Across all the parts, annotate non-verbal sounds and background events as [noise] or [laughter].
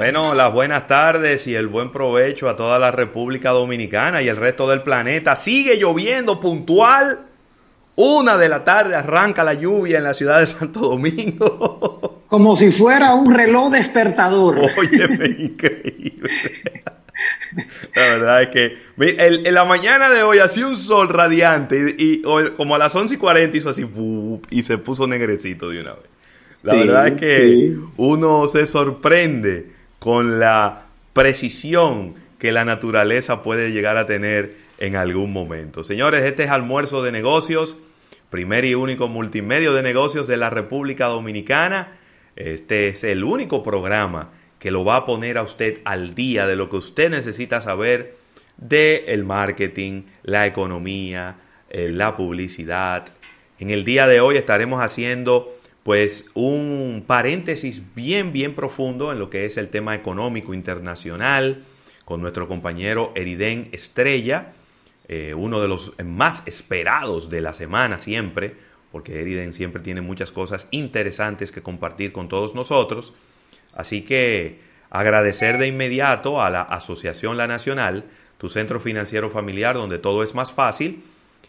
Bueno, las buenas tardes y el buen provecho a toda la República Dominicana y el resto del planeta. Sigue lloviendo puntual. Una de la tarde arranca la lluvia en la ciudad de Santo Domingo. [laughs] Como si fuera un reloj despertador. [laughs] Óyeme, increíble. [laughs] La verdad es que en la mañana de hoy hacía un sol radiante y, como a las 11 y 40 hizo así y se puso negrecito de una vez. La verdad es que uno se sorprende con la precisión que la naturaleza puede llegar a tener en algún momento. Señores, este es almuerzo de negocios, primer y único multimedio de negocios de la República Dominicana. Este es el único programa que lo va a poner a usted al día de lo que usted necesita saber de el marketing, la economía, eh, la publicidad. En el día de hoy estaremos haciendo pues un paréntesis bien, bien profundo en lo que es el tema económico internacional con nuestro compañero Eriden Estrella, eh, uno de los más esperados de la semana siempre, porque Eriden siempre tiene muchas cosas interesantes que compartir con todos nosotros. Así que agradecer de inmediato a la Asociación La Nacional, tu centro financiero familiar donde todo es más fácil,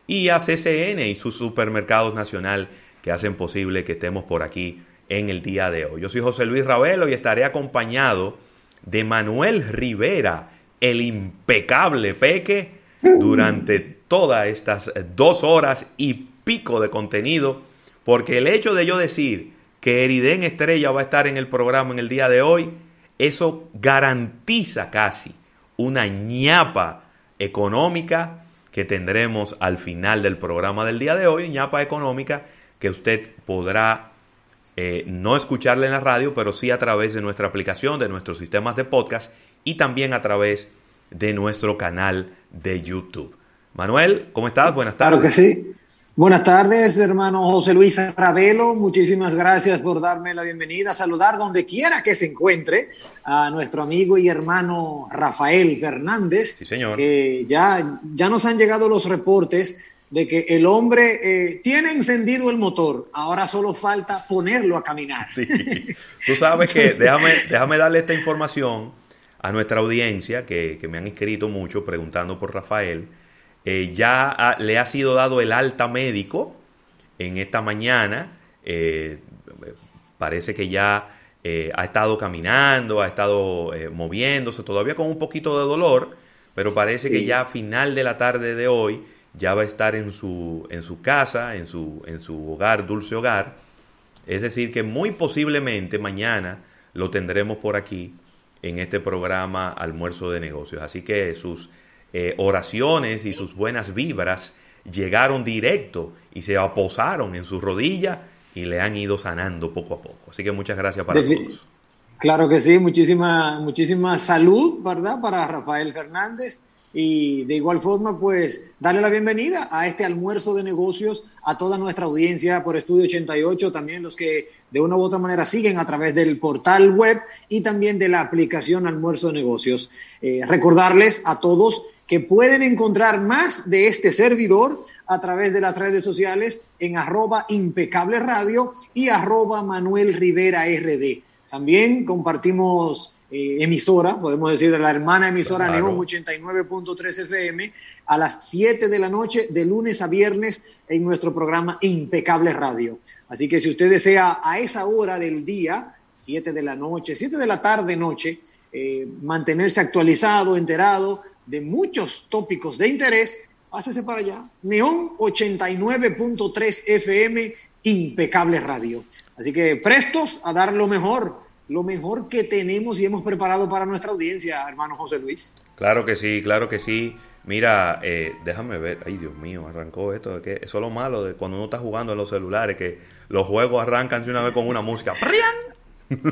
y a CCN y sus supermercados nacional que hacen posible que estemos por aquí en el día de hoy. Yo soy José Luis Ravelo y estaré acompañado de Manuel Rivera, el impecable Peque, durante todas estas dos horas y pico de contenido, porque el hecho de yo decir que Eriden Estrella va a estar en el programa en el día de hoy, eso garantiza casi una ñapa económica que tendremos al final del programa del día de hoy, ñapa económica que usted podrá eh, no escucharle en la radio, pero sí a través de nuestra aplicación, de nuestros sistemas de podcast y también a través de nuestro canal de YouTube. Manuel, ¿cómo estás? Buenas tardes. Claro que sí. Buenas tardes, hermano José Luis Ravelo. Muchísimas gracias por darme la bienvenida. Saludar donde quiera que se encuentre a nuestro amigo y hermano Rafael Fernández. Sí, señor. Que ya, ya nos han llegado los reportes de que el hombre eh, tiene encendido el motor, ahora solo falta ponerlo a caminar. Sí. Tú sabes que, déjame, déjame darle esta información a nuestra audiencia, que, me han escrito mucho preguntando por Rafael. Eh, ya le ha sido dado el alta médico en esta mañana. Eh, parece que ya ha estado caminando, ha estado moviéndose, todavía con un poquito de dolor, pero parece que ya a final de la tarde de hoy ya va a estar en su, en su casa, en su, en su hogar, dulce hogar. Es decir, que muy posiblemente mañana lo tendremos por aquí en este programa Almuerzo de Negocios. Así que sus eh, oraciones y sus buenas vibras llegaron directo y se aposaron en su rodilla y le han ido sanando poco a poco. Así que muchas gracias para todos. Claro que sí, muchísima, muchísima salud, ¿verdad? Para Rafael Fernández y de igual forma, pues, darle la bienvenida a este almuerzo de negocios a toda nuestra audiencia por Estudio 88, también los que de una u otra manera siguen a través del portal web y también de la aplicación Almuerzo de Negocios. Eh, recordarles a todos que pueden encontrar más de este servidor a través de las redes sociales en arroba impecable radio y arroba Manuel Rivera RD. También compartimos eh, emisora, podemos decir, la hermana emisora Neon 89.3 FM, a las 7 de la noche, de lunes a viernes, en nuestro programa Impecable Radio. Así que si usted desea a esa hora del día, 7 de la noche, 7 de la tarde, noche, eh, mantenerse actualizado, enterado de muchos tópicos de interés, pásese para allá. Neon 89.3 FM, Impecable Radio. Así que prestos a dar lo mejor lo mejor que tenemos y hemos preparado para nuestra audiencia, hermano José Luis. Claro que sí, claro que sí. Mira, eh, déjame ver. Ay, Dios mío, arrancó esto. Que eso es lo malo de cuando uno está jugando en los celulares, que los juegos arrancan de una vez con una música.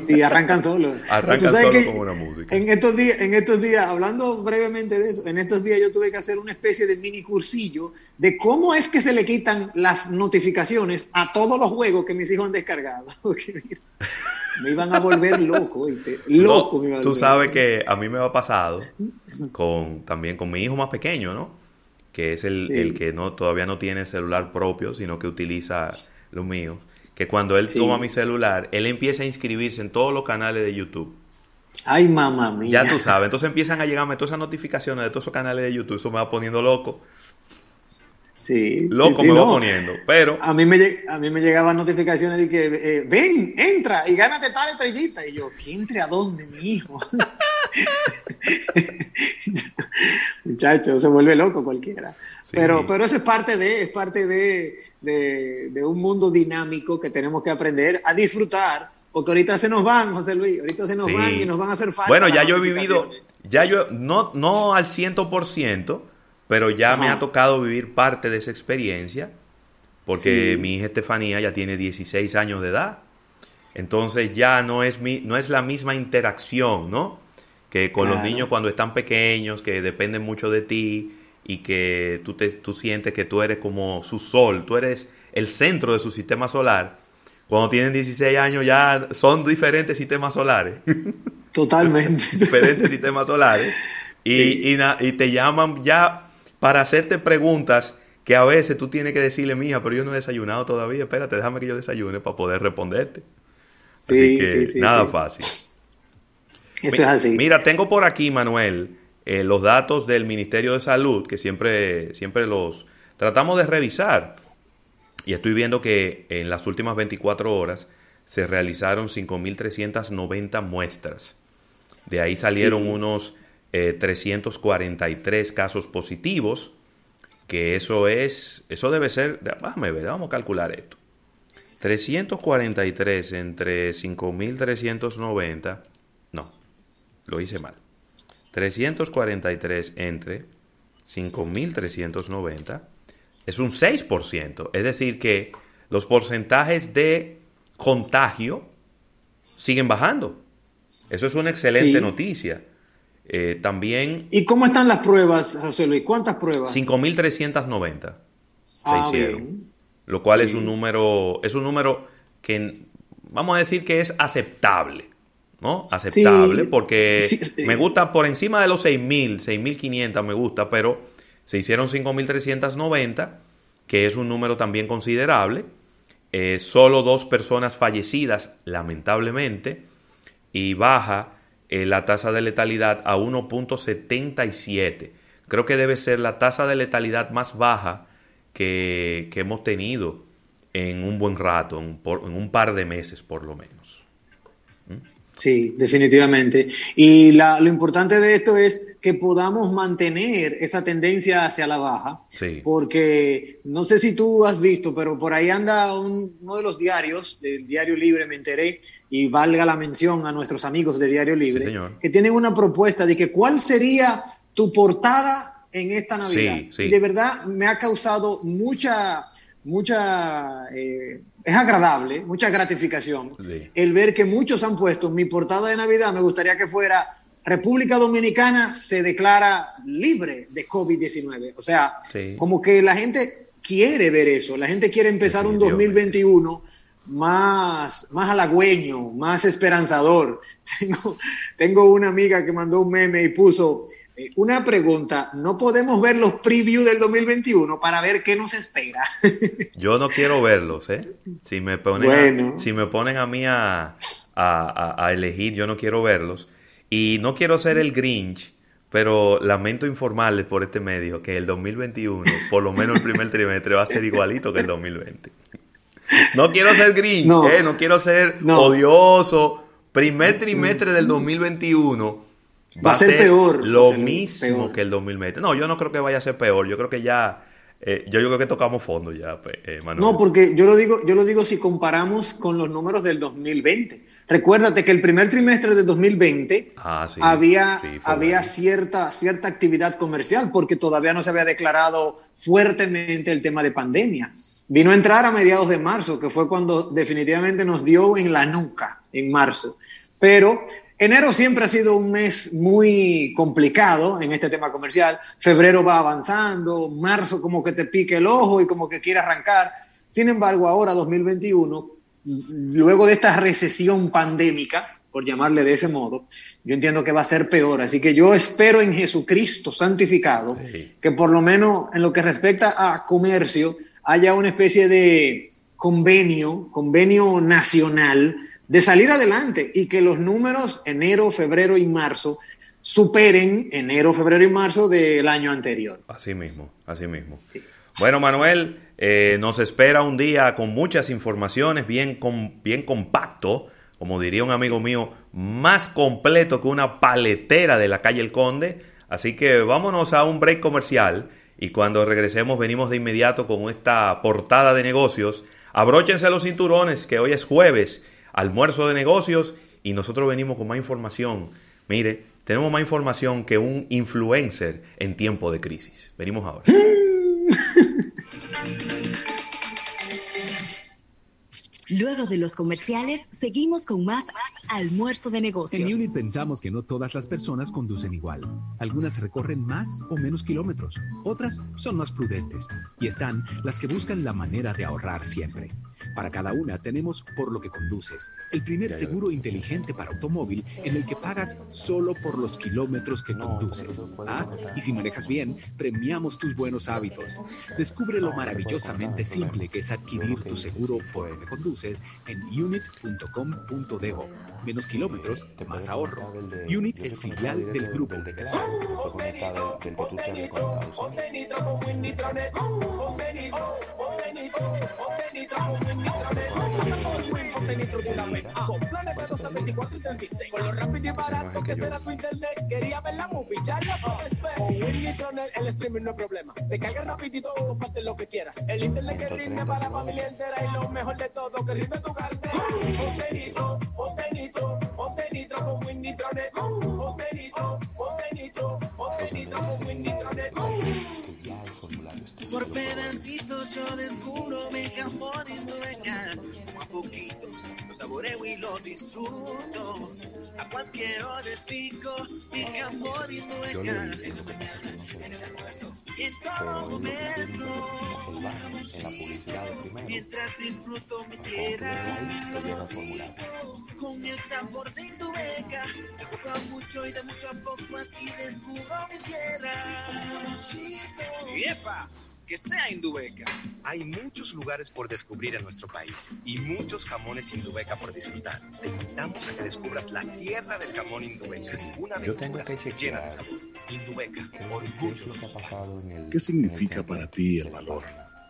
Sí, arrancan solo. [laughs] arrancan solo con una música. En estos, días, en estos días, hablando brevemente de eso, en estos días yo tuve que hacer una especie de mini cursillo de cómo es que se le quitan las notificaciones a todos los juegos que mis hijos han descargado. [laughs] me iban a volver loco, [laughs] loco me Tú sabes que a mí me ha pasado con, también con mi hijo más pequeño, ¿no? Que es el, que no, todavía no tiene celular propio, sino que utiliza lo mío. Que cuando él toma mi celular, él empieza a inscribirse en todos los canales de YouTube. Ay, mamá mía. Ya tú sabes. Entonces empiezan a llegarme todas esas notificaciones de todos esos canales de YouTube. Eso me va poniendo loco. Sí, Loco me va poniendo, pero... A mí me, a mí me llegaban notificaciones de que, eh, ven, entra y gánate tal estrellita. Y yo, ¿qué entre a dónde, mi hijo? [laughs] Muchacho, se vuelve loco cualquiera. Pero, pero eso es parte de, es parte de, de, un mundo dinámico que tenemos que aprender a disfrutar, porque ahorita se nos van, José Luis, ahorita se nos van y nos van a hacer falta. Bueno, ya yo he vivido, ya yo, no, no al ciento por ciento, pero ya me ha tocado vivir parte de esa experiencia, porque mi hija Estefanía ya tiene 16 años de edad. Entonces ya no es, mi, no es la misma interacción, ¿no? Que con los niños cuando están pequeños, que dependen mucho de ti y que tú, te, tú sientes que tú eres como su sol, tú eres el centro de su sistema solar. Cuando tienen 16 años ya son diferentes sistemas solares. [laughs] Totalmente. [laughs] diferentes sistemas solares. Y, y, y, te llaman ya para hacerte preguntas que a veces tú tienes que decirle, mija, pero yo no he desayunado todavía, espérate, déjame que yo desayune para poder responderte. Así que nada fácil. Eso es así. Mira, tengo por aquí, Manuel, eh, los datos del Ministerio de Salud, que siempre, siempre los tratamos de revisar. Y estoy viendo que en las últimas 24 horas se realizaron 5.390 muestras. De ahí salieron unos 343 eh, casos positivos, que eso es, eso debe ser, déjame ver, vamos a calcular esto. 343 entre 5390, no, lo hice mal. 343 entre 5390 es un 6%, es decir que los porcentajes de contagio siguen bajando. Eso es una excelente noticia. Eh, también... ¿Y cómo están las pruebas, José Luis? ¿Cuántas pruebas? 5.390 ah, se hicieron. Lo cual es un número, es un número que vamos a decir que es aceptable. ¿No? Aceptable porque me gusta por encima de los 6.000, 6.500 me gusta, pero se hicieron 5.390, que es un número también considerable. Eh, solo dos personas fallecidas, lamentablemente, y baja eh, la tasa de letalidad a 1.77. Creo que debe ser la tasa de letalidad más baja que, hemos tenido en un buen rato, en, un par de meses por lo menos. Sí, definitivamente. Y lo importante de esto es que podamos mantener esa tendencia hacia la baja, porque no sé si tú has visto, pero por ahí anda uno de los diarios, el Diario Libre, me enteré, y valga la mención a nuestros amigos de Diario Libre, que tienen una propuesta de que cuál sería tu portada en esta Navidad. Y de verdad me ha causado mucha, mucha, eh, es agradable, mucha gratificación el ver que muchos han puesto mi portada de Navidad, me gustaría que fuera República Dominicana se declara libre de COVID-19. O sea, como que la gente quiere ver eso, la gente quiere empezar un 2021 más, más halagüeño, más esperanzador. [laughs] Tengo, tengo una amiga que mandó un meme y puso una pregunta, ¿no podemos ver los previews del 2021 para ver qué nos espera? [laughs] Yo no quiero verlos, ¿eh? Si me ponen, a, si me ponen a mí a, a elegir, yo no quiero verlos. Y no quiero ser el Grinch, pero lamento informarles por este medio que el 2021, por lo menos el primer [laughs] trimestre, va a ser igualito que el 2020. No quiero ser Grinch, no, ¿eh? no quiero ser odioso. Primer trimestre del 2021 va, a ser, peor. Lo mismo que el 2020. No, yo no creo que vaya a ser peor. Yo creo que ya eh, yo, yo, creo que tocamos fondo ya, pues, eh, Manuel. No, porque yo lo digo, yo lo digo si comparamos con los números del 2020. Recuérdate que el primer trimestre de 2020 ah, había, había cierta, cierta actividad comercial porque todavía no se había declarado fuertemente el tema de pandemia. Vino a entrar a mediados de marzo, que fue cuando definitivamente nos dio en la nuca, en marzo. Pero enero siempre ha sido un mes muy complicado en este tema comercial. Febrero va avanzando, marzo como que te pique el ojo y como que quiere arrancar. Sin embargo, ahora 2021 luego de esta recesión pandémica, por llamarle de ese modo, yo entiendo que va a ser peor. Así que yo espero en Jesucristo santificado que por lo menos en lo que respecta a comercio haya una especie de convenio, convenio nacional de salir adelante y que los números enero, febrero y marzo superen enero, febrero y marzo del año anterior. Así mismo, así mismo. Bueno, Manuel, eh, nos espera un día con muchas informaciones, bien, bien compacto, como diría un amigo mío, más completo que una paletera de la calle El Conde. Así que vámonos a un break comercial y cuando regresemos venimos de inmediato con esta portada de negocios. Abróchense los cinturones, que hoy es jueves almuerzo de negocios y nosotros venimos con más información. Mire, tenemos más información que un influencer en tiempo de crisis. Venimos ahora. [laughs] Luego de los comerciales, seguimos con más almuerzo de negocios. En Unit pensamos que no todas las personas conducen igual. Algunas recorren más o menos kilómetros, otras son más prudentes y están las que buscan la manera de ahorrar siempre. Para cada una tenemos Por lo que conduces, el primer seguro inteligente para automóvil en el que pagas solo por los kilómetros que conduces. Ah, y si manejas bien, premiamos tus buenos hábitos. Descubre lo maravillosamente simple que es adquirir tu seguro por lo que conduces en unit.com.do. Menos kilómetros, más ahorro. Unit es filial del grupo Ponte nitro de una vez. Con planes de 12, 24 y 36. Con lo rápido y barato que será tu internet. Quería ver la movie, ya la puedes ver. Con Winnitronet el streaming no es problema. Te carga rapidito, comparte lo que quieras. El internet que rinde para la familia entera. Y lo mejor de todo, que rinde tu cartera. Ponte nitro, ponte nitro, ponte nitro con Winnitronet. Ponte nitro, ponte nitro, ponte nitro con Winnitronet. Por pedacitos yo descubro mi amor y a poquito saboreo y lo disfruto. A cualquier hora sigo mi amor y mañana, en el almuerzo y en todo momento. Mientras disfruto mi tierra. Con el sabor de tu beca. De poco a mucho y de mucho a poco así descubro mi tierra. ¡Yepa! Que sea Indubeca. Hay muchos lugares por descubrir en nuestro país y muchos jamones Indubeca por disfrutar. Te invitamos a que descubras la tierra del jamón Indubeca. Una aventura llena de sabor. Indubeca, orgullo. ¿Qué significa para ti el valor?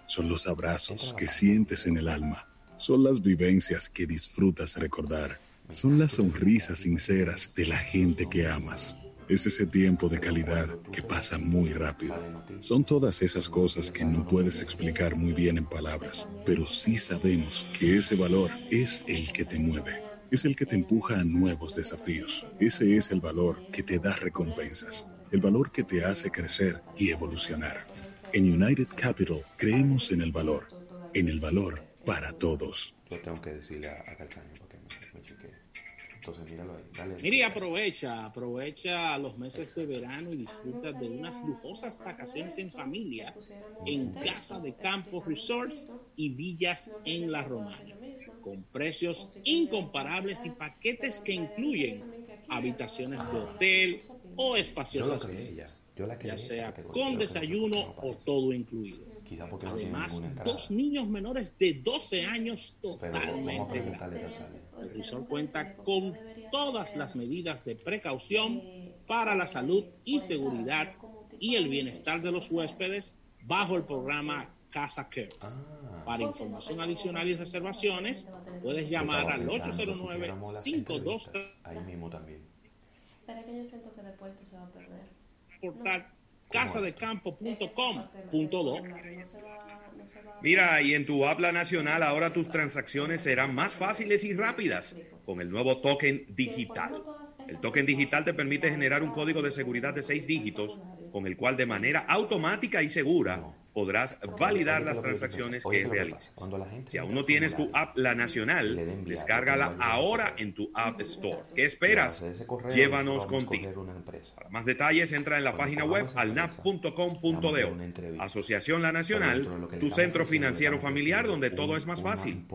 Son los abrazos que sientes en el alma. Son las vivencias que disfrutas recordar. Son las sonrisas sinceras de la gente que amas. Es ese tiempo de calidad que pasa muy rápido. Son todas esas cosas que no puedes explicar muy bien en palabras, pero sí sabemos que ese valor es el que te mueve. Es el que te empuja a nuevos desafíos. Ese es el valor que te da recompensas. El valor que te hace crecer y evolucionar. En United Capital creemos en el valor. En el valor para todos. Yo tengo que decirle a, Mire, aprovecha, aprovecha los meses de verano y disfruta de unas lujosas vacaciones en familia en Casa de Campo Resorts y Villas en La Romana, con precios incomparables y paquetes que incluyen habitaciones de hotel o espaciosas, ya sea con desayuno o todo incluido. Además, dos niños menores de 12 años totalmente. El resort cuenta con todas las medidas de precaución para la salud y seguridad y el bienestar de los huéspedes bajo el programa Casa Care. Ah. Para información adicional y reservaciones, puedes llamar al 809 52 Ahí mismo también. Espera que yo siento que después esto se va a perder. Portal casadecampo.com.do. Mira, y en tu habla nacional ahora tus transacciones serán más fáciles y rápidas con el nuevo token digital. El token digital te permite generar un código de seguridad de seis dígitos con el cual de manera automática y segura podrás validar las transacciones que realices. Si aún no tienes tu app La Nacional, descárgala ahora en tu App Store. ¿Qué esperas? Llévanos contigo. Para más detalles, entra en la página web alnap.com.do. Asociación La Nacional, tu centro financiero familiar donde todo es más fácil.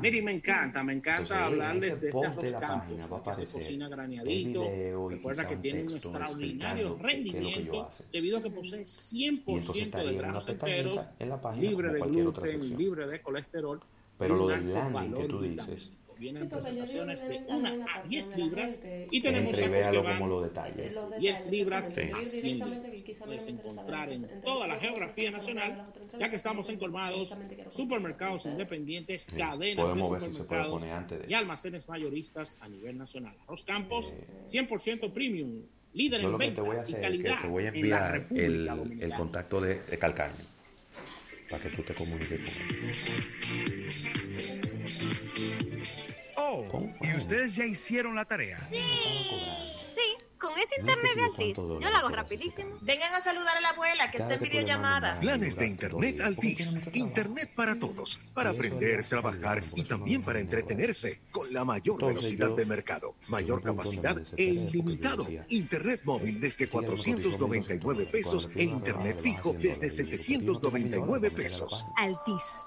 Miri, me encanta, me encanta hablarles de estas dos campos, se cocina graneadito. Recuerda que tiene un extraordinario rendimiento debido a que posee 100% de granos enteros, libre de gluten, libre de colesterol. Pero lo del landing que tú dices. Vienen presentaciones de 1 a 10 libras y tenemos sacos que van como los detalles. 10 libras a 100 libras. Puedes encontrar en toda la geografía nacional, ya que estamos encolmados, supermercados independientes, cadenas de supermercados poner antes de y almacenes mayoristas a nivel nacional. Arroz Campos, 100% premium, líder Yo en lo que te voy a ventas y hacer es que te voy a en la enviar República el, Dominicana. el contacto de, de Calcaño para que tú te comuniques con él. Oh, ¿y ustedes ya hicieron la tarea? Sí, con ese internet de Altis, yo lo hago rapidísimo. Vengan a saludar a la abuela que está en videollamada. Planes de Internet Altis. Internet para todos. Para aprender, trabajar y también para entretenerse. Con la mayor velocidad de mercado, mayor capacidad e ilimitado. Internet móvil desde 499 pesos e Internet fijo desde 799 pesos. Altis.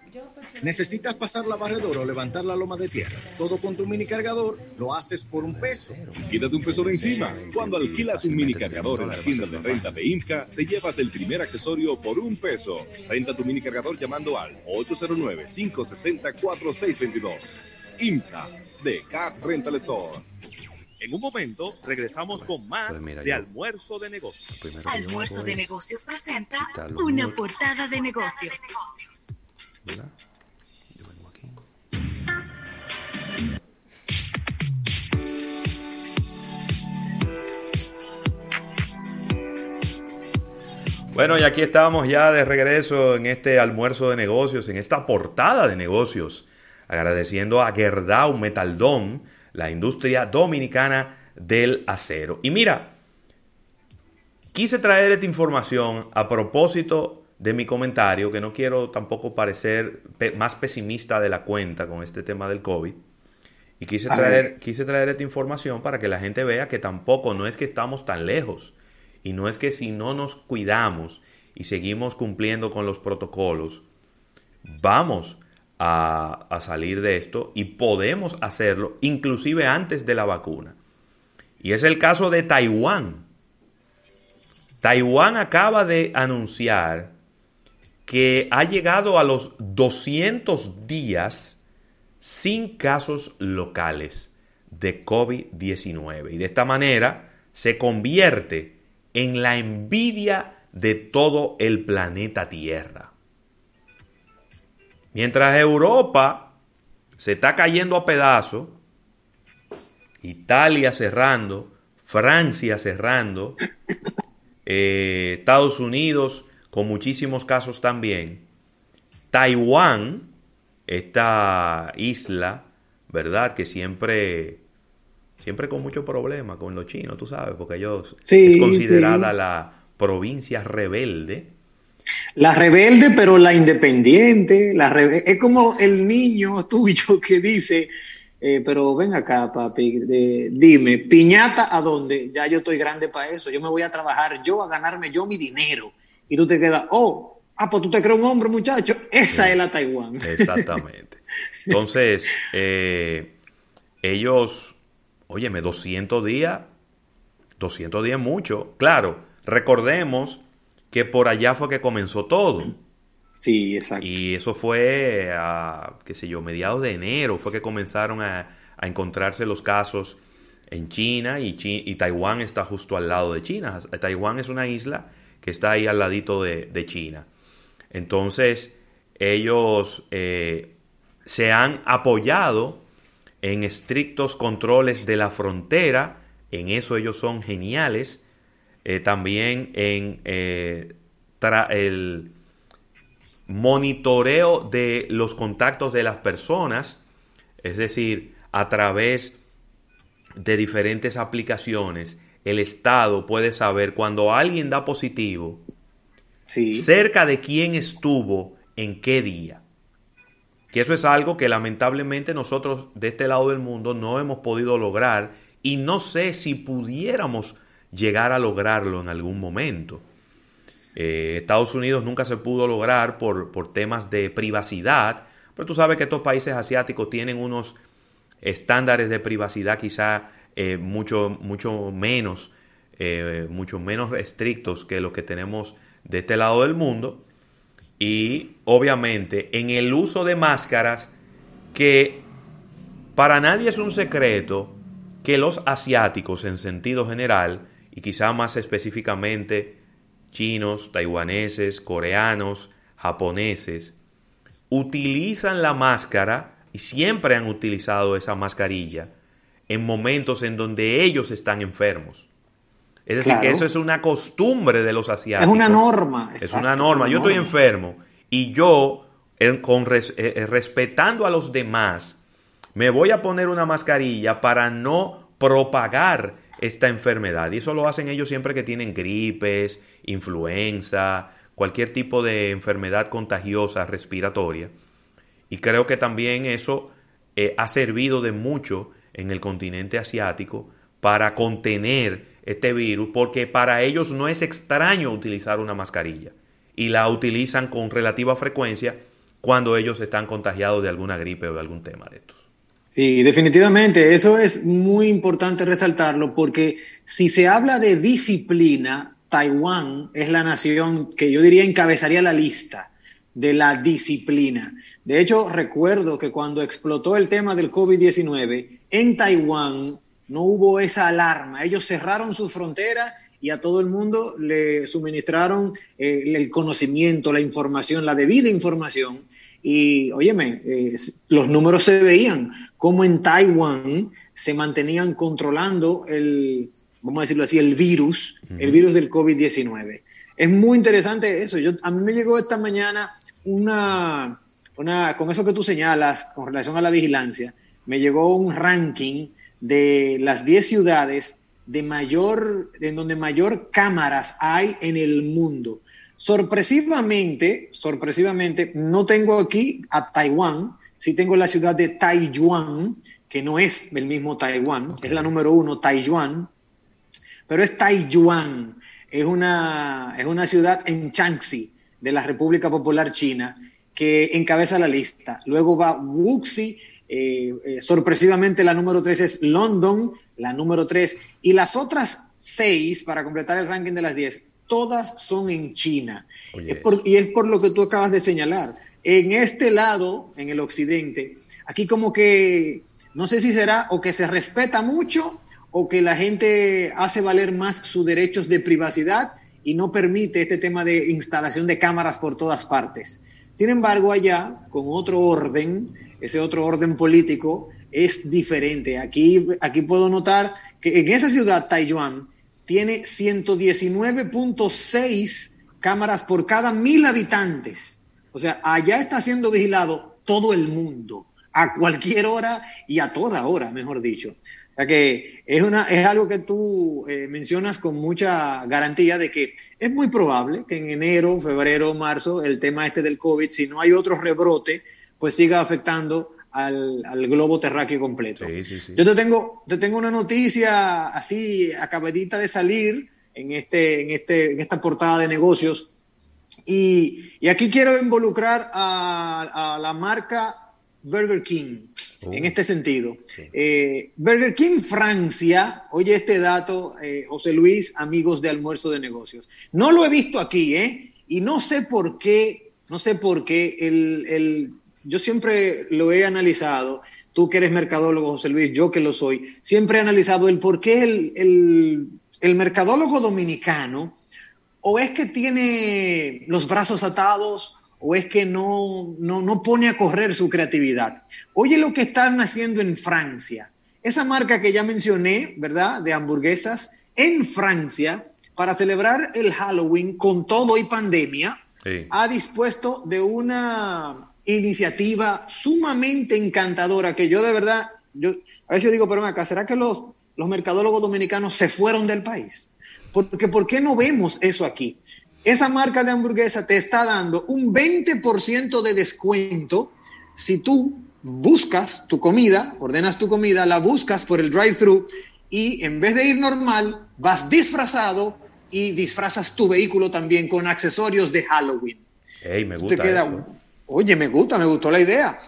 ¿Necesitas pasar la barredora o levantar la loma de tierra? Todo con tu mini cargador lo haces por un peso. Quítate un peso de encima. Cuando alquilas un mini cargador en la tienda de renta de IMCA, te llevas el primer accesorio por un peso. Renta tu mini cargador llamando al 809-560-4622. IMCA de Cat Rental Store. En un momento regresamos con más Pues mira, de yo- almuerzo de negocios. Almuerzo de negocios presenta una portada de negocios. ¿verdad? Bueno, y aquí estamos ya de regreso en este almuerzo de negocios, en esta portada de negocios, agradeciendo a Gerdau Metaldón, la industria dominicana del acero. Y mira, quise traer esta información a propósito de mi comentario, que no quiero tampoco parecer pe- más pesimista de la cuenta con este tema del COVID. Y quise traer, quise traer esta información para que la gente vea que tampoco no es que estamos tan lejos. Y no es que si no nos cuidamos y seguimos cumpliendo con los protocolos, vamos a, salir de esto y podemos hacerlo inclusive antes de la vacuna. Y es el caso de Taiwán. Taiwán acaba de anunciar que ha llegado a los 200 días sin casos locales de COVID-19. Y de esta manera se convierte en la envidia de todo el planeta Tierra. Mientras Europa se está cayendo a pedazos, Italia cerrando, Francia cerrando, eh, Estados Unidos con muchísimos casos también, Taiwán, esta isla, ¿verdad? Que siempre, siempre con mucho problema con los chinos, tú sabes, porque ellos Sí, es considerada sí. la provincia rebelde. La rebelde, pero la independiente. La es como el niño [laughs] tuyo que dice, eh, pero ven acá, papi, dime, piñata a dónde? Ya yo estoy grande para eso. Yo me voy a trabajar yo a ganarme yo mi dinero. Y tú te quedas, oh, ah, pues tú te crees un hombre, muchacho. Esa es la Taiwán. [laughs] Exactamente. Entonces, eh, ellos, óyeme, 200 días, 200 días es mucho. Claro, recordemos que por allá fue que comenzó todo. Sí, exacto. Y eso fue a, qué sé yo, mediados de enero, fue que comenzaron a, a encontrarse los casos en China y, Chi- y Taiwán está justo al lado de China. Taiwán es una isla que está ahí al ladito de, de China. Entonces, ellos eh, se han apoyado en estrictos controles de la frontera, en eso ellos son geniales, eh, también en eh, el monitoreo de los contactos de las personas, es decir, a través de diferentes aplicaciones, el Estado puede saber cuando alguien da positivo, cerca de quién estuvo en qué día. Que eso es algo que lamentablemente nosotros de este lado del mundo no hemos podido lograr y no sé si pudiéramos llegar a lograrlo en algún momento. Eh, Estados Unidos nunca se pudo lograr por, por temas de privacidad, pero tú sabes que estos países asiáticos tienen unos estándares de privacidad quizá eh, mucho, mucho menos, eh, mucho menos estrictos que los que tenemos de este lado del mundo. Y obviamente en el uso de máscaras que para nadie es un secreto que los asiáticos en sentido general y quizá más específicamente chinos, taiwaneses, coreanos, japoneses, utilizan la máscara y siempre han utilizado esa mascarilla en momentos en donde ellos están enfermos. Es decir, que eso es una costumbre de los asiáticos. Es una norma. Es una norma. Yo estoy enfermo y yo, con eh, eh, respetando a los demás, me voy a poner una mascarilla para no propagar esta enfermedad. Y eso lo hacen ellos siempre que tienen gripes, influenza, cualquier tipo de enfermedad contagiosa respiratoria. Y creo que también eso eh, ha servido de mucho en el continente asiático para contener este virus, porque para ellos no es extraño utilizar una mascarilla y la utilizan con relativa frecuencia cuando ellos están contagiados de alguna gripe o de algún tema de estos. Sí, definitivamente, eso es muy importante resaltarlo porque si se habla de disciplina, Taiwán es la nación que yo diría encabezaría la lista de la disciplina. De hecho, recuerdo que cuando explotó el tema del COVID-19, en Taiwán no hubo esa alarma. Ellos cerraron sus fronteras y a todo el mundo le suministraron eh, el conocimiento, la información, la debida información. Y, óyeme, eh, los números se veían, como en Taiwán se mantenían controlando el, vamos a decirlo así, el virus, el virus del COVID-19. Es muy interesante eso. Yo, a mí me llegó esta mañana una, una, con eso que tú señalas con relación a la vigilancia, me llegó un ranking de las 10 ciudades de mayor, en donde mayor cámaras hay en el mundo. Sorpresivamente, sorpresivamente, no tengo aquí a Taiwán, sí tengo la ciudad de Taiwan, que no es el mismo Taiwán, es la número uno, Taiwan, pero es Taiwan, es una, es una ciudad en Shaanxi, de la República Popular China, que encabeza la lista. Luego va Wuxi, eh, eh, sorpresivamente la número 3 es London, la número 3, y las otras 6, para completar el ranking de las 10, todas son en China. y es por lo que tú acabas de señalar. En este lado, en el occidente, aquí como que, no sé si será o que se respeta mucho o que la gente hace valer más sus derechos de privacidad y no permite este tema de instalación de cámaras por todas partes. Sin embargo, allá, con otro orden, ese otro orden político es diferente. Aquí, aquí puedo notar que en esa ciudad, Taiwán, tiene 119.6 cámaras por cada mil habitantes. O sea, allá está siendo vigilado todo el mundo, a cualquier hora y a toda hora, mejor dicho que es, una, es algo que tú eh, mencionas con mucha garantía de que es muy probable que en enero, febrero, marzo, el tema este del COVID, si no hay otro rebrote, pues siga afectando al, globo terráqueo completo. Yo te tengo, te tengo una noticia así acabadita de salir en, este, en, este, en esta portada de negocios. Y, y aquí quiero involucrar a, a la marca Burger King en oh. este sentido. Eh, Burger King Francia, oye este dato, eh, José Luis, amigos de almuerzo de negocios. No lo he visto aquí, ¿eh? Y no sé por qué, no sé por qué, el, yo siempre lo he analizado, tú que eres mercadólogo, José Luis, yo que lo soy, siempre he analizado el por qué el, el, el mercadólogo dominicano o es que tiene los brazos atados o es que no, no, no pone a correr su creatividad. Oye lo que están haciendo en Francia. Esa marca que ya mencioné, ¿verdad? De hamburguesas en Francia, para celebrar el Halloween con todo y pandemia, Sí. ha dispuesto de una iniciativa sumamente encantadora que yo de verdad, yo a veces digo, pero acá, ¿será que los, los mercadólogos dominicanos se fueron del país? Porque ¿por qué no vemos eso aquí? Esa marca de hamburguesa te está dando un 20% de descuento si tú buscas tu comida, ordenas tu comida, la buscas por el drive-thru y en vez de ir normal, vas disfrazado y disfrazas tu vehículo también con accesorios de Halloween. Ey, me Te gusta queda, eso. Oye, me gusta, me gustó la idea.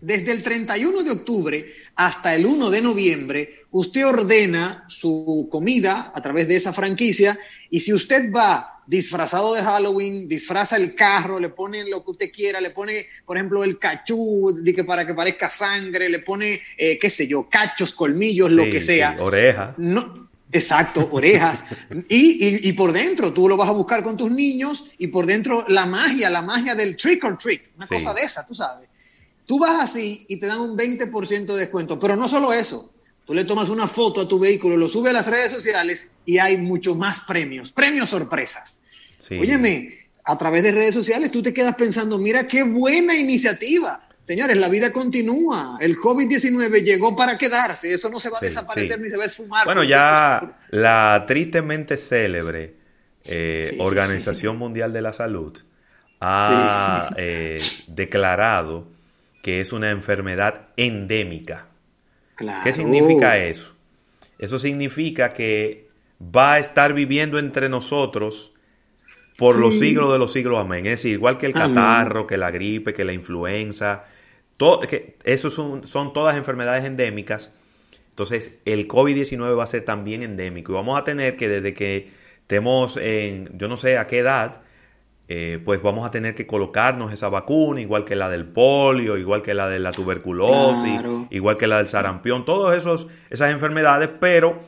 Desde el 31 de octubre hasta el 1 de noviembre, usted ordena su comida a través de esa franquicia y si usted va disfrazado de Halloween, disfraza el carro, le pone lo que usted quiera, le pone, por ejemplo, el cachú de que para que parezca sangre, le pone, eh, qué sé yo, cachos, colmillos, lo que sea. sí, oreja. No, exacto, orejas. Y, y- y por dentro, tú lo vas a buscar con tus niños y por dentro la magia, la magia del trick or treat, una Sí. cosa de esa, tú sabes. Tú vas así y te dan un 20% de descuento, pero no solo eso. Tú le tomas una foto a tu vehículo, lo subes a las redes sociales y hay mucho más premios, premios sorpresas. Sí. Óyeme, a través de redes sociales tú te quedas pensando, mira qué buena iniciativa. Señores, la vida continúa. El COVID-19 llegó para quedarse. Eso no se va a Sí, desaparecer sí. ni se va a esfumar. Bueno, ya la tristemente célebre eh, Organización Mundial de la Salud ha eh, declarado que es una enfermedad endémica. Claro. ¿Qué significa eso? Eso significa que va a estar viviendo entre nosotros por los siglos de los siglos, amén. Es decir, igual que el Amén. catarro, que la gripe, que la influenza, todo, que esos son, son todas enfermedades endémicas. Entonces, el COVID-19 va a ser también endémico y vamos a tener que desde que estemos en, yo no sé a qué edad, eh, pues vamos a tener que colocarnos esa vacuna, igual que la del polio, igual que la de la tuberculosis, Claro. igual que la del sarampión, todas esos, esas enfermedades, pero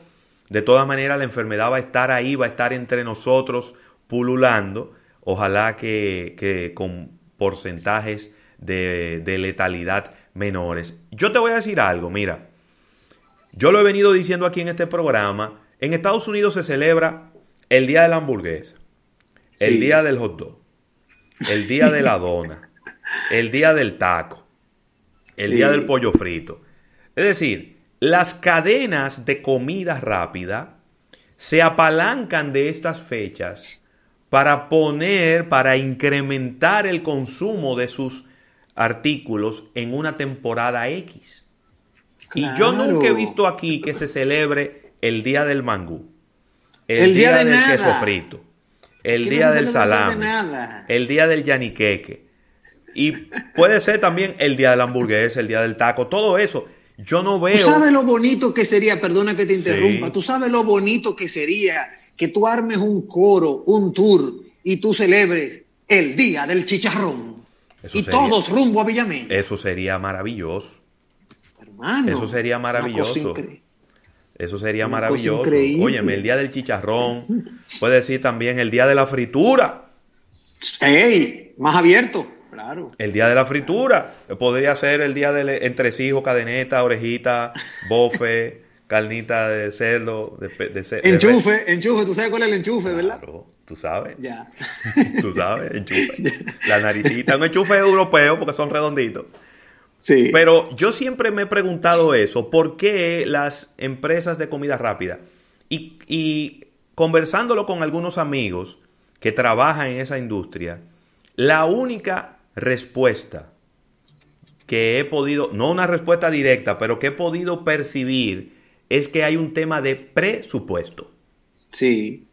de todas maneras la enfermedad va a estar ahí, va a estar entre nosotros pululando, ojalá que, que con porcentajes de, de letalidad menores. Yo te voy a decir algo, mira, yo lo he venido diciendo aquí en este programa, en Estados Unidos se celebra el Día de la Hamburguesa, el Sí. Día del Hot Dog, el Día de la Dona, el Día del Taco, el Sí. Día del Pollo Frito. Es decir, las cadenas de comida rápida se apalancan de estas fechas para poner, para incrementar el consumo de sus artículos en una temporada X. Y yo nunca he visto aquí que se celebre el día del mangú, el, El día de del nada. queso frito, el Que día del de nada. el día del yaniqueque. Y puede ser también el día de la hamburguesa, el día del taco, todo eso. Yo no Tú veo. sabes lo bonito que sería, perdona que te interrumpa, Sí. tú sabes lo bonito que sería que tú armes un coro, un tour y tú celebres el día del chicharrón Eso y sería- todos rumbo a Villamén. Eso sería maravilloso. Hermano, Eso sería maravilloso. Eso sería Una maravilloso. Óyeme, el día del chicharrón. Puede decir también el día de la fritura. ¡Ey! Más abierto, claro. El día de la fritura. Podría ser el día del entresijo, cadeneta, orejita, bofe, [laughs] carnita de cerdo, de, de de Enchufe, enchufe, tú sabes cuál es el enchufe, ¿verdad? Tú sabes. Ya. [laughs] Tú sabes, enchufe. La naricita. Un enchufe europeo porque son redonditos. Sí. Pero yo siempre me he preguntado eso, ¿por qué las empresas de comida rápida? Y, y conversándolo con algunos amigos que trabajan en esa industria, la única respuesta que he podido, no una respuesta directa, pero que he podido percibir es que hay un tema de presupuesto. Sí.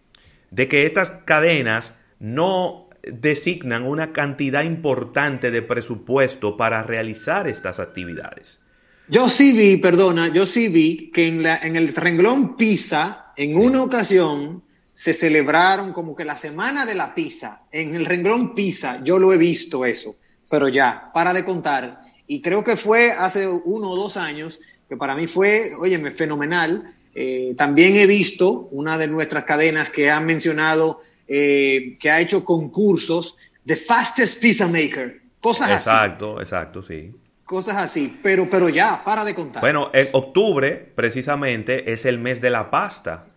De que estas cadenas no designan una cantidad importante de presupuesto para realizar estas actividades. Yo sí vi, perdona, yo sí vi que en, la, en el renglón pizza, en una ocasión, se celebraron como que la semana de la pizza. En el renglón pizza, yo lo he visto eso. Pero ya, para de contar. Y creo que fue hace uno o dos años, que para mí fue, óyeme, fenomenal. Eh, también he visto una de nuestras cadenas que han mencionado, eh, que ha hecho concursos The Fastest Pizza Maker. Cosas así. Exacto, exacto, sí. Cosas así. Pero, pero ya, para de contar. Bueno, en octubre, precisamente, es el mes de la pasta.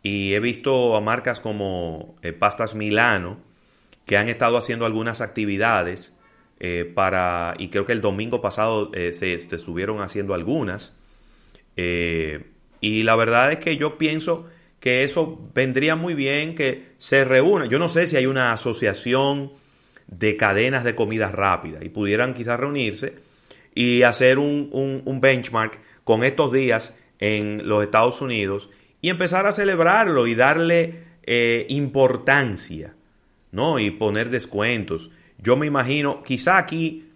Y he visto a marcas como eh, Pastas Milano que han estado haciendo algunas actividades eh, para, y creo que el domingo pasado eh, se, se estuvieron haciendo algunas. Eh, y la verdad es que yo pienso que eso vendría muy bien que se reúnan. Yo no sé si hay una asociación de cadenas de comida rápida y pudieran quizás reunirse y hacer un, un- un benchmark con estos días en los Estados Unidos y empezar a celebrarlo y darle eh, importancia, ¿no? Y poner descuentos. Yo me imagino, quizá aquí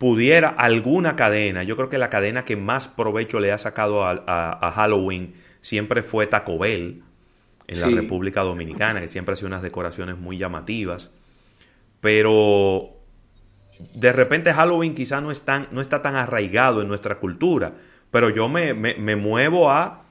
pudiera alguna cadena, yo creo que la cadena que más provecho le ha sacado a, a- a Halloween siempre fue Taco Bell en la. República Dominicana, que siempre hace unas decoraciones muy llamativas. Pero de repente Halloween quizá no, es tan- no está tan arraigado en nuestra cultura, pero yo me, me- me muevo a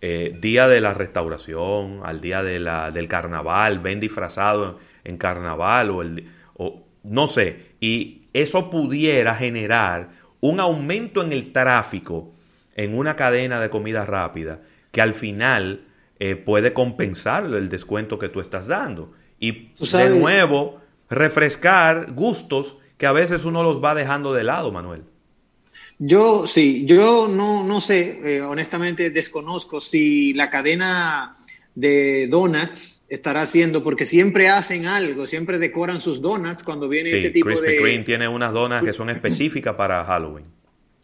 eh, día de la restauración, al día de la, del carnaval, ven disfrazado en, en carnaval o, el, o no sé, y eso pudiera generar un aumento en el tráfico en una cadena de comida rápida que al final eh, puede compensar el descuento que tú estás dando. Y de nuevo, refrescar gustos que a veces uno los va dejando de lado, Manuel. Yo sí, yo no, no sé, eh, honestamente desconozco si la cadena de donuts estará haciendo, porque siempre hacen algo, siempre decoran sus donuts cuando viene Sí, este tipo Krispy de... Kreme tiene unas donas que son específicas para Halloween.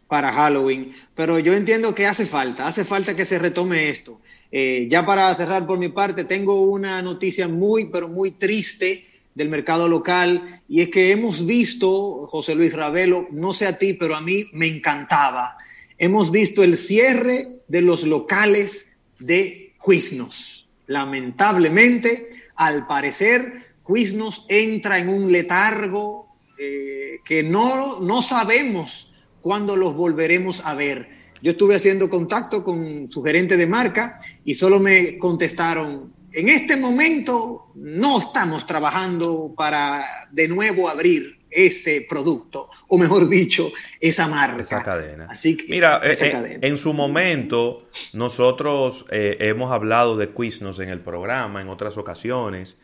para Halloween. Pero yo entiendo que hace falta, hace falta que se retome esto. Eh, ya para cerrar por mi parte, tengo una noticia muy, pero muy triste del mercado local y es que hemos visto, José Luis Ravelo, no sé a ti, pero a mí me encantaba, hemos visto el cierre de los locales de Quiznos. Lamentablemente, al parecer, Quiznos entra en un letargo eh, que no, no sabemos cuándo los volveremos a ver. Yo estuve haciendo contacto con su gerente de marca y solo me contestaron, en este momento no estamos trabajando para de nuevo abrir ese producto, o mejor dicho, esa marca. Esa cadena. Así que, Mira, eh, esa eh, cadena. en su momento nosotros eh, hemos hablado de Quiznos en el programa en otras ocasiones,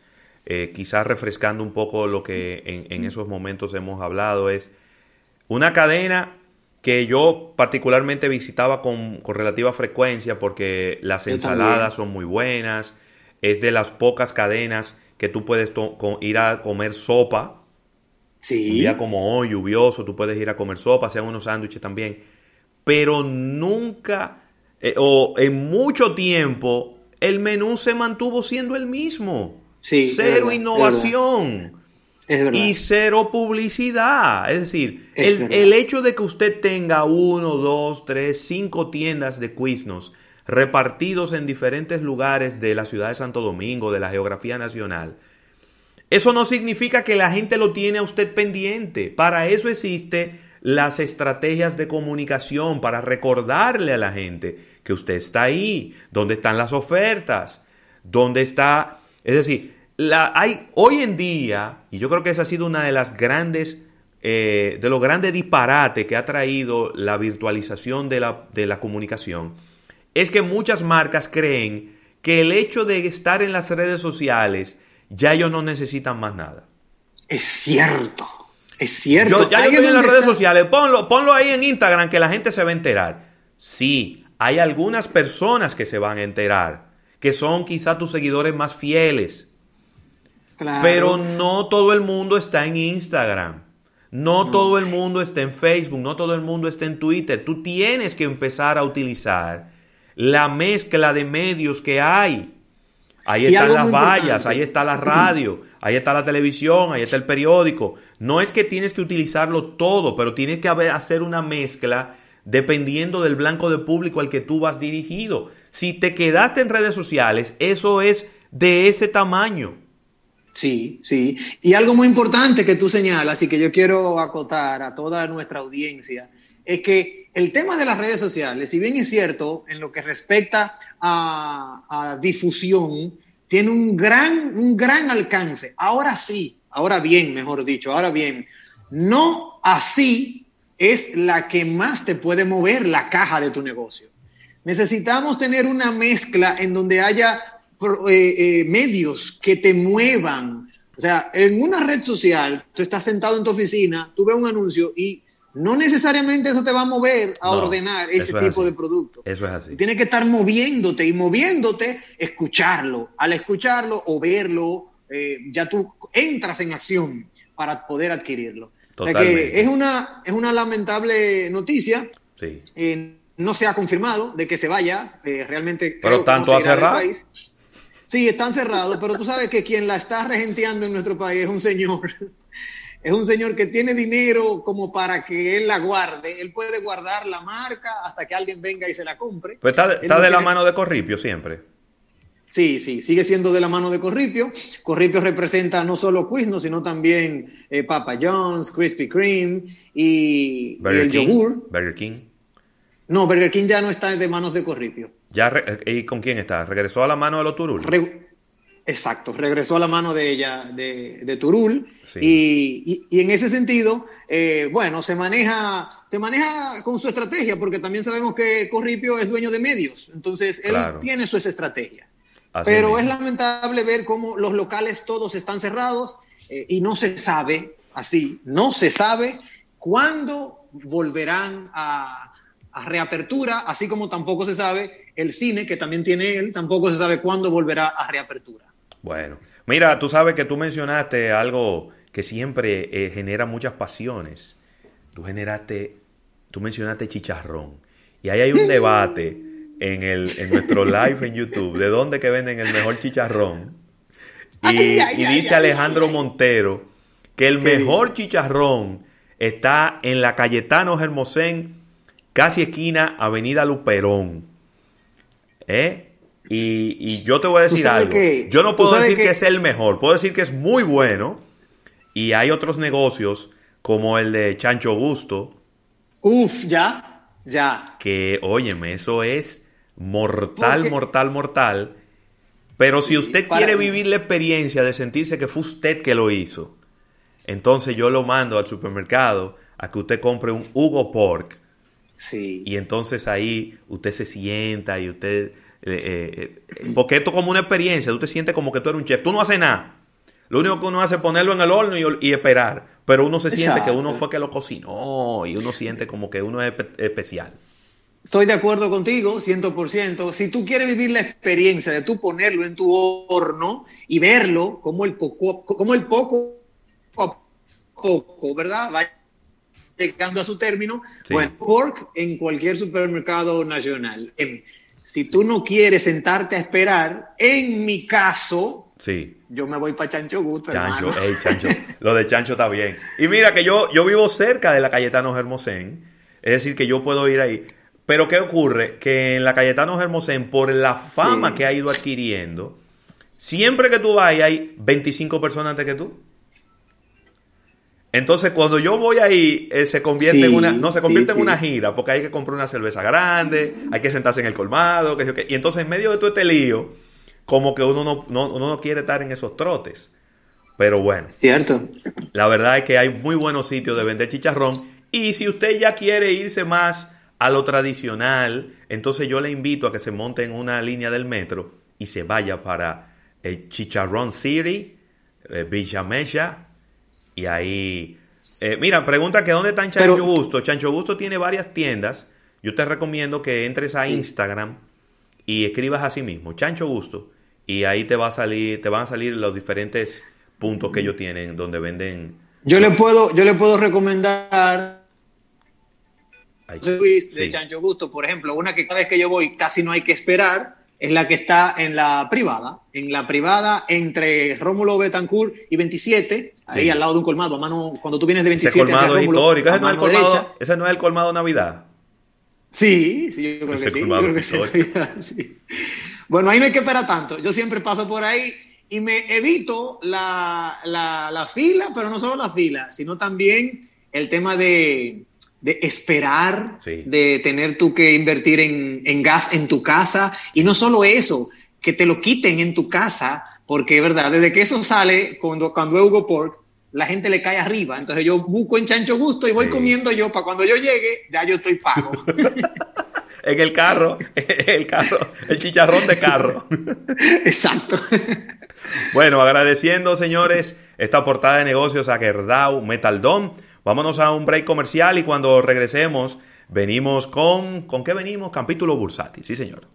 eh, quizás refrescando un poco lo que en, en esos momentos hemos hablado, es una cadena que yo particularmente visitaba con, con relativa frecuencia porque las Yo ensaladas también. son muy buenas, es de las pocas cadenas que tú puedes ir a comer sopa. Sí. Un día como hoy, lluvioso, tú puedes ir a comer sopa, sean unos sándwiches también. Pero nunca, eh, o en mucho tiempo, el menú se mantuvo siendo el mismo. Sí, Cero verdad, innovación. Es verdad. Y cero publicidad. Es decir, Es el, el hecho de que usted tenga uno, dos, tres, cinco tiendas de Quiznos repartidos en diferentes lugares de la ciudad de Santo Domingo, de la geografía nacional, eso no significa que la gente lo tiene a usted pendiente. Para eso existe las estrategias de comunicación, para recordarle a la gente que usted está ahí, dónde están las ofertas, dónde está... Es decir, la, hay hoy en día, y yo creo que esa ha sido una de las grandes, eh, de los grandes disparates que ha traído la virtualización de la, de la comunicación, es que muchas marcas creen que el hecho de estar en las redes sociales ya ellos no necesitan más nada. Es cierto, es cierto. Yo, ya yo estoy en las redes está- sociales, ponlo, ponlo ahí en Instagram que la gente se va a enterar. Sí, hay algunas personas que se van a enterar, que son quizá tus seguidores más fieles, Claro. pero no todo el mundo está en Instagram. No todo el mundo está en Facebook, no todo el mundo está en Twitter. Tú tienes que empezar a utilizar la mezcla de medios que hay. Ahí están las vallas, ahí está la radio, ahí está la televisión, ahí está el periódico. No es que tienes que utilizarlo todo, pero tienes que haber- hacer una mezcla dependiendo del blanco de público al que tú vas dirigido. Si te quedaste en redes sociales, eso es de ese tamaño. Sí, sí. Y algo muy importante que tú señalas y que yo quiero acotar a toda nuestra audiencia es que el tema de las redes sociales, si bien es cierto en lo que respecta a, difusión, tiene un gran, un gran alcance. Ahora sí, Ahora bien, mejor dicho, ahora bien, no así es la que más te puede mover la caja de tu negocio. Necesitamos tener una mezcla en donde haya eh, eh, medios que te muevan. O sea, en una red social, tú estás sentado en tu oficina, tú ves un anuncio y no necesariamente eso te va a mover a ordenar ese tipo de producto. Eso es así. Tienes que estar moviéndote y moviéndote, escucharlo. Al escucharlo o verlo, eh, ya tú entras en acción para poder adquirirlo. O sea que es una, es una lamentable noticia. Sí. Eh, no se ha confirmado de que se vaya. Eh, realmente. Pero creo tanto ha cerrado. Sí, están cerrados, pero tú sabes que quien la está regenteando en nuestro país es un señor. Es un señor que tiene dinero como para que él la guarde. Él puede guardar la marca hasta que alguien venga y se la compre. Pues está, Él está no de la mano de Corripio siempre. Sí, sí, sigue siendo de la mano de Corripio. Corripio representa no solo Quizno, sino también eh, Papa John's, Krispy Kreme y, el King. yogur. Burger King. No, Burger King ya no está de manos de Corripio. Ya eh, ¿Y con quién está? ¿Regresó a la mano de los Turul? Re- Exacto, regresó a la mano de ella, de, de Turul. Sí. Y, y- y en ese sentido, eh, bueno, se maneja, se maneja con su estrategia, porque también sabemos que Corripio es dueño de medios. Entonces, él Claro. tiene su estrategia. Así Pero es lamentable ver cómo los locales todos están cerrados eh, y no se sabe, así, no se sabe cuándo volverán a, a reapertura, así como tampoco se sabe el cine, que también tiene él, tampoco se sabe cuándo volverá a reapertura. Bueno, mira, tú sabes que tú mencionaste algo que siempre eh, genera muchas pasiones. Tú generaste, tú mencionaste chicharrón. Y ahí hay un debate en, el, en nuestro [laughs] live en YouTube de dónde que venden el mejor chicharrón. Y, Ay, ay, y ay, dice ay, Alejandro Montero que el ¿Qué mejor chicharrón está en la Cayetano Hermosén, casi esquina Avenida Luperón. ¿Eh? Y, y yo te voy a decir algo. que- yo no puedo decir que... que- es el mejor, puedo decir que es muy bueno. Y hay otros negocios como el de Chancho Gusto, Uf, ya, ya. que, óyeme, eso es mortal, Porque- mortal, mortal. Pero si usted quiere vivir la experiencia de sentirse que fue usted que lo hizo, entonces yo lo mando al supermercado a que usted compre un Hugo Pork. Sí. Y entonces ahí usted se sienta y usted... eh, eh, porque esto es como una experiencia, tú te sientes como que tú eres un chef. Tú no haces nada. Lo único que uno hace es ponerlo en el horno y, y esperar. Pero uno se siente que uno fue que lo cocinó y uno siente como que uno es espe- especial. Estoy de acuerdo contigo, 100%. Si tú quieres vivir la experiencia de tú ponerlo en tu horno y verlo como el poco, como el poco a poco, ¿verdad? Va llegando a su término. Sí. Bueno, pork en cualquier supermercado nacional. Si tú no quieres sentarte a esperar, en mi caso, Sí. yo me voy para Chancho Gusto, Chancho, hermano. ey, Chancho. [laughs] Lo de Chancho está bien. Y mira que yo, yo vivo cerca de la Cayetano Hermosén. Es decir, que yo puedo ir ahí. Pero ¿qué ocurre? Que en la Cayetano Hermosén, por la fama Sí. que ha ido adquiriendo, siempre que tú vas hay 25 personas antes que tú. Entonces, cuando yo voy ahí, eh, se convierte Sí, en una, no se convierte sí, en una gira, porque hay que comprar una cerveza grande, hay que sentarse en el colmado, que sé yo qué. y entonces en medio de todo este lío, como que uno no, no- uno no quiere estar en esos trotes. Pero bueno, Cierto. la verdad es que hay muy buenos sitios de vender chicharrón. Y si usted ya quiere irse más a lo tradicional, entonces yo le invito a que se monte en una línea del metro y se vaya para el Chicharrón City, eh, Villa Mella, y ahí... eh, mira, pregunta que dónde está en Chancho Pero- Gusto. Chancho Gusto tiene varias tiendas. Yo te recomiendo que entres a Instagram y escribas así mismo, Chancho Gusto, y ahí te va a salir, te van a salir los diferentes puntos que ellos tienen donde venden Yo le puedo, yo le puedo recomendar Ay, de sí. Chancho Gusto, por ejemplo, una que cada vez que yo voy casi no hay que esperar, es la que está en la privada, en la privada entre Rómulo Betancourt y 27, ahí Sí. al lado de un colmado, a mano, cuando tú vienes de Ese 27 hacia colmado es Rómulo, histórico. a Ese no, es el mano colmado, derecha. ese no es el colmado Navidad. Sí, sí, yo creo Ese que sí. Yo creo que sí, [laughs] sí. Bueno, ahí no hay que esperar tanto. Yo siempre paso por ahí y me evito la, la- la fila, pero no solo la fila, sino también el tema de, de esperar, Sí. de tener tú que invertir en, en gas en tu casa. Y no solo eso, que te lo quiten en tu casa, porque es verdad, desde que eso sale, cuando, cuando es Hugo Pork, la gente le cae arriba. Entonces yo busco en Chancho Gusto y voy comiendo yo para cuando yo llegue, ya yo estoy pago. [laughs] en el carro, [laughs] el carro, el chicharrón de carro. [laughs] Exacto. Bueno, agradeciendo, señores, esta portada de negocios a Gerdau Metal Dome. Vámonos a un break comercial y cuando regresemos, venimos con. ¿Con qué venimos? Capítulo bursátil, sí, señor.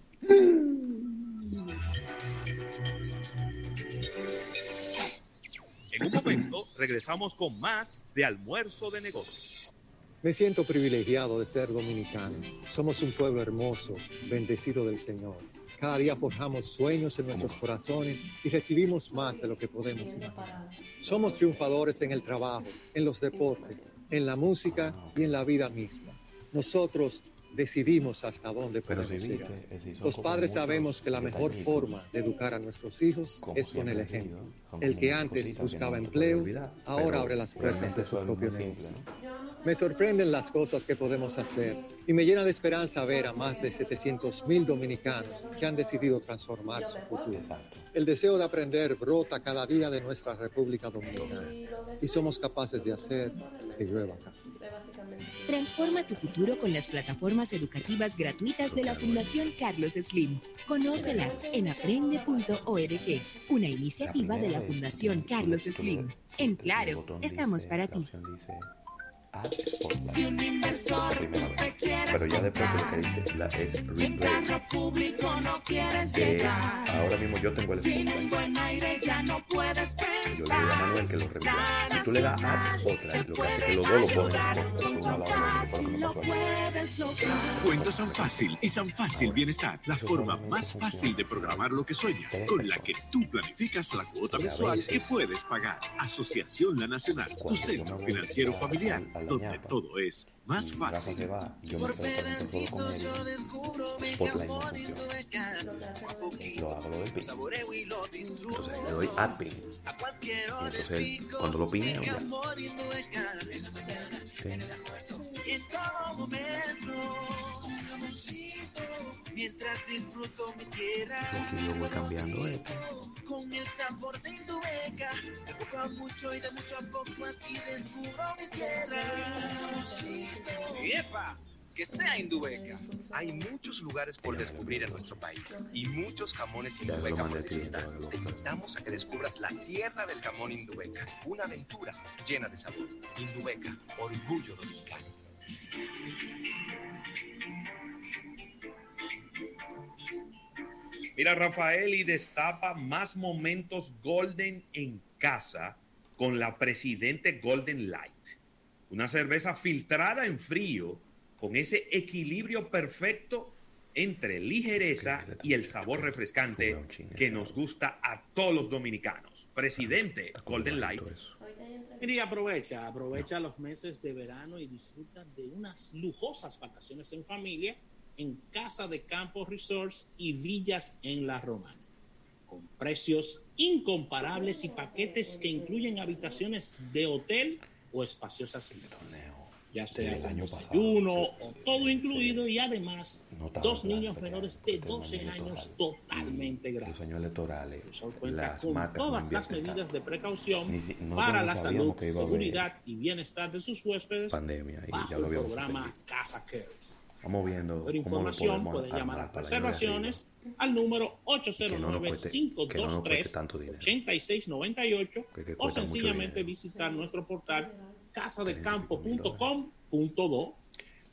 En un momento regresamos con más de almuerzo de negocios. Me siento privilegiado de ser dominicano. Somos un pueblo hermoso, bendecido del Señor. Cada día forjamos sueños en nuestros corazones y recibimos más de lo que podemos imaginar. Somos triunfadores en el trabajo, en los deportes, en la música y en la vida misma. Nosotros decidimos hasta dónde podemos llegar. Los padres sabemos que la mejor forma de educar a nuestros hijos es con el ejemplo. El que antes buscaba empleo, ahora abre las puertas de su propio negocio. Me sorprenden las cosas que podemos hacer y me llena de esperanza ver a más de 700 mil dominicanos que han decidido transformar su futuro. El deseo de aprender brota cada día de nuestra República Dominicana y somos capaces de hacer que llueva acá. Transforma tu futuro con las plataformas educativas gratuitas de la Fundación Carlos Slim. Conócelas en aprende.org, una iniciativa de la Fundación Carlos Slim. En Claro, estamos para ti. Si un inversor te quieres Pero ya después de lo que dice la es replay. público no quieres llegar. Ahora mismo yo tengo el Sin un buen aire ya no puedes pensar. Yo le digo a Manuel que lo revise. Si tú le das a otra, lo que hace que los dos lo ponen. Cuenta San Fácil y San Fácil Bienestar, la forma más fácil de programar lo que sueñas, con la que tú planificas la cuota mensual que puedes pagar. Asociación La Nacional, tu centro financiero familiar donde todo es más fácil. Se va, yo me por solo con el Spotlight no funciona. Lo hago lo del pin. Entonces le doy pin. Y entonces él, cuando lo pine, ya. Mientras disfruto mi tierra, yo voy cambiando esto. con el sabor de tu beca, de poco a mucho y de mucho a poco así descubro mi tierra. ¡Epa! Que sea Indubeca. Hay muchos lugares por descubrir en nuestro país y muchos jamones Indubeca por disfrutar. Te invitamos a que descubras la tierra del jamón Indubeca, una aventura llena de sabor. Indubeca, orgullo dominicano. Mira, Rafael y destapa más momentos golden en casa con la Presidente Golden Light. Una cerveza filtrada en frío con ese equilibrio perfecto entre ligereza y el sabor refrescante que nos gusta a todos los dominicanos. Presidente Golden Light. Y aprovecha, aprovecha los meses de verano y disfruta de unas lujosas vacaciones en familia en Casa de Campos Resorts y Villas en La Romana. Con precios incomparables y paquetes que incluyen habitaciones de hotel o espaciosas suites. Ya sea El año desayuno o todo incluido y además Notable dos plan, niños pero menores de tema 12 años totalmente gratis. Los años electorales, Cuenta las con no todas las medidas de precaución Ni si- nosotros para no la salud, seguridad y bienestar de sus huéspedes pandemia y bajo ya lo el programa. Casa Cares. Estamos viendo Por cómo lo información pueden llamar a reservaciones al número Que no nos cueste- que no nos cueste tanto dinero. 809-523-8698 Que- que o sencillamente visitar nuestro portal casadecampo.com.do.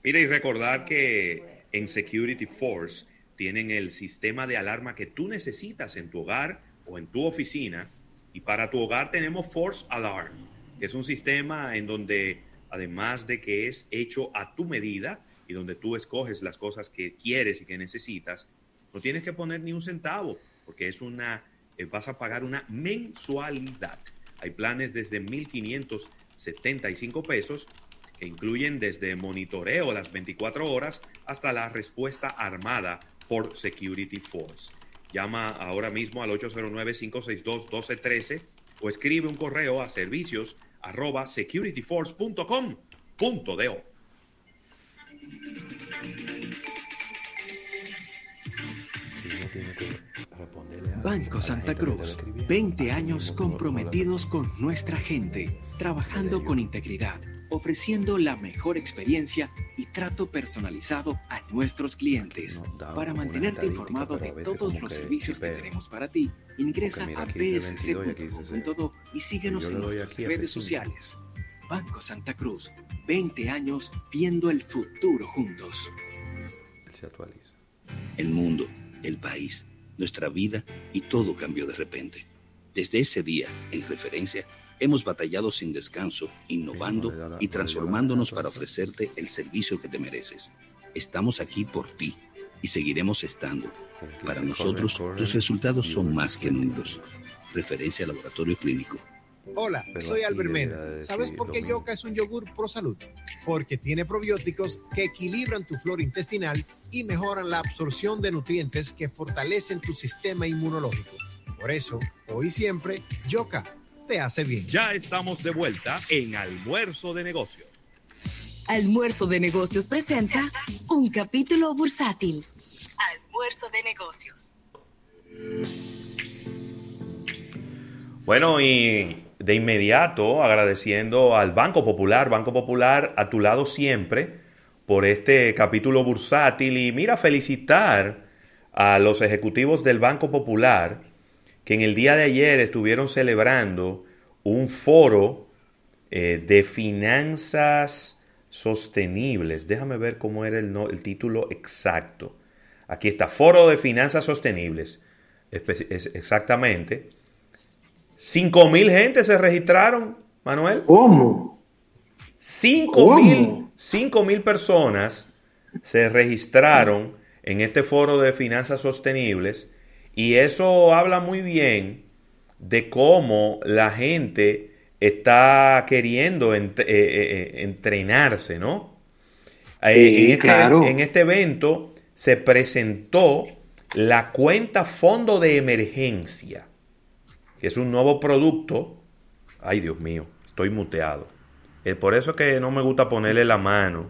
Mira, y recordar que en Security Force tienen el sistema de alarma que tú necesitas en tu hogar o en tu oficina. Y para tu hogar tenemos Force Alarm, que es un sistema en donde, además de que es hecho a tu medida y donde tú escoges las cosas que quieres y que necesitas, no tienes que poner ni un centavo, porque es una, eh, vas a pagar una mensualidad. Hay planes desde 1.575 pesos que incluyen desde monitoreo las 24 horas hasta la respuesta armada por Security Force. Llama ahora mismo al 809-562-1213 o escribe un correo a servicios arroba securityforce.com.do. Banco Santa Cruz, 20 años comprometidos con nuestra gente, trabajando con integridad, ofreciendo la mejor experiencia y trato personalizado a nuestros clientes. Para mantenerte informado de todos los servicios que tenemos para ti, ingresa a bsc.com.do y síguenos en nuestras redes sociales. Banco Santa Cruz, 20 años viendo el futuro juntos. El mundo, el país, nuestra vida y todo cambió de repente. Desde ese día, en referencia, hemos batallado sin descanso, innovando y transformándonos para ofrecerte el servicio que te mereces. Estamos aquí por ti y seguiremos estando. Para nosotros, tus resultados son más que números. Referencia Laboratorio Clínico. Hola, soy Albert Mena. ¿Sabes por qué Yoka es un yogur pro salud? Porque tiene probióticos que equilibran tu flora intestinal y mejoran la absorción de nutrientes que fortalecen tu sistema inmunológico. Por eso, hoy siempre, Yoka te hace bien. Ya estamos de vuelta en Almuerzo de Negocios. Almuerzo de Negocios presenta un capítulo bursátil. Almuerzo de Negocios. Bueno, y de inmediato agradeciendo al Banco Popular, Banco Popular a tu lado siempre por este capítulo bursátil y mira, felicitar a los ejecutivos del Banco Popular que en el día de ayer estuvieron celebrando un foro eh, de finanzas sostenibles. Déjame ver cómo era el, el, título exacto. Aquí está, Foro de Finanzas Sostenibles. Es, exactamente. 5 mil gente se registraron, Manuel. ¿Cómo? 5 mil, 5 mil personas se registraron en este foro de finanzas sostenibles y eso habla muy bien de cómo la gente está queriendo ent eh, eh, entrenarse, ¿no? Sí, en, este, claro. en este evento se presentó la cuenta fondo de emergencia, que es un nuevo producto. Ay, Dios mío, estoy muteado. Eh, por eso es que no me gusta ponerle la mano.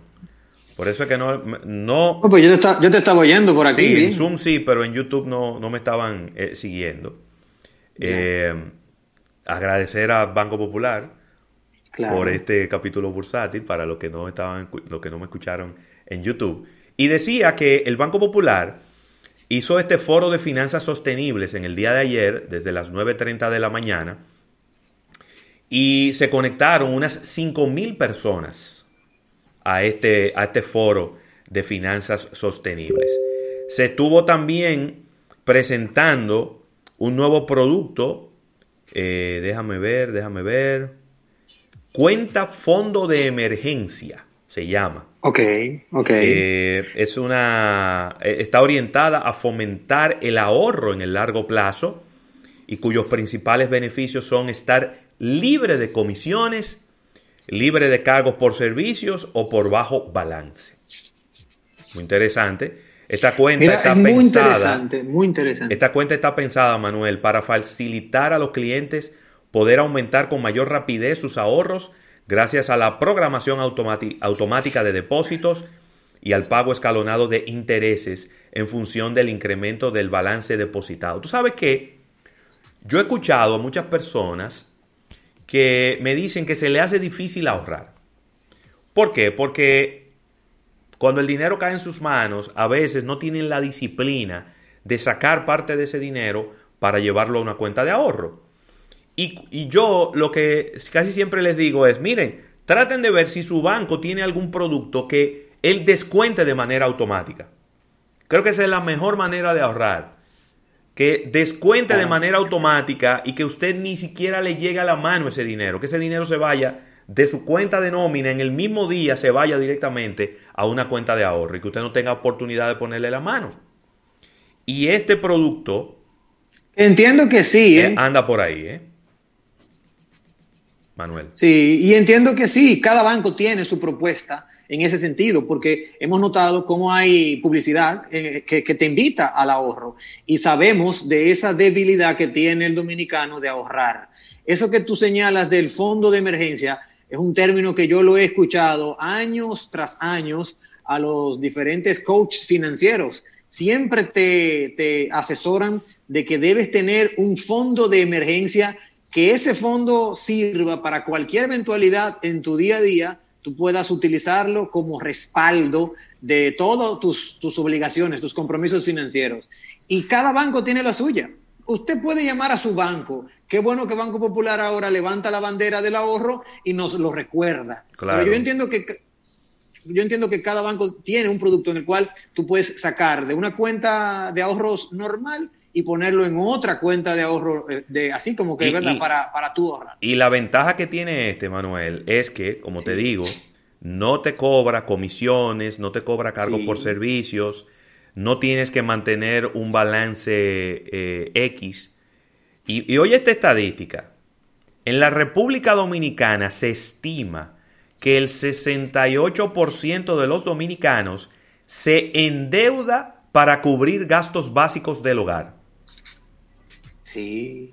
Por eso es que no... no pues yo, te está, yo te estaba oyendo por aquí. Sí, bien. en Zoom sí, pero en YouTube no, no me estaban eh, siguiendo. Eh, agradecer a Banco Popular Claro. por este capítulo bursátil para los que no estaban los que no me escucharon en YouTube. Y decía que el Banco Popular hizo este foro de finanzas sostenibles en el día de ayer, desde las 9.30 de la mañana, y se conectaron unas 5.000 personas a este, a este foro de finanzas sostenibles. Se estuvo también presentando un nuevo producto, eh, déjame ver, déjame ver, cuenta fondo de emergencia, se llama. Ok, ok. Eh, es una, eh, está orientada a fomentar el ahorro en el largo plazo y cuyos principales beneficios son estar libre de comisiones, libre de cargos por servicios o por bajo balance. Muy interesante. Esta cuenta Mira, está es muy pensada. interesante, muy interesante. Esta cuenta está pensada, Manuel, para facilitar a los clientes poder aumentar con mayor rapidez sus ahorros gracias a la programación automática de depósitos y al pago escalonado de intereses en función del incremento del balance depositado. Tú sabes que yo he escuchado a muchas personas que me dicen que se le hace difícil ahorrar. ¿Por qué? Porque cuando el dinero cae en sus manos, a veces no tienen la disciplina de sacar parte de ese dinero para llevarlo a una cuenta de ahorro. Y, y yo lo que casi siempre les digo es, miren, traten de ver si su banco tiene algún producto que él descuente de manera automática. Creo que esa es la mejor manera de ahorrar. Que descuente de manera automática y que usted ni siquiera le llegue a la mano ese dinero. Que ese dinero se vaya de su cuenta de nómina en el mismo día, se vaya directamente a una cuenta de ahorro y que usted no tenga oportunidad de ponerle la mano. Y este producto Entiendo que sí, ¿eh? eh, anda por ahí, ¿eh? Manuel. Sí, y entiendo que sí, cada banco tiene su propuesta en ese sentido, porque hemos notado cómo hay publicidad eh, que, que te invita al ahorro y sabemos de esa debilidad que tiene el dominicano de ahorrar. Eso que tú señalas del fondo de emergencia es un término que yo lo he escuchado años tras años a los diferentes coaches financieros. Siempre te, te asesoran de que debes tener un fondo de emergencia que ese fondo sirva para cualquier eventualidad en tu día a día, tú puedas utilizarlo como respaldo de todas tus, tus obligaciones, tus compromisos financieros. Y cada banco tiene la suya. Usted puede llamar a su banco. Qué bueno que Banco Popular ahora levanta la bandera del ahorro y nos lo recuerda. Claro. Pero yo entiendo que yo entiendo que cada banco tiene un producto en el cual tú puedes sacar de una cuenta de ahorros normal y ponerlo en otra cuenta de ahorro, eh, de, así como que, Y- ¿verdad? y- para, para tú ahorrar. Y la ventaja que tiene este, Manuel, es que, como te digo, no te cobra comisiones, no te cobra cargo Sí. por servicios, no tienes que mantener un balance eh, X. Y, y oye esta estadística. En la República Dominicana se estima que el 68% de los dominicanos se endeuda para cubrir gastos básicos del hogar. Sí.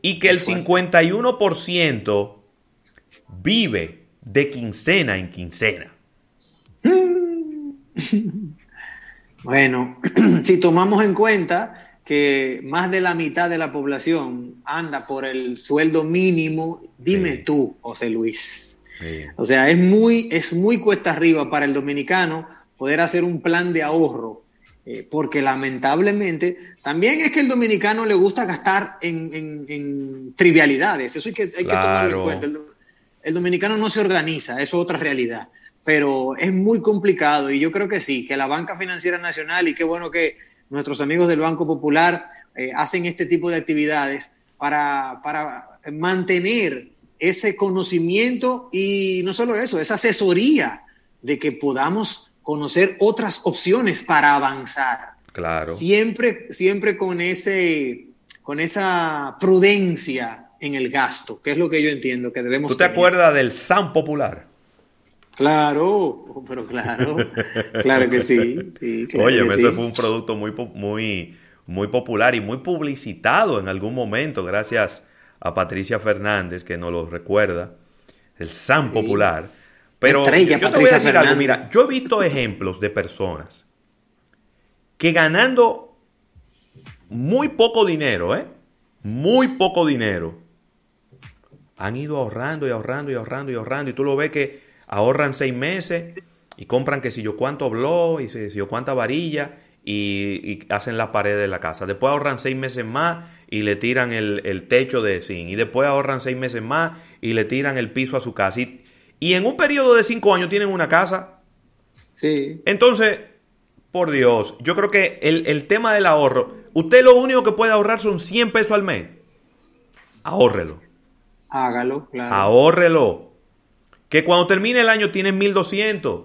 Y que el 51% vive de quincena en quincena. [laughs] Bueno, [clears throat] si tomamos en cuenta que más de la mitad de la población anda por el sueldo mínimo, dime tú, José Luis. O sea, es muy, es muy cuesta arriba para el dominicano poder hacer un plan de ahorro, eh, porque lamentablemente también es que el dominicano le gusta gastar en, en- en trivialidades. Eso hay que, hay que tomarlo en cuenta. El, el dominicano no se organiza, eso es otra realidad. Pero es muy complicado y yo creo que sí, que la banca financiera nacional y qué bueno que nuestros amigos del Banco Popular eh, hacen este tipo de actividades para, para mantener ese conocimiento y no solo eso, esa asesoría de que podamos conocer otras opciones para avanzar. Claro. Siempre, siempre con ese, con esa prudencia en el gasto, que es lo que yo entiendo que debemos ¿Tú te tener. acuerdas del SAM popular? Claro, pero claro, [laughs] claro que sí. sí claro Oye, que sí. fue un producto muy, muy, muy popular y muy publicitado en algún momento, gracias a Patricia Fernández, que nos lo recuerda, el SAM popular. Pero Estrella, yo, yo te voy a decir algo, mira, yo he visto ejemplos de personas que ganando muy poco dinero, ¿eh? Muy poco dinero, han ido ahorrando y ahorrando y ahorrando y ahorrando y tú lo ves que ahorran seis meses y compran que si yo cuánto blog y si yo cuánta varilla y, y hacen la pared de la casa. Después ahorran seis meses más y le tiran el, el techo de zinc. Y después ahorran seis meses más y le tiran el piso a su casa. Y, y en un periodo de cinco años tienen una casa. Sí. Entonces, por Dios, yo creo que el, el tema del ahorro, usted lo único que puede ahorrar son 100 pesos al mes. Ahórrelo. Hágalo, claro. Ahórrelo. Que cuando termine el año tiene 1200.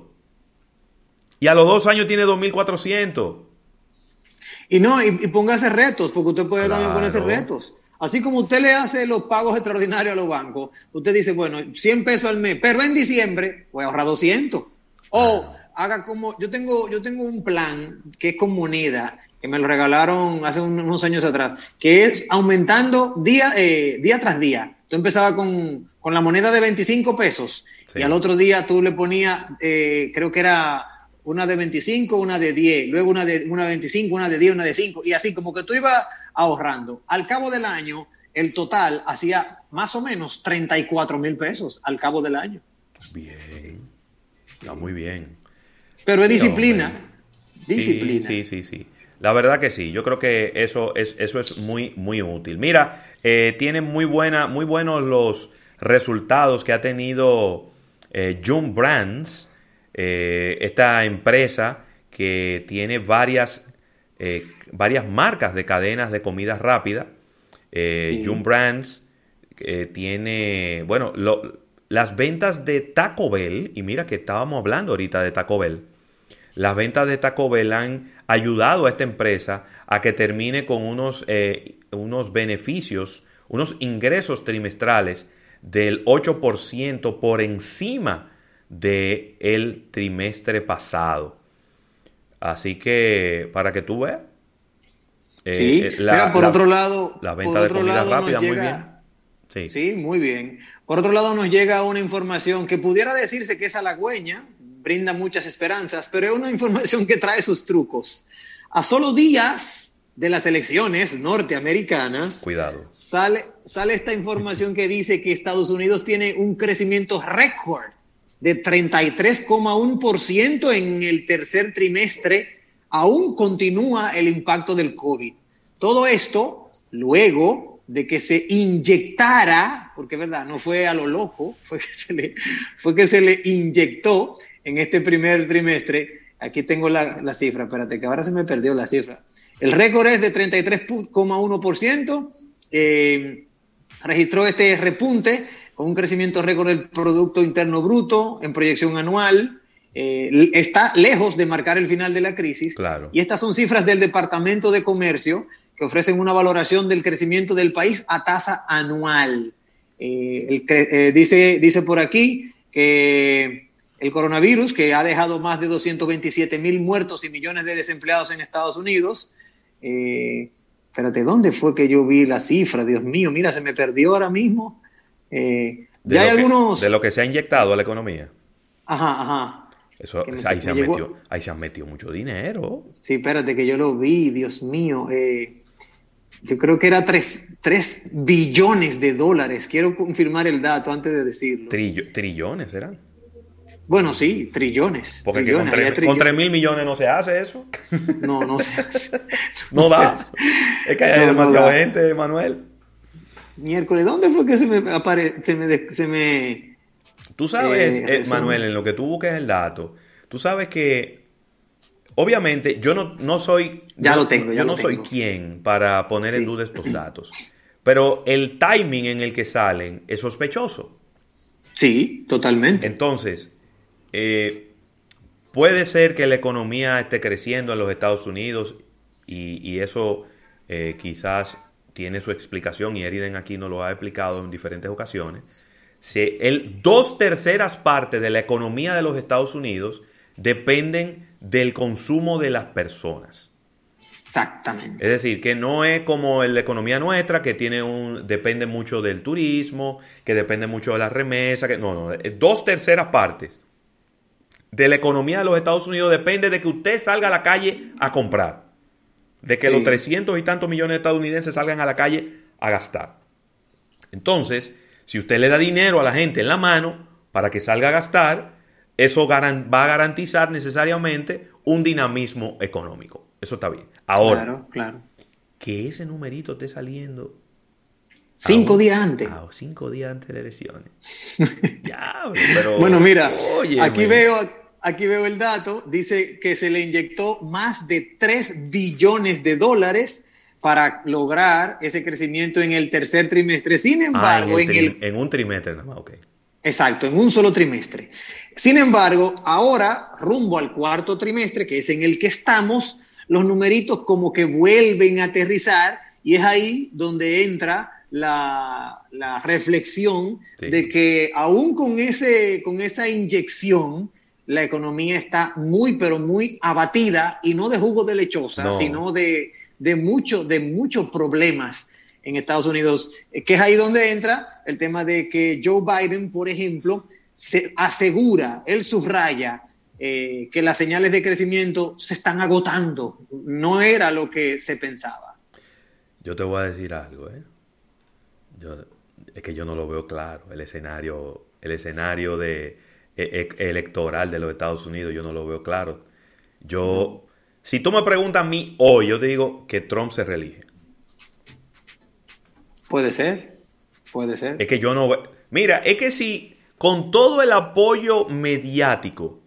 Y a los dos años tiene 2400. Y no, y, y póngase retos, porque usted puede también ponerse retos. Así como usted le hace los pagos extraordinarios a los bancos, usted dice, bueno, 100 pesos al mes, pero en diciembre voy a ahorrar 200. O haga como, yo tengo, yo tengo un plan que es con moneda, que me lo regalaron hace un- unos años atrás, que es aumentando día, eh, día tras día. Tú empezaba con, con la moneda de 25 pesos y al otro día tú le ponías, eh, creo que era una de 25, una de 10, luego una de, una de 25, una de 10, una de 5, y así como que tú ibas ahorrando. Al cabo del año, el total hacía más o menos 34 mil pesos al cabo del año. Bien. Está muy bien. Pero es disciplina. Disciplina. Sí, sí, sí, sí. La verdad que sí. Yo creo que eso es, eso es muy, muy útil. Mira, eh, tiene muy buena, muy buenos los resultados que ha tenido eh, June Brands, eh, esta empresa que tiene varias, eh, varias marcas de cadenas de comida rápida. Eh, Sí. June Brands eh, tiene, bueno, lo- las ventas de Taco Bell, y mira que estábamos hablando ahorita de Taco Bell, las ventas de Taco Bell han ayudado a esta empresa a que termine con unos, eh, unos beneficios, unos ingresos trimestrales del 8% por encima del el trimestre pasado. Así que, para que tú veas. eh, Sí. eh, la- Mira, por la- otro lado, La por venta de comida lado rápida, muy bien. Sí. Sí, muy bien. Por otro lado, nos llega una información que pudiera decirse que es halagüeña, brinda muchas esperanzas, pero es una [laughs] información que trae sus trucos. A solo días de las elecciones norteamericanas, Cuidado. sale, sale esta información que dice que Estados Unidos tiene un crecimiento récord de 33,1% en el tercer trimestre. Aún continúa el impacto del COVID. Todo esto luego de que se inyectara, porque es verdad, no fue a lo loco, fue que se le, fue que se le inyectó en este primer trimestre. Aquí tengo la, la cifra, espérate, que ahora se me perdió la cifra. El récord es de 33,1%. Eh, registró este repunte con un crecimiento récord del Producto Interno Bruto en proyección anual. Eh, está lejos de marcar el final de la crisis. Claro. Y estas son cifras del Departamento de Comercio que ofrecen una valoración del crecimiento del país a tasa anual. Eh, el eh, dice, dice por aquí que el coronavirus, que ha dejado más de 227 mil muertos y millones de desempleados en Estados Unidos, espérate, ¿dónde fue que yo vi la cifra? Dios mío, mira, se me perdió ahora mismo. Eh, De ya hay lo que- algunos... de lo que se ha inyectado a la economía. Ajá, ajá. Eso, me- ahí, se han llegó- metido, ahí se han metido mucho dinero. Sí, espérate que yo lo vi, Dios mío. eh, yo creo que era 3, billones de dólares. Quiero confirmar el dato antes de decirlo. Trillo- trillones eran. Bueno, sí, trillones. Porque que con, trillones, tres, había con trillones. tres mil millones no se hace eso. No, no se [laughs] hace. No da. Es que hay No, demasiada da. gente, Manuel. Miércoles, ¿dónde fue que se me apare se me, se me Tú sabes, Eh, eh. Manuel, en lo que tú busques el dato, tú sabes que, obviamente, yo no, no soy, Ya lo tengo, ya yo lo no soy quien para poner en duda estos datos, pero el timing en el que salen es sospechoso. Sí, totalmente. Entonces, eh, puede ser que la economía esté creciendo en los Estados Unidos y, y eso eh, quizás tiene su explicación y Eriden aquí nos lo ha explicado en diferentes ocasiones. Se- el, dos terceras partes de la economía de los Estados Unidos dependen del consumo de las personas. Exactamente. Es decir, que no es como la economía nuestra, que tiene un, depende mucho del turismo, que depende mucho de las remesas, que no, no, eh, dos terceras partes de la economía de los Estados Unidos depende de que usted salga a la calle a comprar, de que Sí. los 300 y tantos millones de estadounidenses salgan a la calle a gastar. Entonces, si usted le da dinero a la gente en la mano para que salga a gastar, eso va a garantizar necesariamente un dinamismo económico. Eso está bien. Ahora, Claro, claro. que ese numerito esté saliendo Cinco días antes. a cinco días antes de las elecciones. [laughs] ya, pero. Bueno, mira, óyeme. aquí veo, aquí veo el dato. Dice que se le inyectó más de 3 billones de dólares para lograr ese crecimiento en el tercer trimestre. Sin Ah, en, embargo, el en el en un trimestre nada más, ok. Exacto, en un solo trimestre. Sin embargo, ahora, rumbo al cuarto trimestre, que es en el que estamos, los numeritos como que vuelven a aterrizar y es ahí donde entra la, la reflexión Sí. de que aún con, ese, con esa inyección, la economía está muy, pero muy abatida y no de jugo de lechosa, No. sino de, de, mucho, de muchos problemas en Estados Unidos, eh, que es ahí donde entra el tema de que Joe Biden, por ejemplo, se asegura, él subraya eh, que las señales de crecimiento se están agotando. No era lo que se pensaba. Yo te voy a decir algo, ¿eh? Yo- es que yo no lo veo claro. El escenario, el escenario de, electoral de los Estados Unidos, yo no lo veo claro. Yo, si tú me preguntas a mí hoy, yo te digo que Trump se reelige. Puede ser, puede ser. Es que yo no. Mira, es que si con todo el apoyo mediático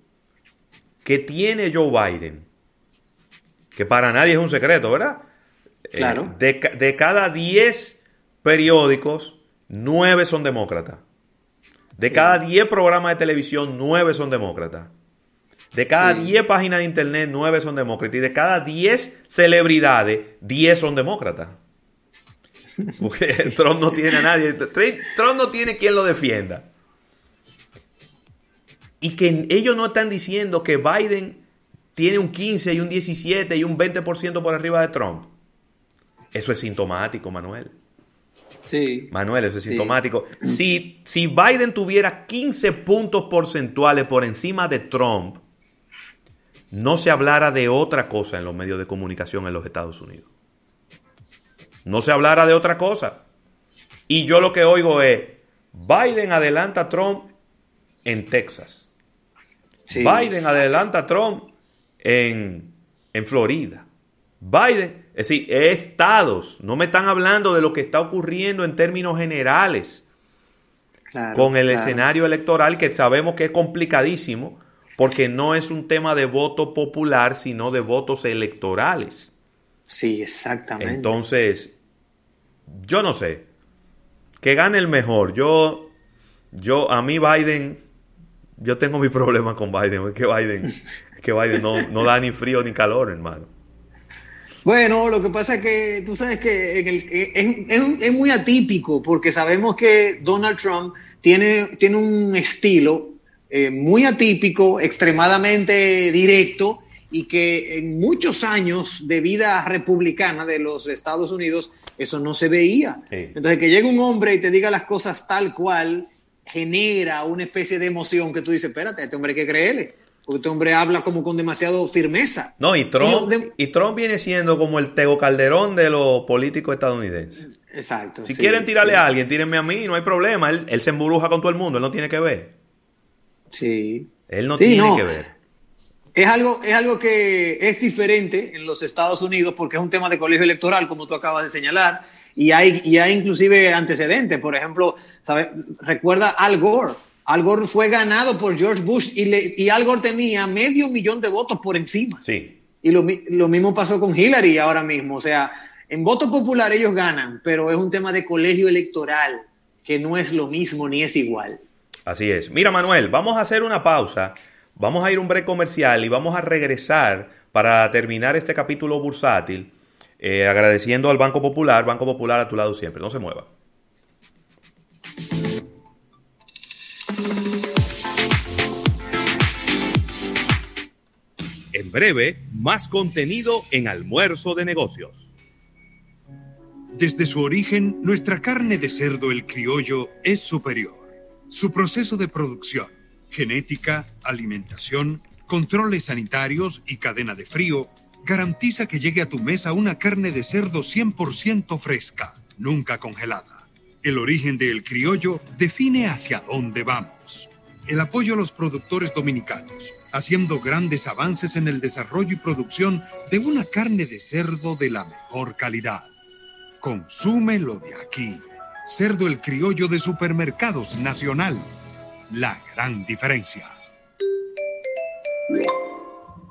que tiene Joe Biden, que para nadie es un secreto, ¿verdad? Eh, Claro. de, de cada 10 periódicos, 9 son demócratas. De cada 10 programas de televisión, 9 son demócratas. De cada Sí. 10 páginas de internet, 9 son demócratas. Y de cada 10 celebridades, 10 son demócratas. [laughs] Porque Trump no tiene a nadie. Trump no tiene quien lo defienda. Y que ellos no están diciendo que Biden tiene un 15 y un 17 y un 20% por arriba de Trump. Eso es sintomático, Manuel. Sí. Manuel, eso es Sí. sintomático. [clears throat] Si, si Biden tuviera 15 puntos porcentuales por encima de Trump, no se hablara de otra cosa en los medios de comunicación en los Estados Unidos. no se hablara de otra cosa. Y yo lo que oigo es, Biden adelanta a Trump en Texas. Biden adelanta a Trump en, en Florida. Biden, es decir, estados, no me están hablando de lo que está ocurriendo en términos generales con el escenario electoral que sabemos que es complicadísimo porque no es un tema de voto popular, sino de votos electorales. Sí, exactamente. Entonces, yo no sé, que gane el mejor. Yo, yo, a mí Biden, yo tengo mi [laughs] problema con Biden, es que Biden, que Biden no, no da ni frío ni calor, hermano. Bueno, lo que pasa es que tú sabes que es, muy atípico porque sabemos que Donald Trump tiene, tiene un estilo eh, muy atípico, extremadamente directo y que en muchos años de vida republicana de los Estados Unidos eso no se veía. Entonces, que llegue un hombre y te diga las cosas tal cual genera una especie de emoción que tú dices, espérate, a este hombre hay que creerle. Porque este hombre habla como con demasiado firmeza. No, y Trump, y, Trump viene siendo como el Tego Calderón de los políticos estadounidenses. Exacto. Si quieren tirarle a alguien, tírenme a mí, no hay problema. Él, él, se emburuja con todo el mundo, él no tiene que ver. Sí. Él no tiene que ver. Es algo, es algo que es diferente en los Estados Unidos porque es un tema de colegio electoral, como tú acabas de señalar, y hay, y hay inclusive antecedentes. Por ejemplo, ¿sabe? recuerda Al Gore al Gore fue ganado por George Bush y, le, y Al Gore tenía medio millón de votos por encima. Sí. Y lo, mismo pasó con Hillary ahora mismo. O sea, en voto popular ellos ganan, pero es un tema de colegio electoral que no es lo mismo ni es igual. Así es. Mira, Manuel, vamos a hacer una pausa. Vamos a ir a un break comercial y vamos a regresar para terminar este capítulo bursátil, eh, agradeciendo al Banco Popular. Banco Popular a tu lado siempre. No se mueva. En breve, más contenido en Almuerzo de Negocios. Desde su origen, nuestra carne de cerdo el criollo es superior. Su proceso de producción, genética, alimentación, controles sanitarios y cadena de frío garantiza que llegue a tu mesa una carne de cerdo 100% fresca, nunca congelada. El origen del criollo define hacia dónde vamos el apoyo a los productores dominicanos, haciendo grandes avances en el desarrollo y producción de una carne de cerdo de la mejor calidad. Consúmelo de aquí. Cerdo el criollo de supermercados nacional. La gran diferencia.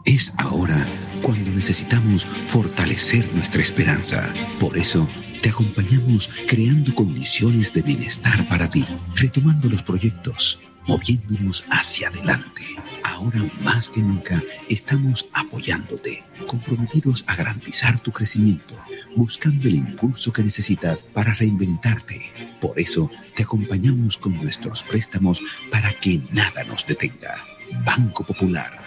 Es ahora cuando necesitamos fortalecer nuestra esperanza. Por eso, te acompañamos creando condiciones de bienestar para ti, retomando los proyectos moviéndonos hacia adelante. Ahora más que nunca estamos apoyándote, comprometidos a garantizar tu crecimiento, buscando el impulso que necesitas para reinventarte. Por eso te acompañamos con nuestros préstamos para que nada nos detenga. Banco Popular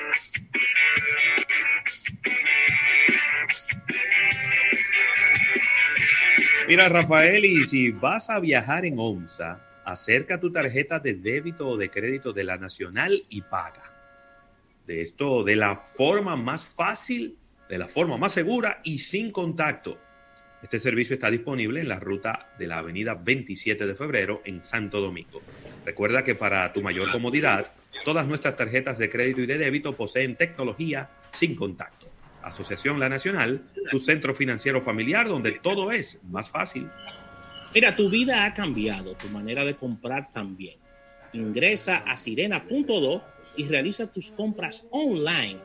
Mira, Rafael, y si vas a viajar en ONSA, acerca tu tarjeta de débito o de crédito de la Nacional y paga. De esto, de la forma más fácil, de la forma más segura y sin contacto. Este servicio está disponible en la ruta de la avenida 27 de febrero en Santo Domingo. Recuerda que para tu mayor comodidad, todas nuestras tarjetas de crédito y de débito poseen tecnología sin contacto. Asociación La Nacional, tu centro financiero familiar donde todo es más fácil. Mira, tu vida ha cambiado, tu manera de comprar también. Ingresa a sirena.do y realiza tus compras online.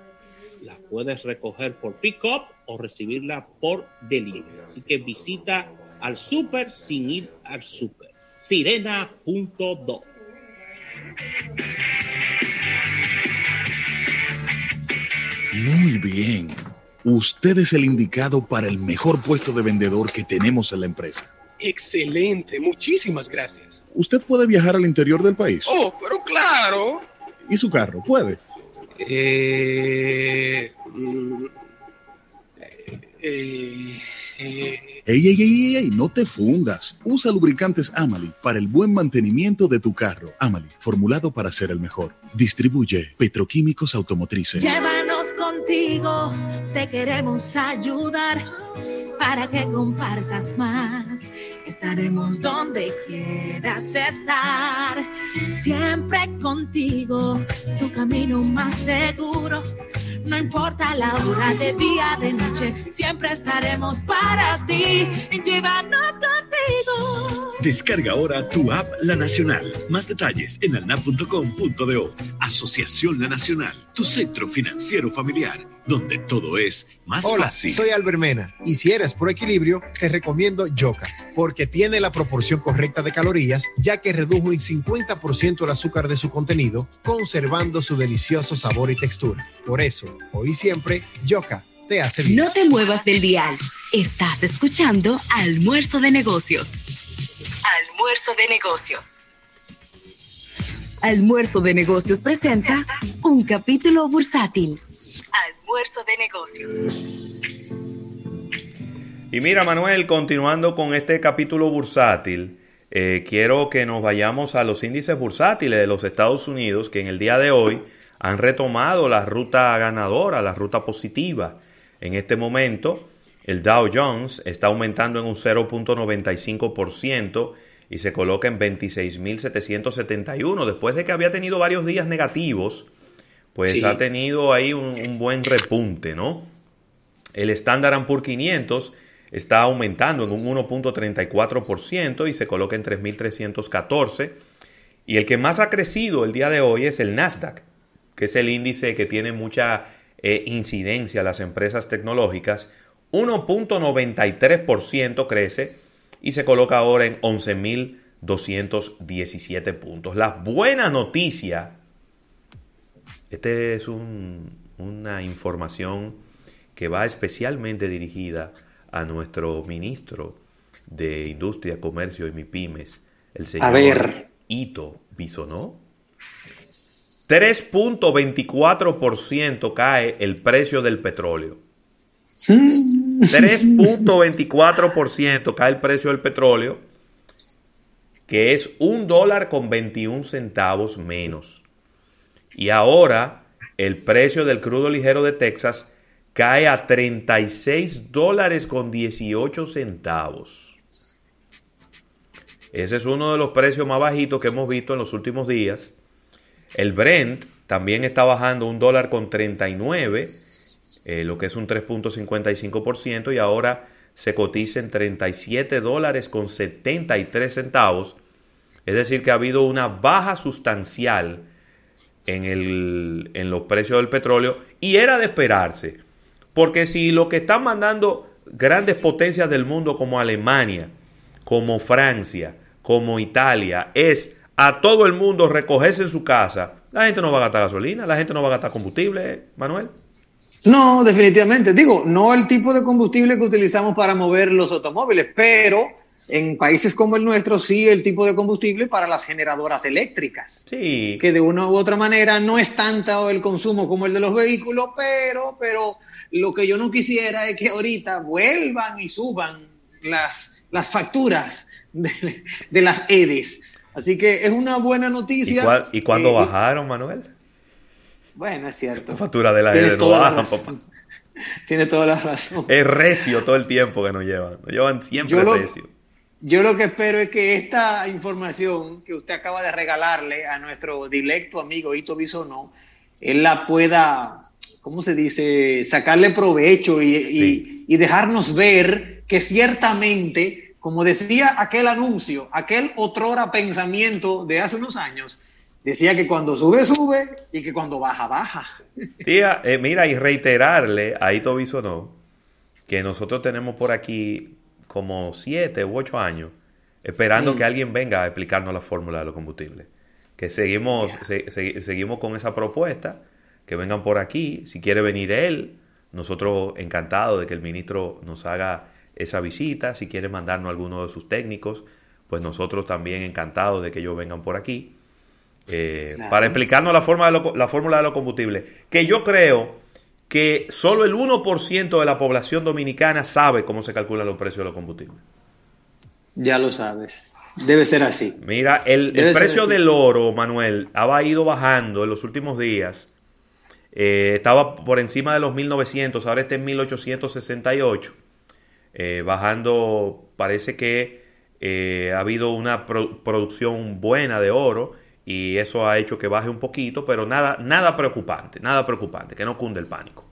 La puedes recoger por pick-up o recibirla por delivery. Así que visita al super sin ir al super. Sirena.do. Muy bien. Usted es el indicado para el mejor puesto de vendedor que tenemos en la empresa. Excelente, muchísimas gracias. ¿Usted puede viajar al interior del país? Oh, pero claro. ¿Y su carro? ¿Puede? Eh, mm, eh, eh, Ey, ey, ey, ey, no te fundas. Usa lubricantes Amali para el buen mantenimiento de tu carro. Amali, formulado para ser el mejor. Distribuye Petroquímicos Automotrices. Contigo, te queremos ayudar para que compartas más. Estaremos donde quieras estar, siempre contigo, tu camino más seguro. No importa la hora de día, de noche, siempre estaremos para ti. Llévanos contigo. Descarga ahora tu app La Nacional. Más detalles en alnap.com.do. Asociación La Nacional, tu centro financiero familiar, donde todo es más Hola, fácil. soy Albert Mena y si eres por equilibrio, te recomiendo Yoka, porque tiene la proporción correcta de calorías, ya que redujo en 50% el azúcar de su contenido, conservando su delicioso sabor y textura. Por eso, hoy siempre, Yoka te hace bien. No te muevas del dial. Estás escuchando Almuerzo de Negocios. Almuerzo de Negocios. Almuerzo de Negocios presenta un capítulo bursátil. Almuerzo de Negocios. Y mira, Manuel, continuando con este capítulo bursátil, eh, quiero que nos vayamos a los índices bursátiles de los Estados Unidos, que en el día de hoy han retomado la ruta ganadora, la ruta positiva. En este momento, el Dow Jones está aumentando en un 0.95% y se coloca en 26.771. Después de que había tenido varios días negativos, pues Sí. ha tenido ahí un, un buen repunte, ¿no? El Standard Poor's 500 está aumentando en un 1.34% y se coloca en 3.314. Y el que más ha crecido el día de hoy es el Nasdaq, que es el índice que tiene mucha eh, incidencia a las empresas tecnológicas. 1.93% crece y se coloca ahora en 11.217 puntos. La buena noticia, este es un- una información que va especialmente dirigida a nuestro ministro de Industria, Comercio y MIPIMES, el señor. Ito Bisonó. 3.24% cae el precio del petróleo. [laughs] 3.24% cae el precio del petróleo, que es un dólar con 21 centavos menos. Y ahora el precio del crudo ligero de Texas cae a 36 dólares con 18 centavos. Ese es uno de los precios más bajitos que hemos visto en los últimos días. El Brent también está bajando un dólar con 39, eh, lo que es un 3.55%, y ahora se cotiza en 37 dólares con 73 centavos. Es decir, que ha habido una baja sustancial en, el, en los precios del petróleo y era de esperarse. Porque si lo que están mandando grandes potencias del mundo como Alemania, como Francia, como Italia, es a todo el mundo recogerse en su casa, la gente no va a gastar gasolina, la gente no va a gastar combustible, Manuel. No, definitivamente. Digo, no el tipo de combustible que utilizamos para mover los automóviles, pero en países como el nuestro sí el tipo de combustible para las generadoras eléctricas. Sí. Que de una u otra manera no es tanto el consumo como el de los vehículos, pero, pero lo que yo no quisiera es que ahorita vuelvan y suban las, las facturas de, de las EDES. Así que es una buena ¿Y, noticia. cuál- y cuándo Eh, bajaron, Manuel? Bueno, es cierto. La factura de la Tienes EDE no bajan, papá. [laughs] Tiene toda la razón. Es recio todo el tiempo que nos llevan. Nos llevan siempre Yo lo- recio. Yo lo que espero es que esta información que usted acaba de regalarle a nuestro directo amigo Ito Bisono, él la pueda, ¿cómo se dice?, sacarle provecho y, y- y dejarnos ver que ciertamente, como decía aquel anuncio, aquel otrora pensamiento de hace unos años, decía que cuando sube, sube y que cuando baja, baja. [laughs] Tía, eh, mira, y reiterarle a Ito Bisonó que nosotros tenemos por aquí como siete u ocho años esperando Mm. que alguien venga a explicarnos la fórmula de los combustibles. Que seguimos, se- se- seguimos con esa propuesta, que vengan por aquí, si quiere venir él, nosotros encantados de que el ministro nos haga esa visita, si quieren mandarnos alguno de sus técnicos, pues nosotros también encantados de que ellos vengan por aquí. eh, Claro. Para explicarnos la, forma de lo- la fórmula de los combustibles, que yo creo que solo el 1% de la población dominicana sabe cómo se calculan los precios de los combustibles. Ya lo sabes. Debe ser así. Mira, el, el precio del oro, Manuel, ha ido bajando en los últimos días. Eh, estaba por encima de los 1900, ahora está en 1868. Eh, bajando, parece que eh, ha habido una pro- producción buena de oro y eso ha hecho que baje un poquito, pero nada, nada preocupante, nada preocupante, que no cunde el pánico.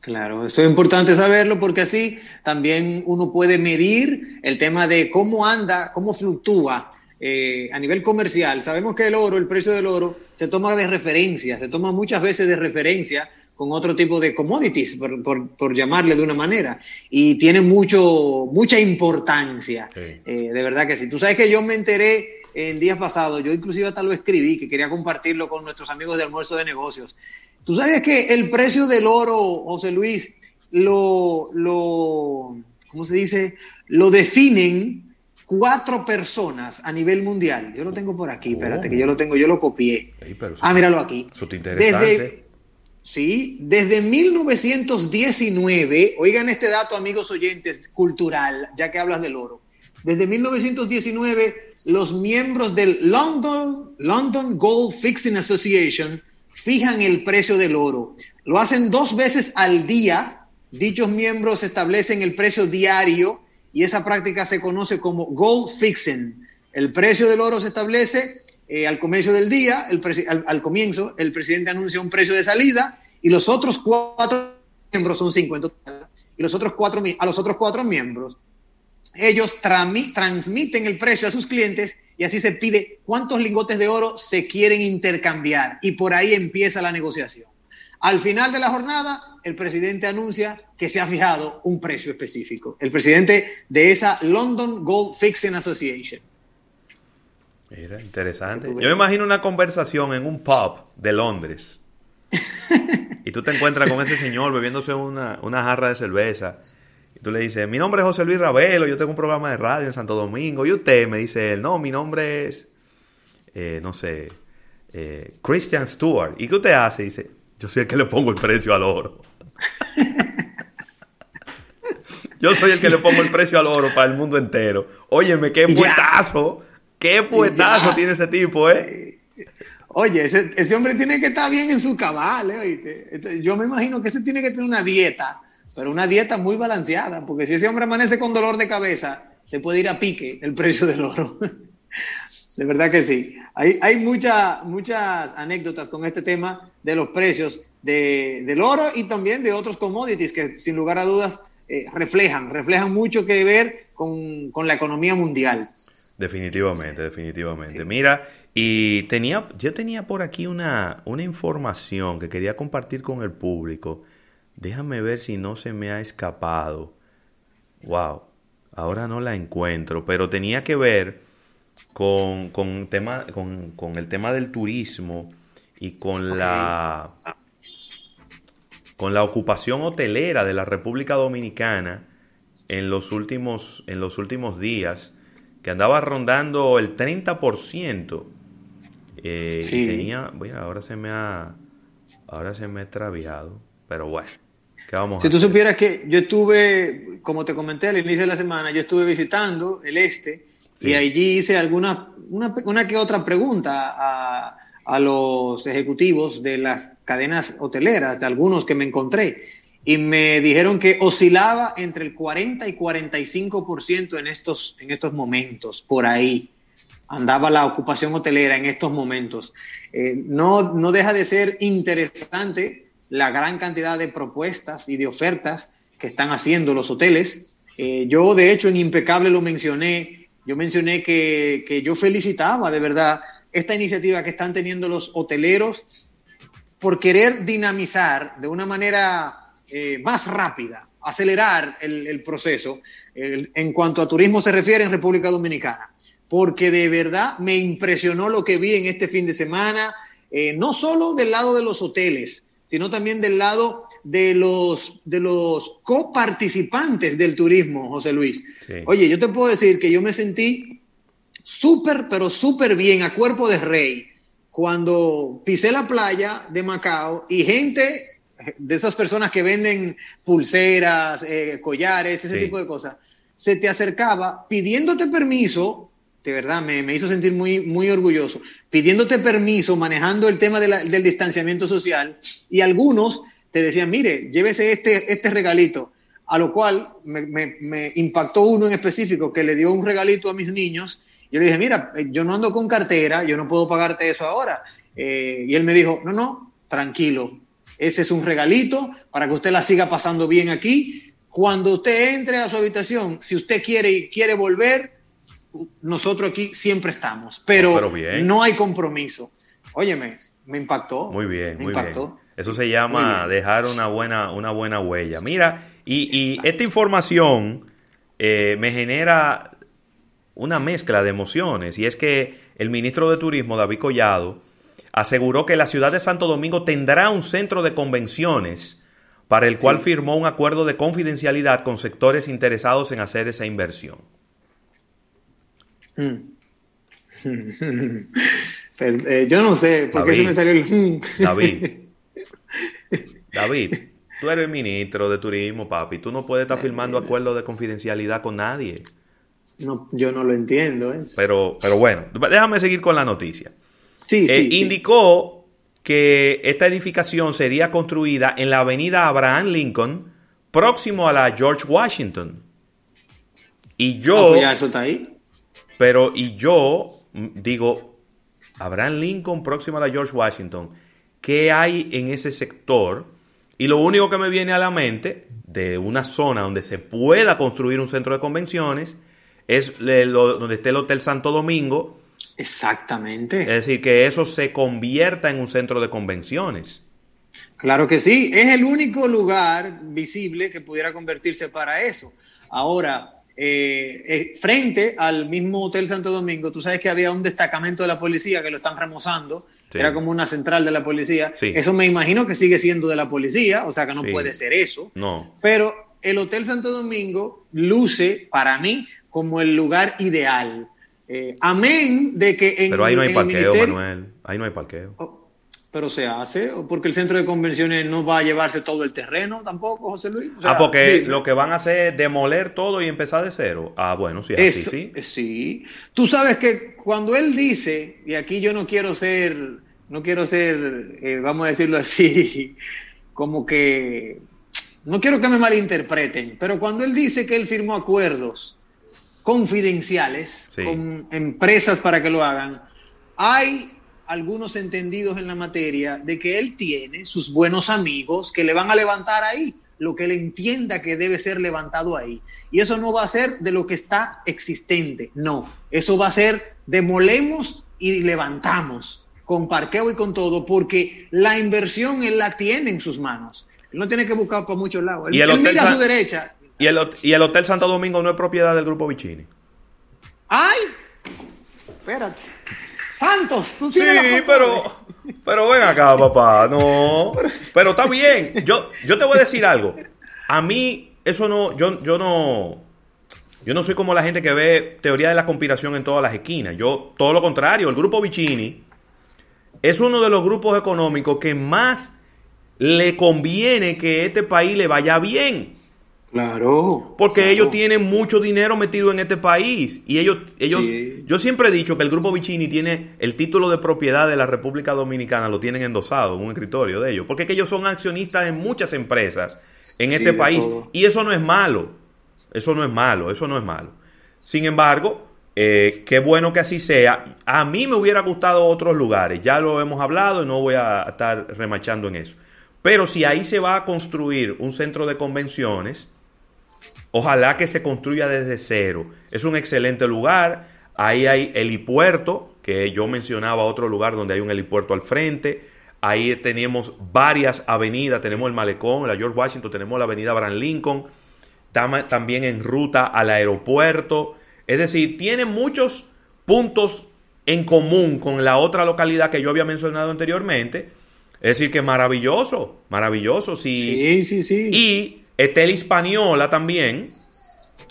Claro, esto es importante saberlo porque así también uno puede medir el tema de cómo anda, cómo fluctúa eh, a nivel comercial. Sabemos que el oro, el precio del oro, se toma de referencia, se toma muchas veces de referencia con otro tipo de commodities, por, por- por llamarle de una manera, y tiene mucho, mucha importancia. Eh, de verdad que sí. Tú sabes que yo me enteré en días pasados, yo inclusive hasta lo escribí, que quería compartirlo con nuestros amigos de almuerzo de negocios. Tú sabes que el precio del oro, José Luis, lo, lo, ¿cómo se dice? Lo definen cuatro personas a nivel mundial. Yo lo tengo por aquí, espérate, que yo lo tengo, yo lo copié. Ah, míralo aquí. Eso está interesante. Desde, sí, desde 1919, oigan este dato, amigos oyentes, cultural, ya que hablas del oro. Desde 1919, los miembros del London, London Gold Fixing Association fijan el precio del oro. Lo hacen dos veces al día. Dichos miembros establecen el precio diario y esa práctica se conoce como gold fixing. El precio del oro se establece eh, al comienzo del día, el al, al comienzo, el presidente anuncia un precio de salida y los otros cuatro miembros son 50 y los otros cuatro a los otros cuatro miembros ellos transmiten el precio a sus clientes y así se pide cuántos lingotes de oro se quieren intercambiar y por ahí empieza la negociación. Al final de la jornada, el presidente anuncia que se ha fijado un precio específico. El presidente de esa London Gold Fixing Association. Mira, interesante. Yo me imagino una conversación en un pub de Londres. [laughs] y tú te encuentras con ese señor bebiéndose una, una jarra de cerveza. Y tú le dices, mi nombre es José Luis Ravelo, yo tengo un programa de radio en Santo Domingo. Y usted me dice, él, no, mi nombre es, eh, no sé, eh, Christian Stewart. ¿Y qué usted hace? dice, yo soy el que le pongo el precio al oro. [laughs] yo soy el que le pongo el precio al oro para el mundo entero. Óyeme, qué puetazo. Qué puetazo tiene ese tipo, ¿eh? Oye, ese, ese hombre tiene que estar bien en su cabal, ¿eh? ¿Oíste? Este, Yo me imagino que ese tiene que tener una dieta, pero una dieta muy balanceada, porque si ese hombre amanece con dolor de cabeza, se puede ir a pique el precio del oro. [laughs] De verdad que sí. Hay, hay mucha- muchas anécdotas con este tema de los precios de- del oro y también de otros commodities que sin lugar a dudas eh, reflejan, reflejan mucho que ver con, con la economía mundial. Definitivamente, definitivamente. Mira, y tenía, yo tenía por aquí una, una información que quería compartir con el público. Déjame ver si no se me ha escapado. Wow, ahora no la encuentro, pero tenía que ver con, con, tema, con, con el tema del turismo y con la con la ocupación hotelera de la República Dominicana en los últimos, en los últimos días, que andaba rondando el 30%. Eh, y Sí. tenía, bueno, ahora se me ha, ahora se me ha extraviado, pero bueno, ¿qué vamos Si a tú hacer? supieras que yo estuve, como te comenté al inicio de la semana, yo estuve visitando el este Sí. y allí hice alguna, una, una que otra pregunta a, a los ejecutivos de las cadenas hoteleras, de algunos que me encontré, y me dijeron que oscilaba entre el 40 y 45% en estos, en estos momentos, por ahí andaba la ocupación hotelera en estos momentos. Eh, no, no deja de ser interesante la gran cantidad de propuestas y de ofertas que están haciendo los hoteles. Eh, yo, de hecho, en Impecable lo mencioné. Yo mencioné que, que yo felicitaba de verdad esta iniciativa que están teniendo los hoteleros por querer dinamizar de una manera eh, más rápida, acelerar el, el proceso el- en cuanto a turismo se refiere en República Dominicana. Porque de verdad me impresionó lo que vi en este fin de semana, eh, no solo del lado de los hoteles, sino también del lado de los, de los coparticipantes del turismo, José Luis. Sí. Oye, yo te puedo decir que yo me sentí súper, pero súper bien, a cuerpo de rey, cuando pisé la playa de Macao y gente de esas personas que venden pulseras, eh, collares, ese Sí. tipo de cosas, se te acercaba pidiéndote permiso, de verdad me, me hizo sentir muy, muy orgulloso, pidiéndote permiso, manejando el tema de la- del distanciamiento social, y algunos te decían, mire, llévese este, este regalito, a lo cual me, me- me impactó uno en específico que le dio un regalito a mis niños. Yo le dije, mira, eh, yo no ando con cartera, yo no puedo pagarte eso ahora. Eh, y él me dijo, no, no, tranquilo, ese es un regalito para que usted la siga pasando bien aquí. Cuando usted entre a su habitación, si usted quiere quiere volver, nosotros aquí siempre estamos, pero, Pero bien. no hay compromiso. Óyeme, me impactó. Muy bien, me muy impactó. bien. Eso se llama dejar una buena, una buena huella. Mira, y, y esta información eh, me genera una mezcla de emociones. Y es que el ministro de Turismo, David Collado, aseguró que la ciudad de Santo Domingo tendrá un centro de convenciones para el cual firmó un acuerdo de confidencialidad con sectores interesados en hacer esa inversión. Mm. [laughs] Pero, eh, yo no sé por qué se David. me salió el. mm. [laughs] David. David, tú eres el ministro de Turismo, papi. Tú no puedes estar firmando acuerdos de confidencialidad con nadie. No, yo no lo entiendo. ¿eh? Pero, pero bueno, déjame seguir con la noticia. Sí, Eh, sí, sí. Indicó que esta edificación sería construida en la avenida Abraham Lincoln, próximo a la George Washington. Y Ah, yo, pues ya eso está ahí. pero y yo digo, Abraham Lincoln, próximo a la George Washington, ¿qué hay en ese sector? Y lo único que me viene a la mente de una zona donde se pueda construir un centro de convenciones es lo- donde esté el Hotel Santo Domingo. Exactamente. Es decir, que eso se convierta en un centro de convenciones. Claro que sí, es el único lugar visible que pudiera convertirse para eso. Ahora, eh, eh, frente al mismo Hotel Santo Domingo, tú sabes que había un destacamento de la policía que lo están remozando, Sí. era como una central de la policía. Sí. Eso me imagino que sigue siendo de la policía, o sea que no Sí. puede ser eso. No. Pero el Hotel Santo Domingo luce para mí como el lugar ideal. Eh, amén de que en, Pero ahí no hay parqueo, Manuel. Ahí no hay parqueo. pero se hace, porque el centro de convenciones no va a llevarse todo el terreno tampoco, José Luis. O sea, ah, porque dime. lo que van a hacer es demoler todo y empezar de cero. Ah, bueno, sí, así Eso, sí. eh, sí. Tú sabes que cuando él dice, y aquí yo no quiero ser, no quiero ser, eh, vamos a decirlo así, [laughs] como que, no quiero que me malinterpreten, pero cuando él dice que él firmó acuerdos confidenciales Sí. con empresas para que lo hagan, hay algunos entendidos en la materia de que él tiene sus buenos amigos que le van a levantar ahí lo que él entienda que debe ser levantado ahí. Y eso no va a ser de lo que está existente, no. Eso va a ser demolemos y levantamos con parqueo y con todo, porque la inversión él la tiene en sus manos. Él no tiene que buscar por muchos lados. Él, Y el él Hotel mira a su derecha. Y el, y el Hotel Santo Domingo no es propiedad del Grupo Vicini. ¡Ay! Espérate. Santos, tú Sí, tienes la foto pero, pero ven acá, papá. No. [laughs] Pero está bien. Yo, yo te voy a decir algo. A mí, eso no, yo, yo no. Yo no soy como la gente que ve teoría de la conspiración en todas las esquinas. Yo, todo lo contrario, el grupo Vicini es uno de los grupos económicos que más le conviene que este país le vaya bien. Claro. Porque claro. ellos tienen mucho dinero metido en este país. Y ellos, ellos, Sí. yo siempre he dicho que el Grupo Vicini tiene el título de propiedad de la República Dominicana, lo tienen endosado en un escritorio de ellos. Porque es que ellos son accionistas en muchas empresas en Sí, este país. todo. Y eso no es malo. Eso no es malo, eso no es malo. Sin embargo, eh, qué bueno que así sea. A mí me hubiera gustado otros lugares. Ya lo hemos hablado y no voy a estar remachando en eso. Pero si ahí se va a construir un centro de convenciones, Ojalá que se construya desde cero. Es un excelente lugar. Ahí hay helipuerto, que yo mencionaba otro lugar donde hay un helipuerto al frente. Ahí tenemos varias avenidas. Tenemos el Malecón, la George Washington, tenemos la avenida Abraham Lincoln. También en ruta al aeropuerto. Es decir, tiene muchos puntos en común con la otra localidad que yo había mencionado anteriormente. Es decir, que maravilloso, maravilloso. Sí, sí, sí. Y está el Hispaniola también,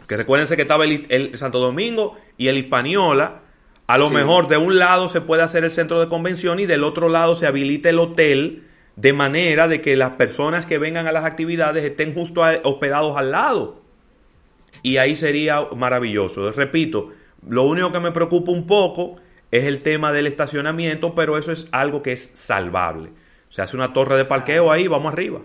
que recuérdense que estaba el, el Santo Domingo y el Hispaniola. A lo Sí. mejor de un lado se puede hacer el centro de convención y del otro lado se habilita el hotel de manera de que las personas que vengan a las actividades estén justo a- hospedados al lado. Y ahí sería maravilloso. Repito, lo único que me preocupa un poco es el tema del estacionamiento, pero eso es algo que es salvable. Se hace una torre de parqueo ahí, vamos arriba.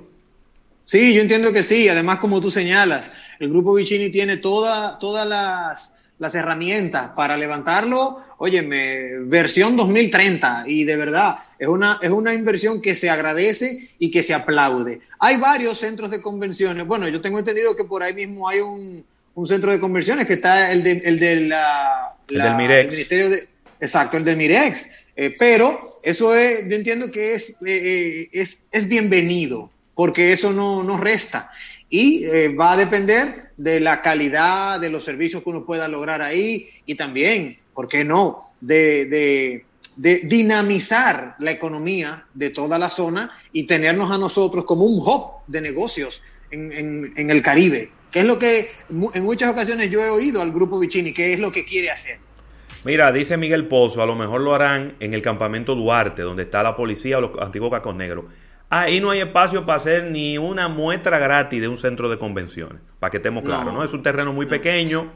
Sí, yo entiendo que sí. Además, como tú señalas, el grupo Vicini tiene toda, todas las, las herramientas para levantarlo. Óyeme, versión 2030. Y de verdad, es una, es una inversión que se agradece y que se aplaude. Hay varios centros de convenciones. Bueno, yo tengo entendido que por ahí mismo hay un, un centro de convenciones que está el de, el de la, El la- del Mirex. el Ministerio de, exacto, el del Mirex. Eh, pero eso es, yo entiendo que es, eh, eh, es, es bienvenido, porque eso no, no resta. Y eh, va a depender de la calidad de los servicios que uno pueda lograr ahí y también, ¿por qué no?, de, de, de dinamizar la economía de toda la zona y tenernos a nosotros como un hub de negocios en, en- el Caribe, que es lo que en muchas ocasiones yo he oído al grupo Vicini, que es lo que quiere hacer. Mira, dice Miguel Pozo, a lo mejor lo harán en el campamento Duarte, donde está la policía o los antiguos cacos negros. Ahí no hay espacio para hacer ni una muestra gratis de un centro de convenciones, para que estemos claros, ¿no? Es un terreno muy pequeño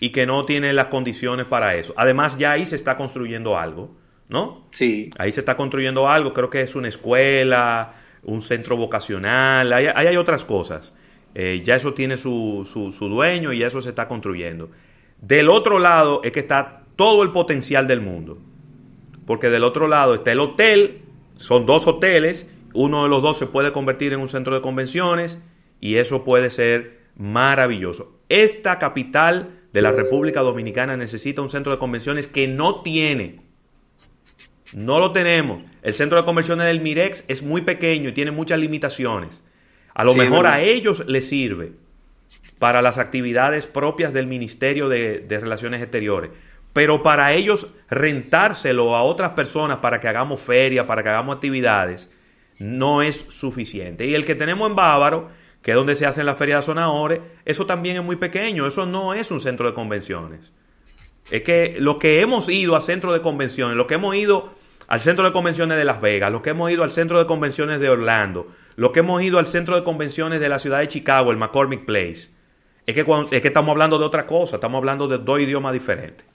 y que no tiene las condiciones para eso. Además, ya ahí se está construyendo algo, ¿no? Sí. Ahí se está construyendo algo, creo que es una escuela, un centro vocacional, ahí, ahí hay otras cosas. Eh, ya eso tiene su, su, su dueño y ya eso se está construyendo. Del otro lado es que está todo el potencial del mundo. Porque del otro lado está el hotel, son dos hoteles, uno de los dos se puede convertir en un centro de convenciones y eso puede ser maravilloso. Esta capital de la República Dominicana necesita un centro de convenciones que no tiene. No lo tenemos. El centro de convenciones del Mirex es muy pequeño y tiene muchas limitaciones. A lo Sí, mejor verdad. a ellos les sirve para las actividades propias del Ministerio de, de Relaciones Exteriores. Pero para ellos rentárselo a otras personas para que hagamos feria, para que hagamos actividades, no es suficiente. Y el que tenemos en Bávaro, que es donde se hacen las ferias de Sonahores, eso también es muy pequeño, eso no es un centro de convenciones. Es que lo que hemos ido a centro de convenciones, lo que hemos ido al centro de convenciones de Las Vegas, lo que hemos ido al centro de convenciones de Orlando, lo que hemos ido al centro de convenciones de la ciudad de Chicago, el McCormick Place, es que, cuando- es que estamos hablando de otra cosa, estamos hablando de dos idiomas diferentes.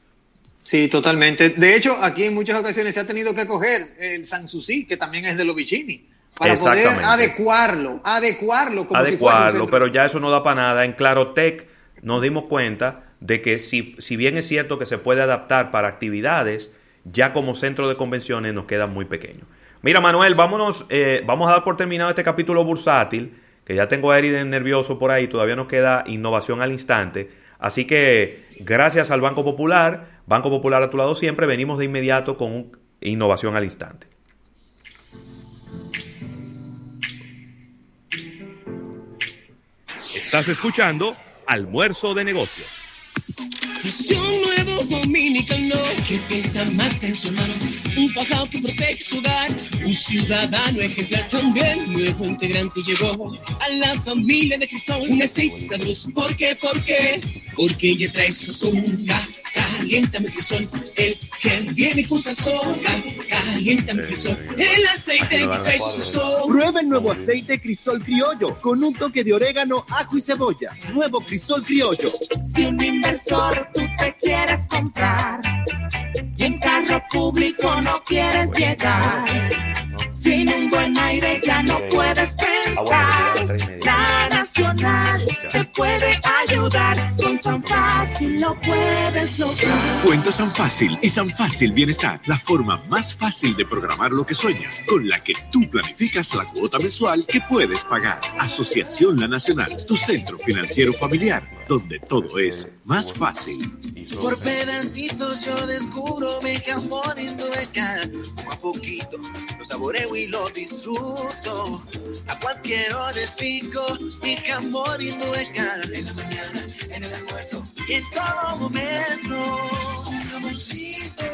Sí, totalmente. De hecho, aquí en muchas ocasiones se ha tenido que coger el Sanssouci, que también es de los Vicini, para poder adecuarlo, adecuarlo como si fuese un adecuarlo, pero ya eso no da para nada. En Clarotec nos dimos cuenta de que si, si bien es cierto que se puede adaptar para actividades, ya como centro de convenciones nos queda muy pequeño. Mira, Manuel, vámonos, eh, vamos a dar por terminado este capítulo bursátil, que ya tengo a Eriden nervioso por ahí, todavía nos queda innovación al instante. Así que gracias al Banco Popular, Banco Popular a tu lado siempre, venimos de inmediato con un- innovación al instante. Estás escuchando Almuerzo de Negocios. Un nuevo dominicano que piensa más en su hermano. Un fajado que protege su hogar. Un ciudadano ejemplar también. Nuevo integrante llegó a la familia de Crisol. Un aceite sabroso. ¿Por qué? ¿Por qué? Porque ella trae su azúcar. Caliéntame Crisol. El que viene con sazón. Ca- Caliéntame Crisol. El aceite que trae su sazón. Prueba el nuevo aceite Crisol Criollo con un toque de orégano, ajo y cebolla. Nuevo Crisol Criollo. Si un inversor tú te quieres comprar. Y en carro público no quieres llegar, sin un buen aire ya no puedes pensar. La Nacional te puede ayudar, con San Fácil lo puedes lograr. Cuenta San Fácil y San Fácil Bienestar, la forma más fácil de programar lo que sueñas, con la que tú planificas la cuota mensual que puedes pagar. Asociación La Nacional, tu centro financiero familiar, donde todo es más fácil. Por pedacitos yo descubro mi jamón Indubeca. Poco a poquito saboreo y lo disfruto. A cualquier hora fico mi jamón Indubeca. En la mañana, en el almuerzo y en todo momento. Un jamoncito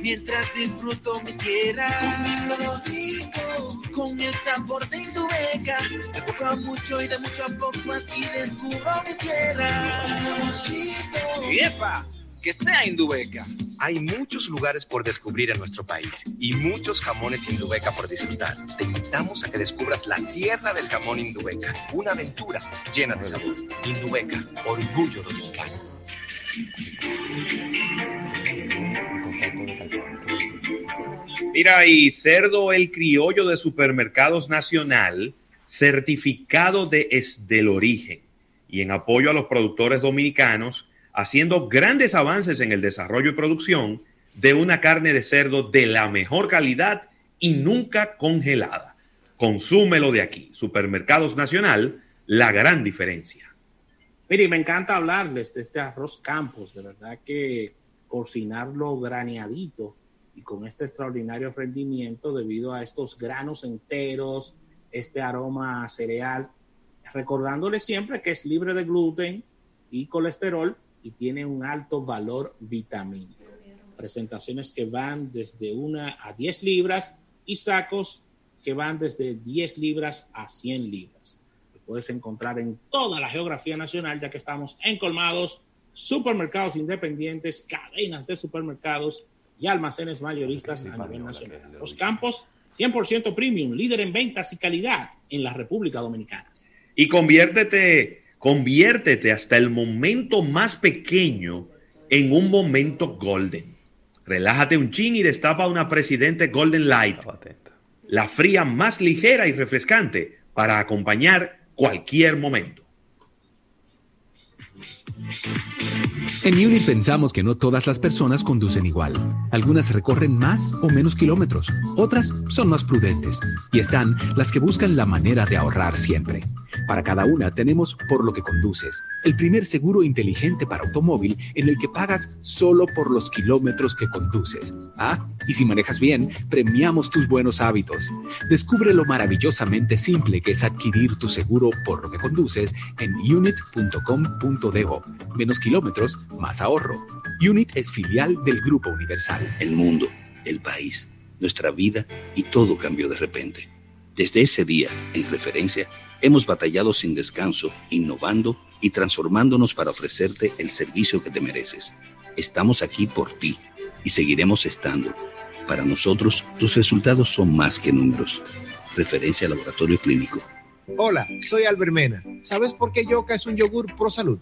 mientras disfruto mi tierra. Comiendo rico, con el sabor de Indubeca, de poco a mucho y de mucho a poco así descubro mi tierra. ¡Yepa! Que sea Indubeca. Hay muchos lugares por descubrir en nuestro país y muchos jamones Indubeca por disfrutar. Te invitamos a que descubras la tierra del jamón Indubeca, una aventura llena de sabor. Indubeca, orgullo dominicano. Mira, y cerdo el criollo de Supermercados Nacional, certificado de es del origen y en apoyo a los productores dominicanos, haciendo grandes avances en el desarrollo y producción de una carne de cerdo de la mejor calidad y nunca congelada. Consúmelo de aquí. Supermercados Nacional, la gran diferencia. Mire, me encanta hablarles de este arroz Campos, de verdad que cocinarlo graneadito y con este extraordinario rendimiento debido a estos granos enteros, este aroma cereal, recordándole siempre que es libre de gluten y colesterol y tiene un alto valor vitamínico. Presentaciones que van desde una a 10 libras y sacos que van desde 10 libras a 100 libras. Lo puedes encontrar en toda la geografía nacional, ya que estamos en colmados, supermercados independientes, cadenas de supermercados y almacenes mayoristas a nivel nacional. Los campos 100% premium, líder en ventas y calidad en la República Dominicana. Y conviértete, conviértete hasta el momento más pequeño en un momento golden. Relájate un chin y destapa una Presidente Golden Light. La fría más ligera y refrescante para acompañar cualquier momento. En Unit pensamos que no todas las personas conducen igual. Algunas recorren más o menos kilómetros, otras son más prudentes y están las que buscan la manera de ahorrar siempre. Para cada una tenemos Por lo que conduces, el primer seguro inteligente para automóvil en el que pagas solo por los kilómetros que conduces. Ah, y si manejas bien, premiamos tus buenos hábitos. Descubre lo maravillosamente simple que es adquirir tu seguro por lo que conduces en unit.com.do. Menos kilómetros, más ahorro. Unit es filial del Grupo Universal. El mundo, el país, nuestra vida y todo cambió de repente. Desde ese día, en referencia, hemos batallado sin descanso, innovando y transformándonos para ofrecerte el servicio que te mereces. Estamos aquí por ti y seguiremos estando. Para nosotros, tus resultados son más que números. Referencia al Laboratorio Clínico. Hola, soy Albermena. ¿Sabes por qué Yoka es un yogur pro salud?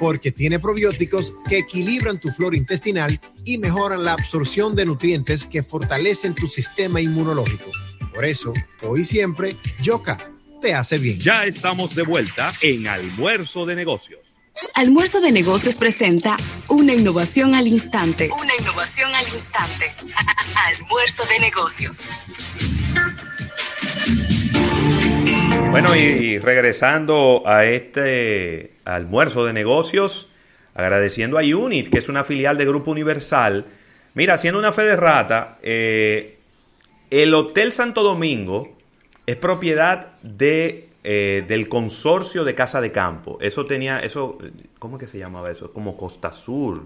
Porque tiene probióticos que equilibran tu flora intestinal y mejoran la absorción de nutrientes que fortalecen tu sistema inmunológico. Por eso, hoy siempre, Yoka te hace bien. Ya estamos de vuelta en Almuerzo de Negocios. Almuerzo de Negocios presenta una innovación al instante. Una innovación al instante. [laughs] Almuerzo de Negocios. Bueno, y regresando a este almuerzo de negocios, agradeciendo a Unit, que es una filial de Grupo Universal. Mira, haciendo una fe de rata, eh, el Hotel Santo Domingo es propiedad de, eh, del consorcio de Casa de Campo. Eso tenía, eso, ¿cómo es que se llamaba eso? Como Costa Sur.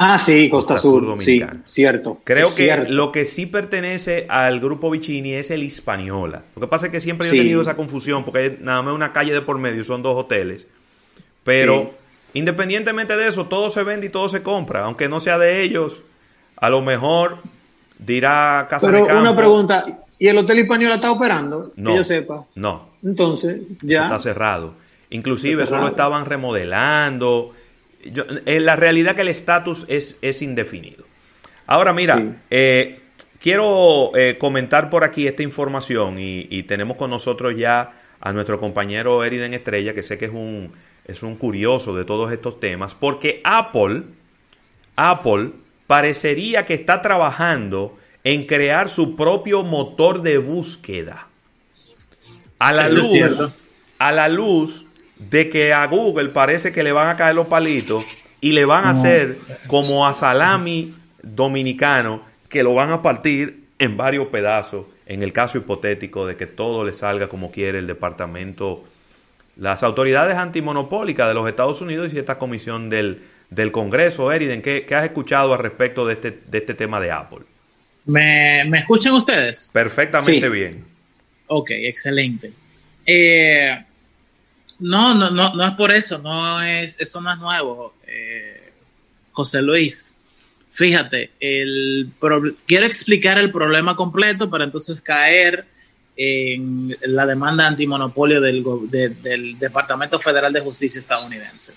Ah, sí, Costa, Sur, sí, Dominicana. cierto. Creo que cierto. lo que sí pertenece al grupo Vicini es el Hispaniola. Lo que pasa es que siempre yo Sí. he tenido esa confusión porque hay nada más una calle de por medio, son dos hoteles. Pero independientemente de eso, todo se vende y todo se compra. Aunque no sea de ellos, a lo mejor dirá Casa Pero de Campo. una pregunta, ¿y el Hotel Español está operando? No. Que yo sepa. No, Entonces, eso ya. está cerrado. Inclusive Está eso lo estaban remodelando. Yo- en la realidad que el estatus es, es indefinido. Ahora mira, Sí. eh, quiero eh, comentar por aquí esta información y, y tenemos con nosotros ya a nuestro compañero Eriden Estrella, que sé que es un, es un curioso de todos estos temas, porque Apple, Apple parecería que está trabajando en crear su propio motor de búsqueda. A la Eso luz, a la luz de que a Google parece que le van a caer los palitos y le van a No. hacer como a salami dominicano que lo van a partir en varios pedazos en el caso hipotético de que todo le salga como quiere el departamento las autoridades antimonopólicas de los Estados Unidos y esta comisión del del Congreso. Eriden, ¿qué, ¿qué has escuchado al respecto de este, de este tema de Apple? ¿Me, me escuchan ustedes? Perfectamente Sí. bien. Ok, excelente. Eh, no, no, no, no es por eso, no es, eso no es nuevo. Eh, José Luis, fíjate, el quiero explicar el problema completo para entonces caer en la demanda antimonopolio del, de- del Departamento Federal de Justicia estadounidense.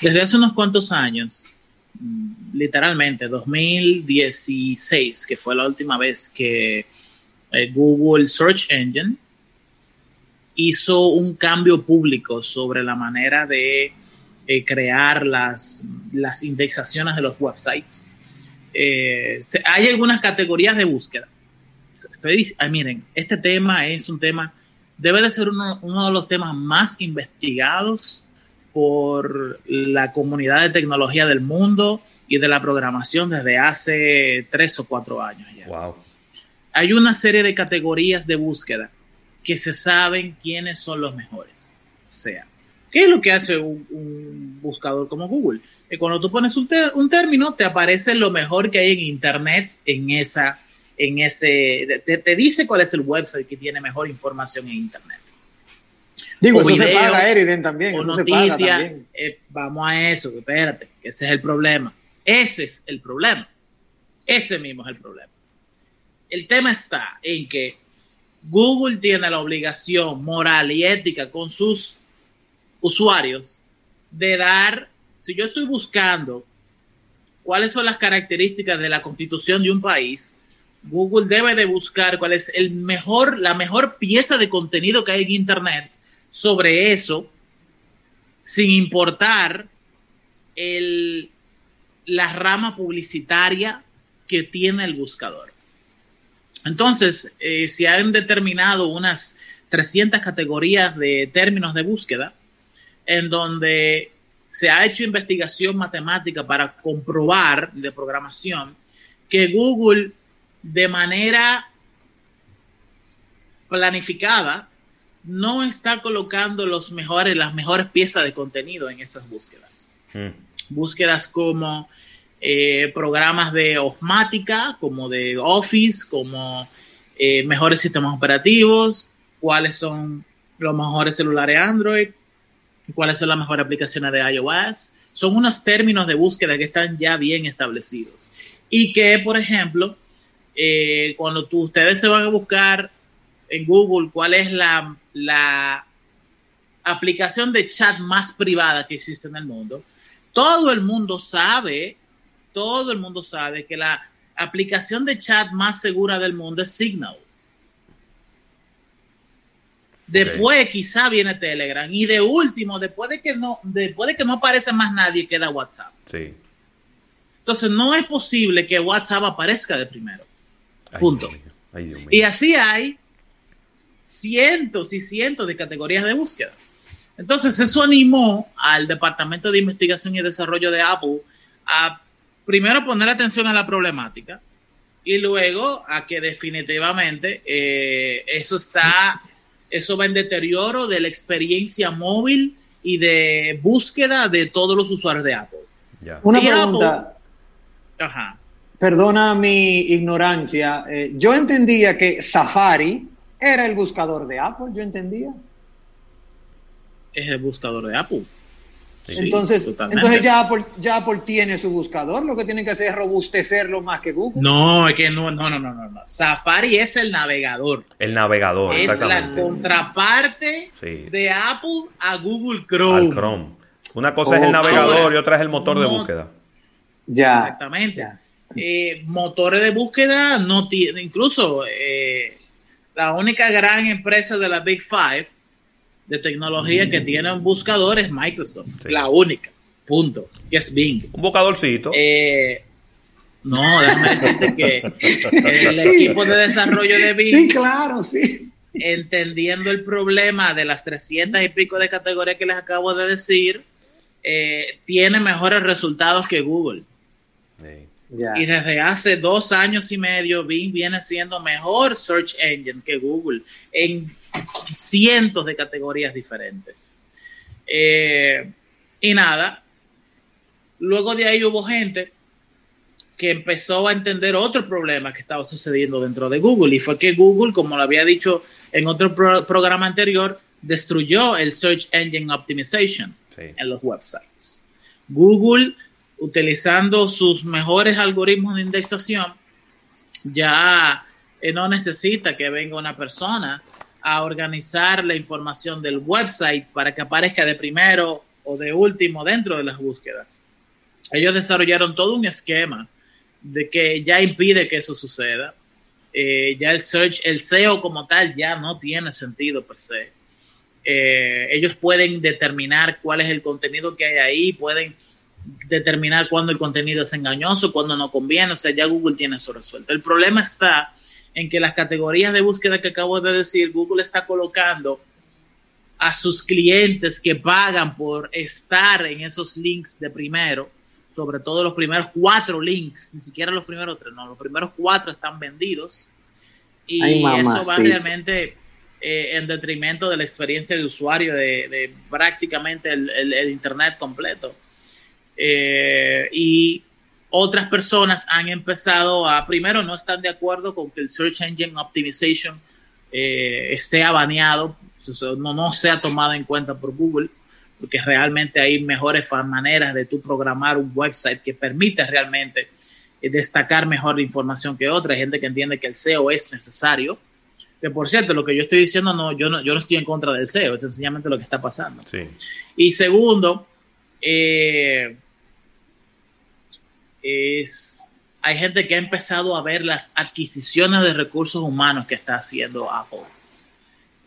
Desde hace unos cuantos años, literalmente 2016, que fue la última vez que eh, Google Search Engine hizo un cambio público sobre la manera de eh, crear las, las indexaciones de los websites. Eh, hay algunas categorías de búsqueda. Estoy, miren, este tema es un tema, debe de ser uno de los temas más investigados por la comunidad de tecnología del mundo y de la programación desde hace tres o cuatro años ya. Wow. Hay una serie de categorías de búsqueda que se saben quiénes son los mejores. O sea, ¿qué es lo que hace un, un buscador como Google? Que cuando tú pones un, término, te aparece lo mejor que hay en Internet en esa, en ese, te, te dice cuál es el website que tiene mejor información en Internet. Digo, eso se paga, Eriden, también. o Eso se paga noticia, también. eh, vamos a eso, espérate, que ese es el problema. Ese es el problema. Ese mismo es el problema. El tema está en que Google tiene la obligación moral y ética con sus usuarios de dar, si yo estoy buscando cuáles son las características de la constitución de un país, Google debe de buscar cuál es el mejor, la mejor pieza de contenido que hay en Internet sobre eso, sin importar el, la rama publicitaria que tiene el buscador. Entonces, eh, se han determinado unas 300 categorías de términos de búsqueda en donde se ha hecho investigación matemática para comprobar de programación que Google de manera planificada no está colocando los mejores, las mejores piezas de contenido en esas búsquedas. Búsquedas como eh, programas de Ofmática, como de Office, como eh, mejores sistemas operativos, cuáles son los mejores celulares Android, cuáles son las mejores aplicaciones de iOS. Son unos términos de búsqueda que están ya bien establecidos. Y que, por ejemplo, eh, cuando tú, ustedes se van a buscar en Google cuál es la, la aplicación de chat más privada que existe en el mundo, todo el mundo sabe, todo el mundo sabe que la aplicación de chat más segura del mundo es Signal. Después quizá viene Telegram y de último, después de que no, después de que no aparece más nadie, queda WhatsApp. Sí. Entonces no es posible que WhatsApp aparezca de primero. Punto. Ay, Dios mío. Y así hay cientos y cientos de categorías de búsqueda. Entonces eso animó al Departamento de Investigación y Desarrollo de Apple a primero poner atención a la problemática y luego a que definitivamente eh, eso está, eso va en deterioro de la experiencia móvil y de búsqueda de todos los usuarios de Apple. Una Y Apple- pregunta, Ajá. perdona mi ignorancia. eh, yo entendía que Safari era el buscador de Apple, yo entendía. Es el buscador de Apple. Sí, entonces, totalmente. entonces ya Apple, ya Apple tiene su buscador, lo que tienen que hacer es robustecerlo más que Google. No, es que no, no, no, no, no, no. Safari es el navegador. El navegador, es la contraparte Sí. de Apple a Google Chrome. Al Chrome. Una cosa es el navegador ahora, y otra es el motor de búsqueda. Ya. Exactamente. Eh, motores de búsqueda no tiene, incluso eh, la única gran empresa de la Big Five de tecnología que tiene un buscador es Microsoft. La única. Punto. Que es Bing. Un buscadorcito. Eh, no, déjame decirte que [laughs] el Sí. equipo de desarrollo de Bing Sí, claro, sí. entendiendo el problema de las 300 y pico de categorías que les acabo de decir, eh, tiene mejores resultados que Google. Y desde hace dos años y medio, Bing viene siendo mejor search engine que Google en cientos de categorías diferentes. Eh, y nada, luego de ahí hubo gente que empezó a entender otro problema que estaba sucediendo dentro de Google y fue que Google, como lo había dicho en otro pro- programa anterior, destruyó el Search Engine Optimization en los websites. Google, utilizando sus mejores algoritmos de indexación, ya eh, no necesita que venga una persona a organizar la información del website para que aparezca de primero o de último dentro de las búsquedas. Ellos desarrollaron todo un esquema de que ya impide que eso suceda. Eh, ya el search, el SEO como tal ya no tiene sentido per se. Eh, ellos pueden determinar cuál es el contenido que hay ahí, pueden determinar cuándo el contenido es engañoso, cuándo no conviene, o sea, ya Google tiene eso resuelto. El problema está en que las categorías de búsqueda que acabo de decir, Google está colocando a sus clientes que pagan por estar en esos links de primero, sobre todo los primeros cuatro links, ni siquiera los primeros tres, no, los primeros cuatro están vendidos y Ay, mamá, eso va sí. realmente eh, en detrimento de la experiencia de usuario de, de prácticamente el, el- el Internet completo. Eh, y otras personas han empezado a, primero, no están de acuerdo con que el Search Engine Optimization eh, esté baneado, sea, no, no sea tomado en cuenta por Google, porque realmente hay mejores maneras de tú programar un website que permite realmente eh, destacar mejor la información que otra. Hay gente que entiende que el SEO es necesario. Que por cierto, lo que yo estoy diciendo, no, yo no, yo no estoy en contra del SEO, es sencillamente lo que está pasando. Sí. Y segundo, eh, es, hay gente que ha empezado a ver las adquisiciones de recursos humanos que está haciendo Apple.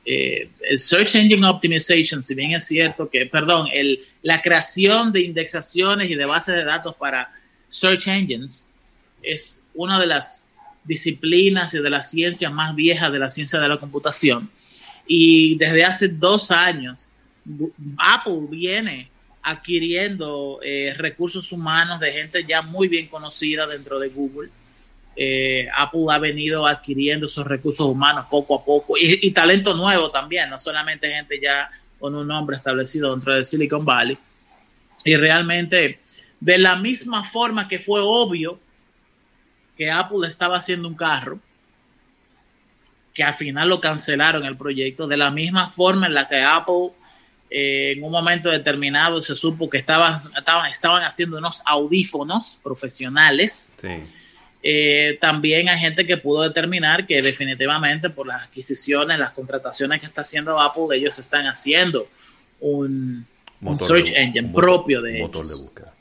Eh, el Search Engine Optimization, si bien es cierto que, perdón, el, la creación de indexaciones y de bases de datos para Search Engines es una de las disciplinas y de las ciencias más viejas de la ciencia de la computación. Y desde hace dos años, Apple viene adquiriendo eh, recursos humanos de gente ya muy bien conocida dentro de Google. Eh, Apple ha venido adquiriendo esos recursos humanos poco a poco y, y talento nuevo también, no solamente gente ya con un nombre establecido dentro de Silicon Valley. Y realmente, de la misma forma que fue obvio que Apple estaba haciendo un carro, que al final lo cancelaron el proyecto, de la misma forma en la que Apple eh, en un momento determinado se supo que estaban, estaban, estaban haciendo unos audífonos profesionales. Sí. Eh, también hay gente que pudo determinar que definitivamente por las adquisiciones, las contrataciones que está haciendo Apple, ellos están haciendo un, search de- engine motor- propio de motor de ellos. búsqueda.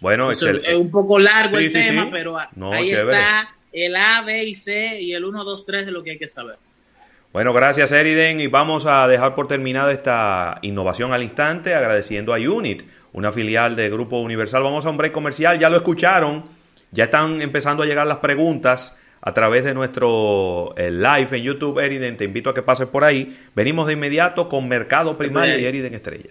Bueno, Eso es un poco largo Sí, el sí, tema, pero No, ahí chévere. está el A, B y C y el 1, 2, 3 de lo que hay que saber. Bueno, gracias Eriden y vamos a dejar por terminada esta innovación al instante agradeciendo a Unit, una filial de Grupo Universal. Vamos a un break comercial, ya lo escucharon, ya están empezando a llegar las preguntas a través de nuestro eh, live en YouTube. Eriden, te invito a que pases por ahí. Venimos de inmediato con Mercado Primario y Eriden Estrella.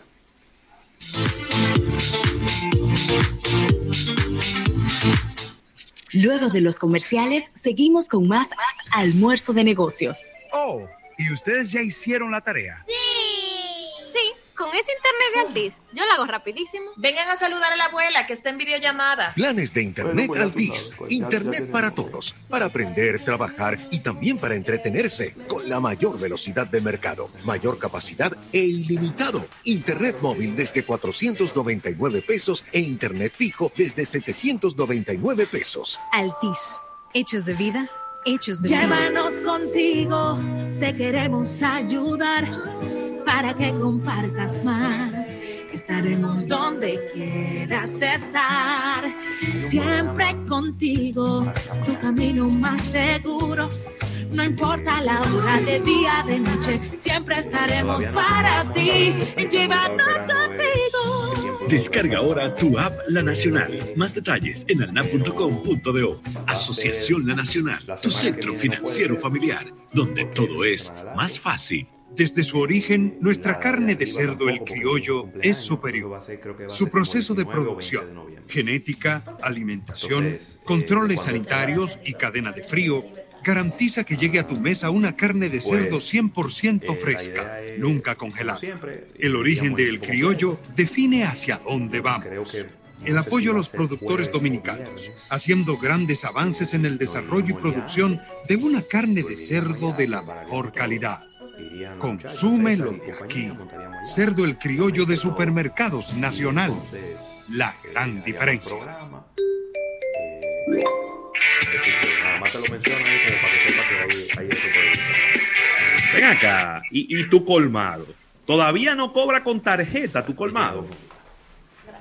Luego de los comerciales, seguimos con más almuerzo de negocios. Oh, ¿y ustedes ya hicieron la tarea? Sí, con ese internet de Altis, yo lo hago rapidísimo. Vengan a saludar a la abuela que está en videollamada. Planes de Internet Bueno, pues, Altis. pues, Internet para todos. Para aprender, trabajar y también para entretenerse. Con la mayor velocidad de mercado, mayor capacidad e ilimitado. Internet móvil desde 499 pesos e Internet fijo desde 799 pesos. Altis. Hechos de vida, hechos de vida. Llévanos contigo, te queremos ayudar para que compartas más. Estaremos donde quieras estar, siempre contigo, tu camino más seguro. No importa la hora de día, de noche, siempre estaremos para ti. Llévanos contigo. Descarga ahora tu app La Nacional. Más detalles en alnap.com.do. Asociación La Nacional, tu centro financiero familiar, donde todo es más fácil. Desde su origen, nuestra carne de cerdo, el criollo, es superior. Su proceso de producción, genética, alimentación, controles sanitarios y cadena de frío garantiza que llegue a tu mesa una carne de cerdo 100% fresca, nunca congelada. El origen del criollo define hacia dónde vamos. el apoyo a los productores dominicanos, haciendo grandes avances en el desarrollo y producción de una carne de cerdo de la mejor calidad. Consúmelo de aquí. Cerdo el criollo de supermercados nacional. La gran diferencia. Nada más te lo menciono ahí como para que sepa que hay, hay ese producto. Ven acá, y, y tu colmado. ¿Todavía no cobra con tarjeta tu colmado?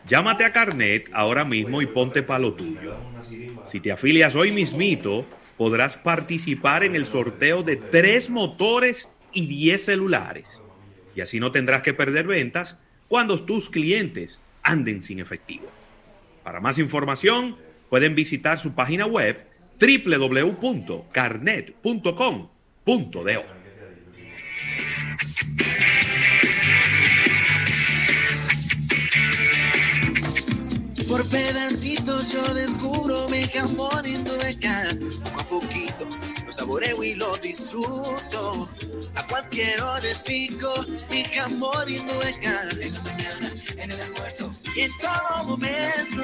Llámate a Carnet ahora mismo y ponte para lo tuyo. Si te afilias hoy mismito, podrás participar en el sorteo de tres motores y 10 celulares. Y así no tendrás que perder ventas cuando tus clientes anden sin efectivo. Para más información, pueden visitar su página web www.carnet.com.do. Por pedacitos yo descubro mi jamón. Poco a lo saboreo y lo disfruto. A cualquier hora rico mi jamón hindueca. En la mañana, en el almuerzo y en todo momento.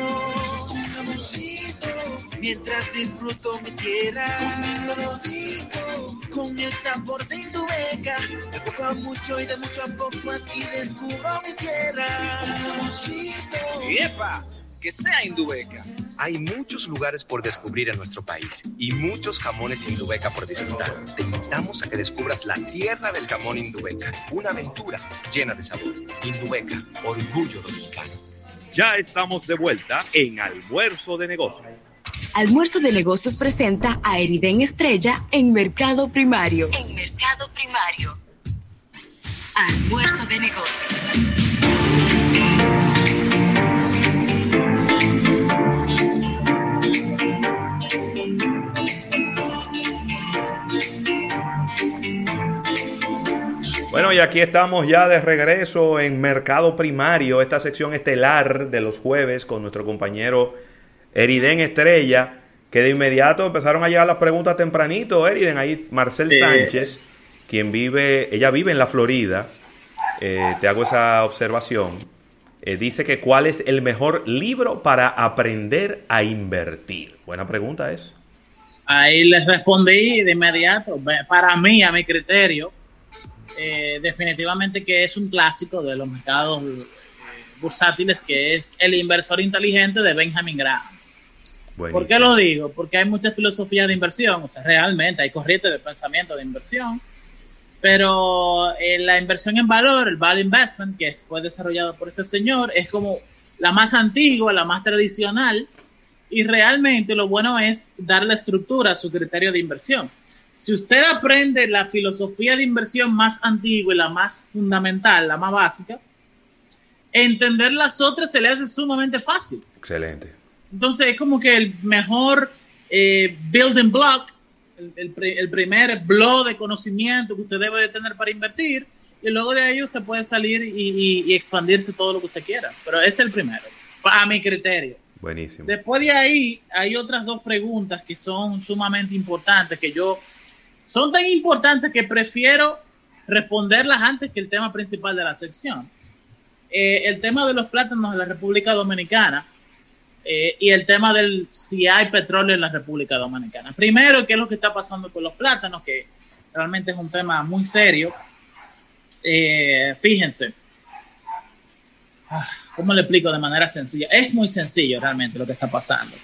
Un. Mientras disfruto mi tierra. Comiendo. Con el sabor de hindueca. De poco a mucho y de mucho a poco así descubro mi tierra. Un. ¡Yepa! Que sea Indubeca. Hay muchos lugares por descubrir en nuestro país y muchos jamones Indubeca por disfrutar. Te invitamos a que descubras la tierra del jamón Indubeca, una aventura llena de sabor. Indubeca, orgullo dominicano. Ya estamos de vuelta en Almuerzo de Negocios. Almuerzo de Negocios presenta a Eriden Estrella en Mercado Primario. En Mercado Primario. Almuerzo de negocios. Bueno, y aquí estamos ya de regreso en Mercado Primario, esta sección estelar de los jueves con nuestro compañero Eriden Estrella, que de inmediato empezaron a llegar las preguntas tempranito, Eriden, ahí Marcel Sí. Sánchez, quien vive, ella vive en la Florida, eh, te hago esa observación, Eh, dice que cuál es el mejor libro para aprender a invertir. Buena pregunta es. Ahí les respondí de inmediato. Para mí, a mi criterio, eh, definitivamente que es un clásico de los mercados eh, bursátiles, que es El inversor inteligente de Benjamin Graham. ¿Por qué lo digo? Porque hay muchas filosofías de inversión, o sea, realmente hay corrientes de pensamiento de inversión, pero eh, la inversión en valor, el value investment, que fue desarrollado por este señor, es como la más antigua, la más tradicional, y realmente lo bueno es darle estructura a su criterio de inversión. Si usted aprende la filosofía de inversión más antigua y la más fundamental, la más básica, entender las otras se le hace sumamente fácil. Excelente. Entonces es como que el mejor eh, building block, el, el pri- el primer blog de conocimiento que usted debe de tener para invertir, y luego de ahí usted puede salir y, y- y expandirse todo lo que usted quiera. Pero ese es el primero, a mi criterio. Buenísimo. Después de ahí hay otras dos preguntas que son sumamente importantes, que yo son tan importantes que prefiero responderlas antes que el tema principal de la sección. Eh, el tema de los plátanos en la República Dominicana eh, y el tema del si hay petróleo en la República Dominicana. Primero, ¿qué es lo que está pasando con los plátanos? Que realmente es un tema muy serio. Eh, fíjense, Ah, ¿cómo le explico de manera sencilla? Es muy sencillo realmente lo que está pasando.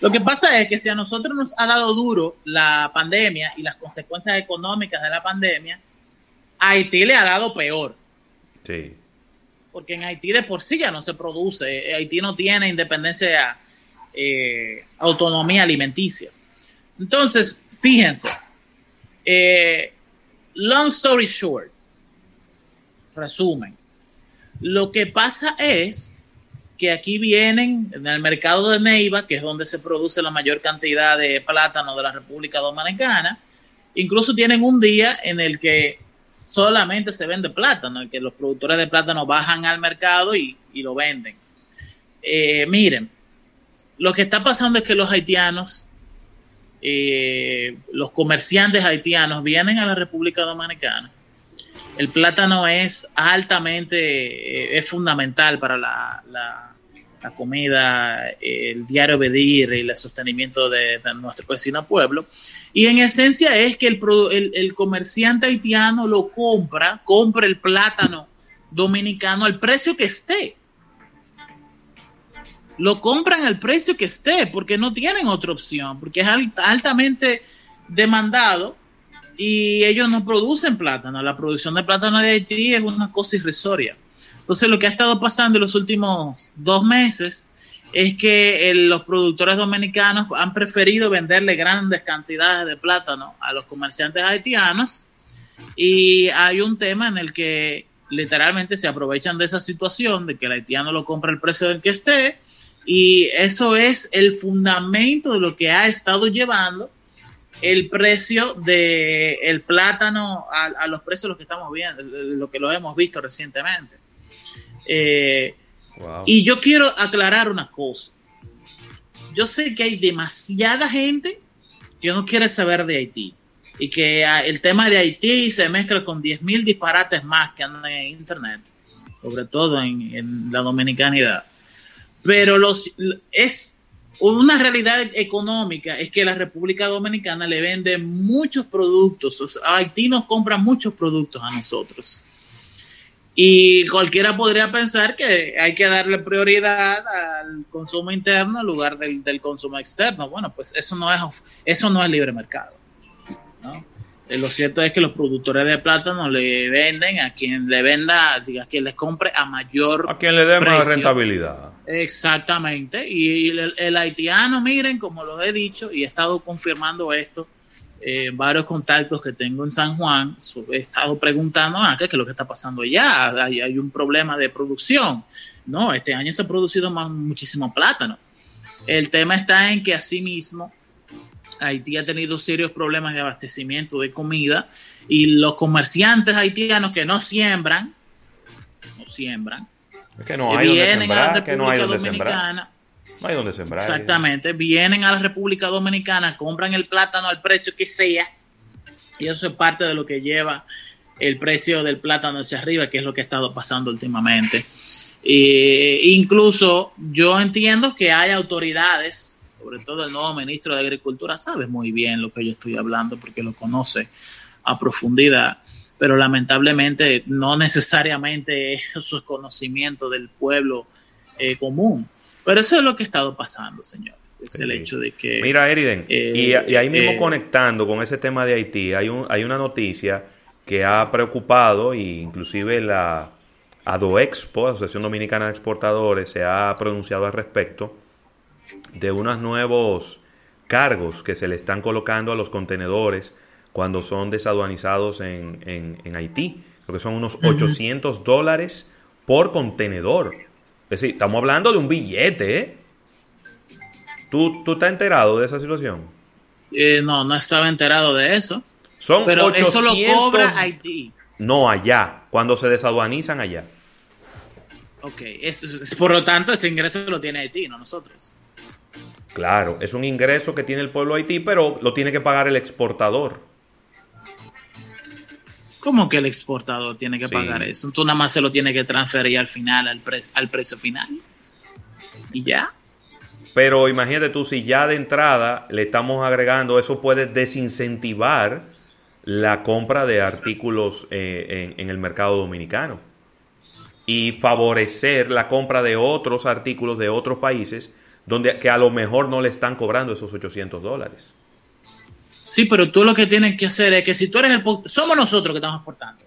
Lo que pasa es que si a nosotros nos ha dado duro la pandemia y las consecuencias económicas de la pandemia, a Haití le ha dado peor, Sí. porque en Haití de por sí ya no se produce, eh, Haití no tiene independencia, eh, autonomía alimenticia. Entonces, fíjense, eh, long story short, resumen, lo que pasa es que aquí vienen en el mercado de Neiva, que es donde se produce la mayor cantidad de plátano de la República Dominicana, incluso tienen un día en el que solamente se vende plátano, en que los productores de plátano bajan al mercado y, y lo venden. Eh, miren, lo que está pasando es que los haitianos, eh, los comerciantes haitianos vienen a la República Dominicana el plátano es altamente, eh, es fundamental para la, la- comida, el diario Bedir y el sostenimiento de, nuestro vecino pueblo. Y en esencia es que el, el- el comerciante haitiano lo compra, compra el plátano dominicano al precio que esté. Lo compran al precio que esté, porque no tienen otra opción, porque es alt- altamente demandado y ellos no producen plátano. La producción de plátano de Haití es una cosa irrisoria. Entonces, lo que ha estado pasando en los últimos dos meses es que eh, los productores dominicanos han preferido venderle grandes cantidades de plátano a los comerciantes haitianos y hay un tema en el que literalmente se aprovechan de esa situación de que el haitiano lo compra al precio del que esté y eso es el fundamento de lo que ha estado llevando el precio del el plátano a, a los precios los que estamos viendo, lo que lo hemos visto recientemente. Eh, y yo quiero aclarar una cosa. Yo sé que hay demasiada gente que no quiere saber de Haití y que ah, el tema de Haití se mezcla con 10.000 disparates más que andan en Internet, sobre todo en, en la dominicanidad. Pero los, es una realidad económica, es que la República Dominicana le vende muchos productos, o sea, Haití nos compra muchos productos a nosotros. Y cualquiera podría pensar que hay que darle prioridad al consumo interno en lugar del, del consumo externo. Bueno, pues eso no es, eso no es libre mercado. Eh, Lo cierto es que los productores de plátano le venden a quien le venda, diga, quien les compre a mayor A quien le dé más rentabilidad. Exactamente. Y el, el haitiano, miren, como lo he dicho y he estado confirmando esto, eh, varios contactos que tengo en San Juan, he estado preguntando, ah, ¿qué, qué es lo que está pasando allá? Hay, hay un problema de producción. No, este año se ha producido más, muchísimo plátano. El tema está en que asimismo Haití ha tenido serios problemas de abastecimiento de comida y los comerciantes haitianos que no siembran, no siembran, Es que no hay donde vienen a la sembrar, que no hay República. Dominicana. No hay donde sembrar. Exactamente, vienen a la República Dominicana, compran el plátano al precio que sea, y eso es parte de lo que lleva el precio del plátano hacia arriba, que es lo que ha estado pasando últimamente. E incluso yo entiendo que hay autoridades, sobre todo el nuevo ministro de Agricultura, sabe muy bien lo que yo estoy hablando porque lo conoce a profundidad, pero lamentablemente no necesariamente eso es conocimiento del pueblo eh, común. Pero eso es lo que ha estado pasando, señores. Es el hecho de que... Mira, Eriden, eh, y, y ahí mismo eh, conectando con ese tema de Haití, hay, un, hay una noticia que ha preocupado, e inclusive la ADOEXPO, Asociación Dominicana de Exportadores, se ha pronunciado al respecto de unos nuevos cargos que se le están colocando a los contenedores cuando son desaduanizados en, en, en Haití. Creo que son unos Ujú. 800 dólares por contenedor. Es decir, estamos hablando de un billete, ¿eh? ¿Tú, ¿Tú estás enterado de esa situación? eh, no, no estaba enterado de eso. Son pero eso lo 800 cobra Haití. No, allá, cuando se desaduanizan allá. Ok, es- es- por lo tanto, ese ingreso lo tiene Haití, no nosotros. Claro, es un ingreso que tiene el pueblo de Haití, pero lo tiene que pagar el exportador. ¿Cómo que el exportador tiene que Sí. pagar eso? Tú nada más se lo tienes que transferir al final, al, pre- al precio final. Y ya. Pero imagínate tú, si ya de entrada le estamos agregando, eso puede desincentivar la compra de artículos eh, en, en el mercado dominicano y favorecer la compra de otros artículos de otros países donde que a lo mejor no le están cobrando esos 800 dólares. Sí, pero tú lo que tienes que hacer es que si tú eres el... Somos nosotros que estamos exportando.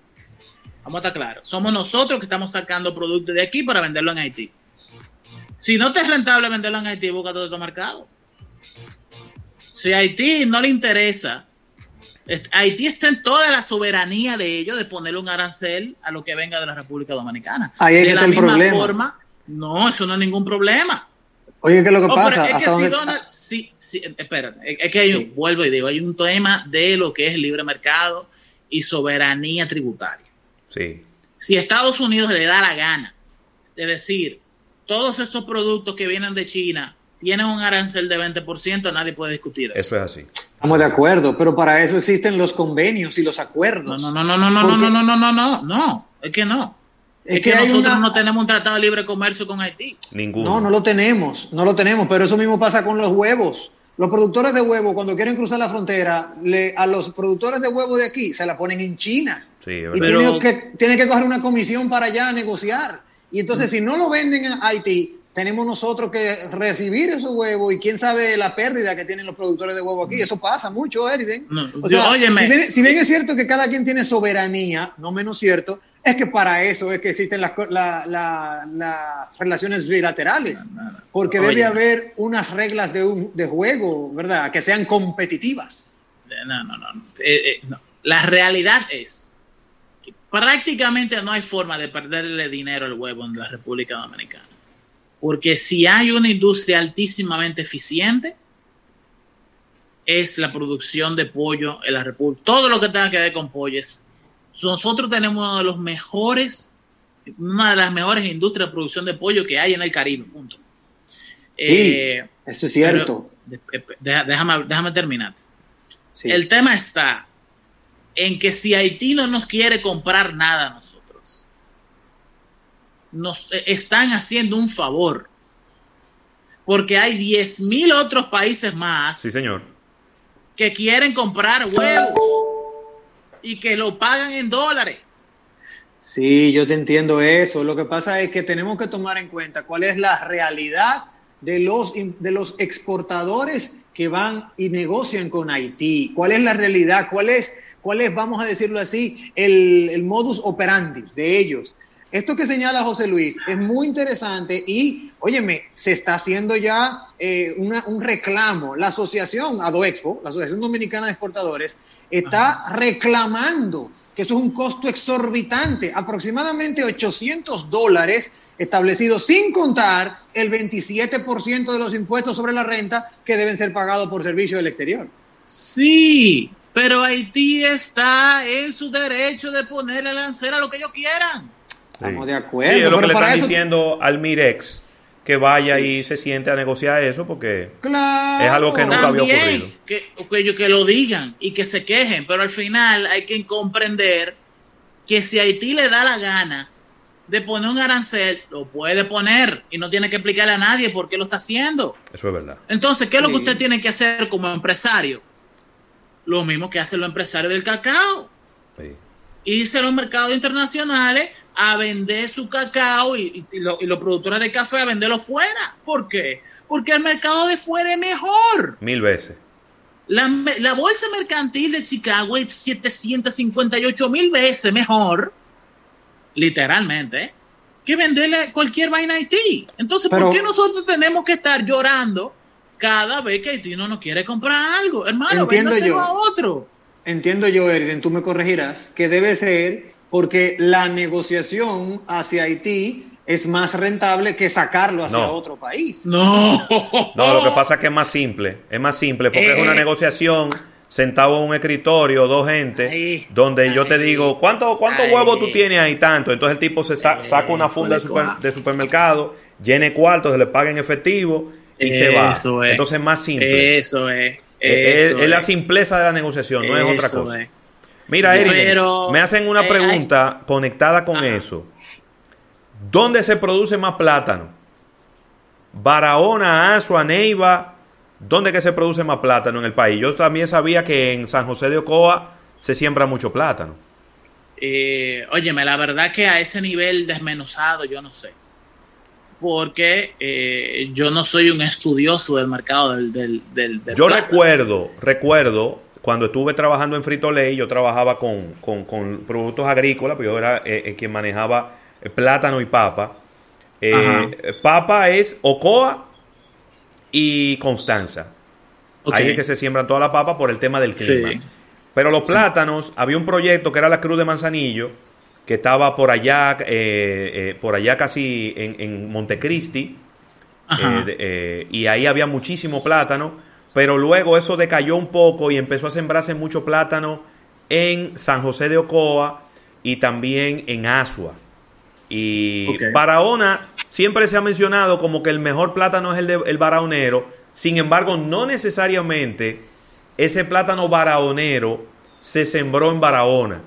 Vamos a estar claros. Somos nosotros que estamos sacando productos de aquí para venderlo en Haití. Si no te es rentable venderlo en Haití, búscate otro mercado. Si a Haití no le interesa, Haití está en toda la soberanía de ellos de ponerle un arancel a lo que venga de la República Dominicana. Ahí es de la está el misma problema. forma, no, eso no es ningún problema. Oye, ¿qué es lo que Oh, pero pasa? es que ¿Hasta si dónde- Donald- sí, sí, espérate, es que hay un- vuelvo y digo, hay un tema de lo que es el libre mercado y soberanía tributaria. Sí. Si Estados Unidos le da la gana de decir, todos estos productos que vienen de China tienen un arancel de 20%, nadie puede discutir eso. Eso es así. Estamos de acuerdo, pero para eso existen los convenios y los acuerdos. No, no, no, no, no, no, no, no, no, no, no, no, es que no. Es, que, nosotros no tenemos un tratado de libre comercio con Haití. Ninguno. No, no lo tenemos, no lo tenemos, pero eso mismo pasa con los huevos. Los productores de huevo, cuando quieren cruzar la frontera, le, a los productores de huevo de aquí se la ponen en China. Sí, y tienen que, tienen que coger una comisión para allá a negociar. Y entonces, si no lo venden a Haití, tenemos nosotros que recibir esos huevos y quién sabe la pérdida que tienen los productores de huevo aquí. Eso pasa mucho, Eriden. No, O yo- sea, óyeme. si, bien, si bien es cierto que cada quien tiene soberanía, no menos cierto, es que para eso es que existen las, co- la- la- las relaciones bilaterales. Porque debe Óyeme. haber unas reglas de, un- de juego, ¿verdad? Que sean competitivas. No, no, no. Eh, eh, no. La realidad es que prácticamente no hay forma de perderle dinero al huevo en la República Dominicana. Porque si hay una industria altísimamente eficiente, es la producción de pollo en la República. Todo lo que tenga que ver con pollo es. Nosotros tenemos uno de los mejores, una de las mejores industrias de producción de pollo que hay en el Caribe. Punto. Sí, Eh, eso es cierto. pero, de- deja- déjame, déjame terminar. El tema está en que si Haití no nos quiere comprar nada a nosotros, nos eh, están haciendo un favor. Porque hay 10 mil otros países más Sí, señor. que quieren comprar huevos y que lo pagan en dólares. Sí, yo te entiendo eso. Lo que pasa es que tenemos que tomar en cuenta cuál es la realidad de los, de los exportadores que van y negocian con Haití. ¿Cuál es la realidad? ¿Cuál es, cuál es vamos a decirlo así, el, el modus operandi de ellos? Esto que señala José Luis es muy interesante y, óyeme, se está haciendo ya eh, un reclamo. La asociación ADOEXPO, la Asociación Dominicana de Exportadores, está reclamando que eso es un costo exorbitante, aproximadamente 800 dólares establecidos sin contar el 27% de los impuestos sobre la renta que deben ser pagados por servicios del exterior. Sí, pero Haití está en su derecho de ponerle lancera a lo que ellos quieran. Estamos de Sí, acuerdo. es lo que le están eso- diciendo al Mirex que vaya y se siente a negociar eso porque Claro. es algo que nunca había ocurrido. Que, que, ellos- que lo digan y que se quejen, pero al final hay que comprender que si Haití le da la gana de poner un arancel, lo puede poner y no tiene que explicarle a nadie por qué lo está haciendo. Eso es verdad. Entonces, ¿qué es lo que Sí. usted tiene que hacer como empresario? Lo mismo que hacen los empresarios del cacao. Irse a los mercados internacionales a vender su cacao y, y- y lo- y los productores de café a venderlo fuera. ¿Por qué? Porque el mercado de fuera es mejor. Mil veces. La, bolsa mercantil de Chicago es 758 mil veces mejor, literalmente, que venderle cualquier vaina a Haití. Entonces, Pero- ¿por qué nosotros tenemos que estar llorando cada vez que Haití no nos quiere comprar algo? Hermano, Entiendo véndaselo yo. a otro. Entiendo yo, Eriden, tú me corregirás, que debe ser porque la negociación hacia Haití es más rentable que sacarlo hacia No. otro país. No. No, lo que pasa es que es más simple. Es más simple porque es una Eh. negociación sentado en un escritorio, dos gente, donde yo te digo, ¿cuánto, cuántos Ay. huevos tú tienes ahí tanto? Entonces el tipo se sa- saca una funda de, super- de supermercado, llene cuartos, se le paga en efectivo y se va. Eso es. Entonces es más simple. Eso es. Es- es, es la simpleza de la negociación, no es otra Eso cosa. Mira, Eric, pero, me hacen una eh, pregunta conectada con eso. ¿Dónde se produce más plátano? Barahona, Azua, Neiva. ¿Dónde que se produce más plátano en el país? Yo también sabía que en San José de Ocoa se siembra mucho plátano. Eh, óyeme, la verdad que a ese nivel desmenuzado yo no sé. Porque eh, yo no soy un estudioso del mercado del, del, del- del Yo plátano. recuerdo, recuerdo, cuando estuve trabajando en Frito Lay, yo trabajaba con, con- con productos agrícolas, pues yo era eh, eh, quien manejaba eh, plátano y papa. Eh, papa es Ocoa y Constanza. Ok. Ahí es que se siembran toda la papa por el tema del clima. Sí. Pero los plátanos, había un proyecto que era la Cruz de Manzanillo, que estaba por allá, eh, eh, por allá casi en, en Montecristi, eh, y ahí había muchísimo plátano, pero luego eso decayó un poco y empezó a sembrarse mucho plátano en San José de Ocoa y también en Asua. Y. Barahona siempre se ha mencionado como que el mejor plátano es el, de, el baraonero, sin embargo no necesariamente ese plátano baraonero se sembró en Barahona.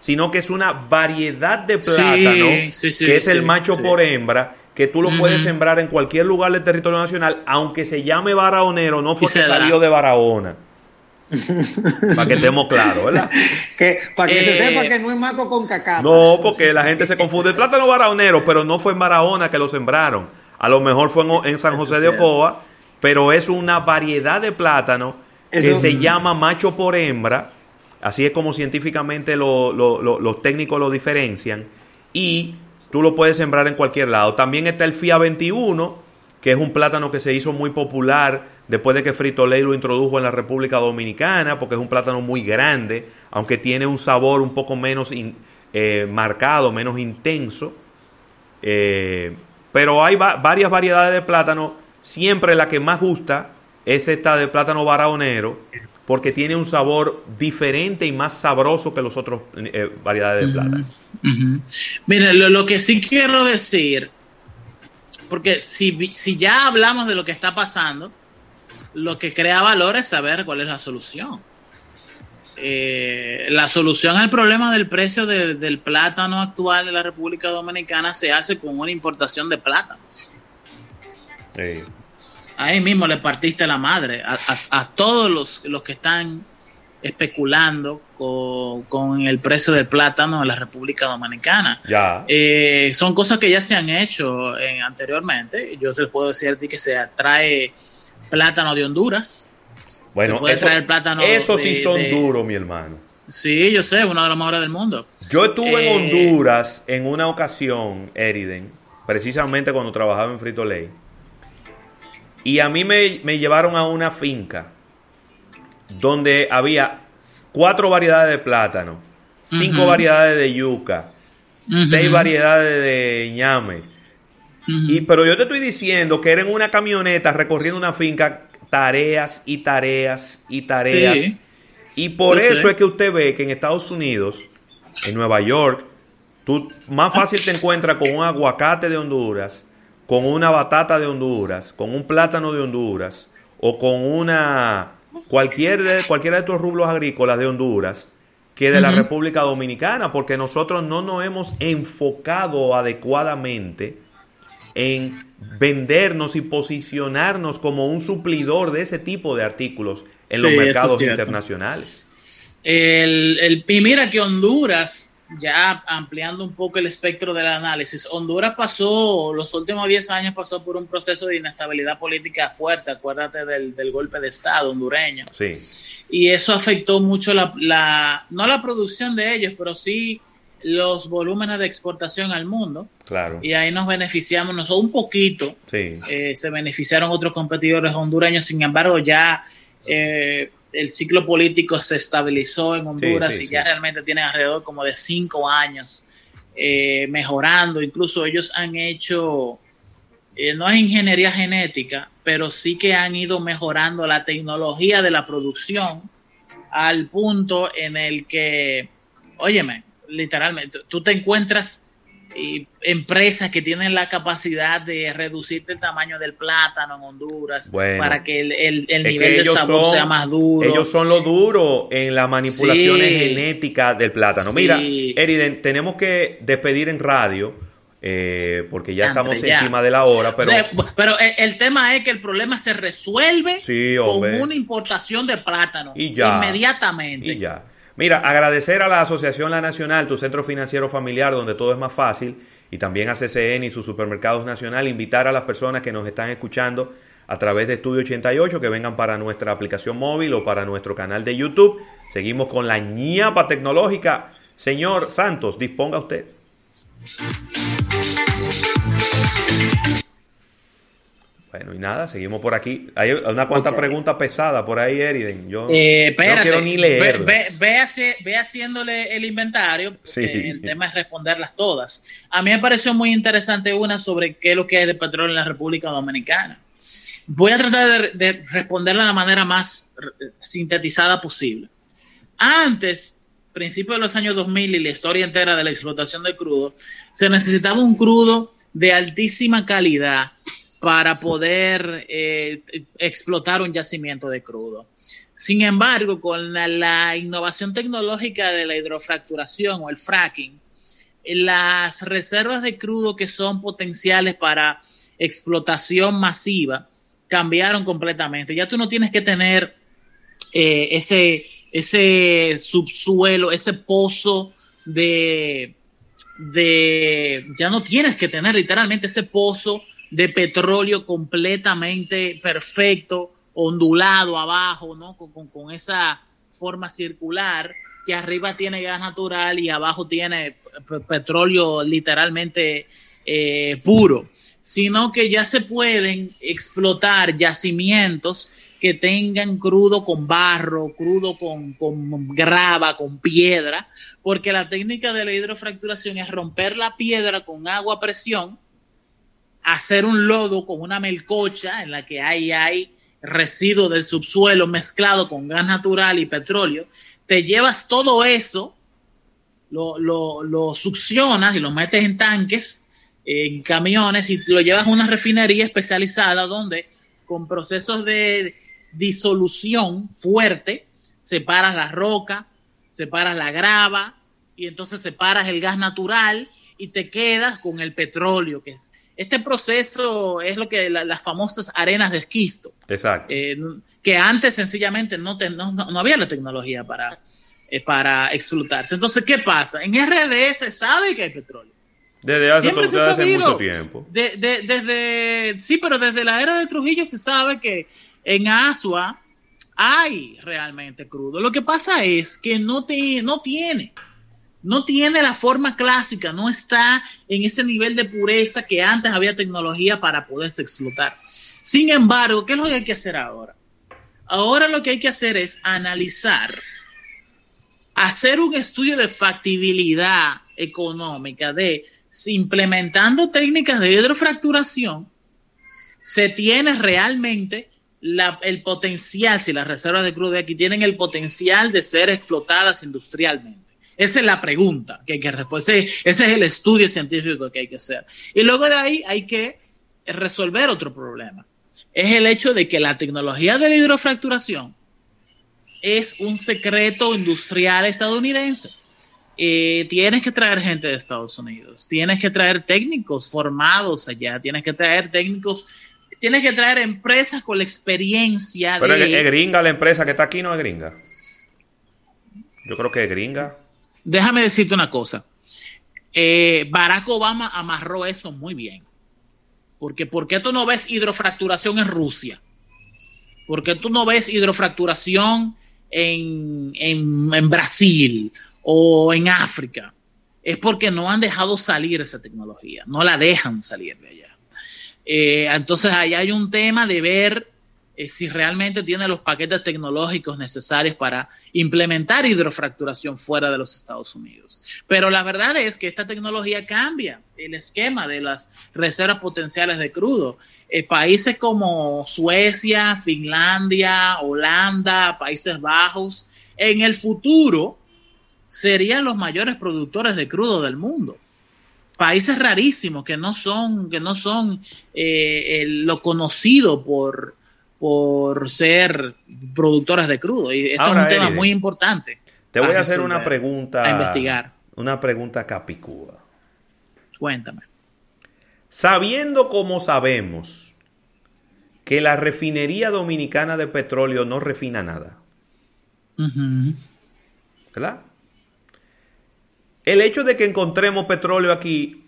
sino que es una variedad de plátano sí, sí, que es el macho por hembra que tú lo puedes sembrar en cualquier lugar del territorio nacional, aunque se llame Barahonero, no fue que salió de Barahona. [laughs] Para que estemos claros, ¿verdad? Que, para que se Eh, sepa que no es maco con cacata. No, porque la gente se confunde. El plátano barahonero, pero no fue en Barahona que lo sembraron. A lo mejor fue en, en San José de. Ocoa, pero es una variedad de plátano que Eso- se llama macho por hembra. Así es como científicamente lo- lo- lo- los técnicos lo diferencian. Y tú lo puedes sembrar en cualquier lado. También está el FIA 21, que es un plátano que se hizo muy popular después de que Frito Lay lo introdujo en la República Dominicana, porque es un plátano muy grande, aunque tiene un sabor un poco menos in- eh, marcado, menos intenso. Eh, pero hay va- varias variedades de plátano. Siempre la que más gusta es esta de plátano barahonero, porque tiene un sabor diferente y más sabroso que los otros eh, variedades de plátano. Ujú. Mire, lo, lo que sí quiero decir, porque si, si ya hablamos de lo que está pasando, lo que crea valor es saber cuál es la solución. Eh, la solución al problema del precio de- del plátano actual de la República Dominicana se hace con una importación de plátanos. Ahí mismo le partiste la madre a, a- a todos los, los que están especulando con, con el precio del plátano en la República Dominicana. Ya. Eh, son cosas que ya se han hecho eh, anteriormente. Yo te puedo decir a ti que se trae plátano de Honduras. Bueno, se puede eso, traer plátano eso sí de- son de- duros, mi hermano. Sí, yo sé, uno de los mejores del mundo. Yo estuve en Eh, Honduras en una ocasión, Eriden, precisamente cuando trabajaba en Frito Lay. Y a mí me, me llevaron a una finca donde había cuatro variedades de plátano, cinco variedades de yuca, seis variedades de ñame. Y, pero yo te estoy diciendo que era en una camioneta recorriendo una finca tareas y tareas y tareas. Sí. Y por eso es que usted ve que en Estados Unidos, en Nueva York, tú más fácil te encuentras con un aguacate de Honduras, con una batata de Honduras, con un plátano de Honduras o con una cualquier de, cualquiera de estos rublos agrícolas de Honduras que de la. República Dominicana, porque nosotros no nos hemos enfocado adecuadamente en vendernos y posicionarnos como un suplidor de ese tipo de artículos en Sí, los mercados internacionales. El, el- y mira que Honduras, ya ampliando un poco el espectro del análisis, Honduras pasó, los últimos 10 años pasó por un proceso de inestabilidad política fuerte, acuérdate del, del golpe de Estado hondureño. Sí. Y eso afectó mucho la, la- no la producción de ellos, pero sí los volúmenes de exportación al mundo. Claro. Y ahí nos beneficiamos nosotros un poquito. Sí. Eh, se beneficiaron otros competidores hondureños, sin embargo ya eh, el ciclo político se estabilizó en Honduras sí, y sí. ya realmente tienen alrededor como de cinco años eh, mejorando. Incluso ellos han hecho, eh, no es ingeniería genética, pero sí que han ido mejorando la tecnología de la producción al punto en el que, óyeme, literalmente, tú te encuentras y empresas que tienen la capacidad de reducirte el tamaño del plátano en Honduras Bueno. para que el, el- el nivel de sabor son- sea más duro. Ellos son lo duro en las manipulaciones Sí. genéticas del plátano. Sí. Mira, Eriden, tenemos que despedir en radio eh, porque ya estamos ya. encima de la hora, pero O sea, pero el, el tema es que el problema se resuelve Sí, con una importación de plátano Y ya. inmediatamente. Y ya. Mira, agradecer a la Asociación La Nacional, tu centro financiero familiar, donde todo es más fácil, y también a CCN y sus supermercados nacional, invitar a las personas que nos están escuchando a través de Estudio 88 que vengan para nuestra aplicación móvil o para nuestro canal de YouTube. Seguimos con la ñapa tecnológica. Señor Santos, disponga usted. Bueno, y nada, seguimos por aquí. Hay una cuanta Ok. pregunta pesada por ahí, Eriden. Yo, Eh, espérate, no quiero ni ve, leerlas. ve- ve ve haciéndole el inventario. Sí. eh, el tema es responderlas todas. A mí me pareció muy interesante una sobre qué es lo que hay de petróleo en la República Dominicana. Voy a tratar de, de responderla de la manera más eh, sintetizada posible. Antes, principios de los años 2000 y la historia entera de la explotación del crudo, se necesitaba un crudo de altísima calidad para poder eh, explotar un yacimiento de crudo. Sin embargo, con la, innovación tecnológica de la hidrofracturación o el fracking, las reservas de crudo que son potenciales para explotación masiva cambiaron completamente. Ya tú no tienes que tener eh, ese, ese subsuelo, ese pozo de, de, ya no tienes que tener literalmente ese pozo de petróleo completamente perfecto, ondulado abajo, ¿no? Con, con, con, esa forma circular, que arriba tiene gas natural y abajo tiene petróleo literalmente eh, puro, sino que ya se pueden explotar yacimientos que tengan crudo con barro, crudo con, con, grava, con piedra, porque la técnica de la hidrofracturación es romper la piedra con agua a presión, hacer un lodo con una melcocha en la que hay, residuos del subsuelo mezclado con gas natural y petróleo, te llevas todo eso, lo, lo, lo succionas y lo metes en tanques, en camiones y lo llevas a una refinería especializada donde con procesos de disolución fuerte separas la roca, separas la grava y entonces separas el gas natural y te quedas con el petróleo que es este proceso es lo que la, las famosas arenas de esquisto. Exacto. Eh, que antes sencillamente no, te, no, no, había la tecnología para, eh, para explotarse. Entonces, ¿qué pasa? En RD se sabe que hay petróleo. Desde hace, Siempre se hace mucho tiempo. De- de- desde, sí, pero desde la era de Trujillo se sabe que en Asua hay realmente crudo. Lo que pasa es que no, te, no tiene, no tiene la forma clásica, no está en ese nivel de pureza que antes había tecnología para poderse explotar. Sin embargo, ¿qué es lo que hay que hacer ahora? Ahora lo que hay que hacer es analizar, hacer un estudio de factibilidad económica de si implementando técnicas de hidrofracturación se tiene realmente el potencial, si las reservas de crudo de aquí tienen el potencial de ser explotadas industrialmente. Esa es la pregunta que hay que responder. Ese, ese es el estudio científico que hay que hacer. Y luego de ahí hay que resolver otro problema. Es el hecho de que la tecnología de la hidrofracturación es un secreto industrial estadounidense. Eh, tienes que traer gente de Estados Unidos, tienes que traer técnicos formados allá, tienes que traer técnicos, tienes que traer empresas con la experiencia Pero de... es, es gringa la empresa que está aquí, no es gringa. Yo creo que es gringa. Déjame decirte una cosa. Eh, Barack Obama amarró eso muy bien. Porque ¿por qué tú no ves hidrofracturación en Rusia? ¿Por qué tú no ves hidrofracturación en, en, Brasil o en África? Es porque no han dejado salir esa tecnología, no la dejan salir de allá. Eh, entonces ahí hay un tema de ver eh, si realmente tiene los paquetes tecnológicos necesarios para implementar hidrofracturación fuera de los Estados Unidos. Pero la verdad es que esta tecnología cambia el esquema de las reservas potenciales de crudo. Eh, países como Suecia, Finlandia, Holanda, Países Bajos, en el futuro serían los mayores productores de crudo del mundo países rarísimos que no son, que no son eh, lo conocido por, por ser productores de crudo. Y esto Ahora, es un tema muy importante. Te voy a hacer resolver, una pregunta. A investigar. Una pregunta capicúa. Cuéntame. Sabiendo como sabemos que la refinería dominicana de petróleo no refina nada, Ujú. ¿verdad? El hecho de que encontremos petróleo aquí,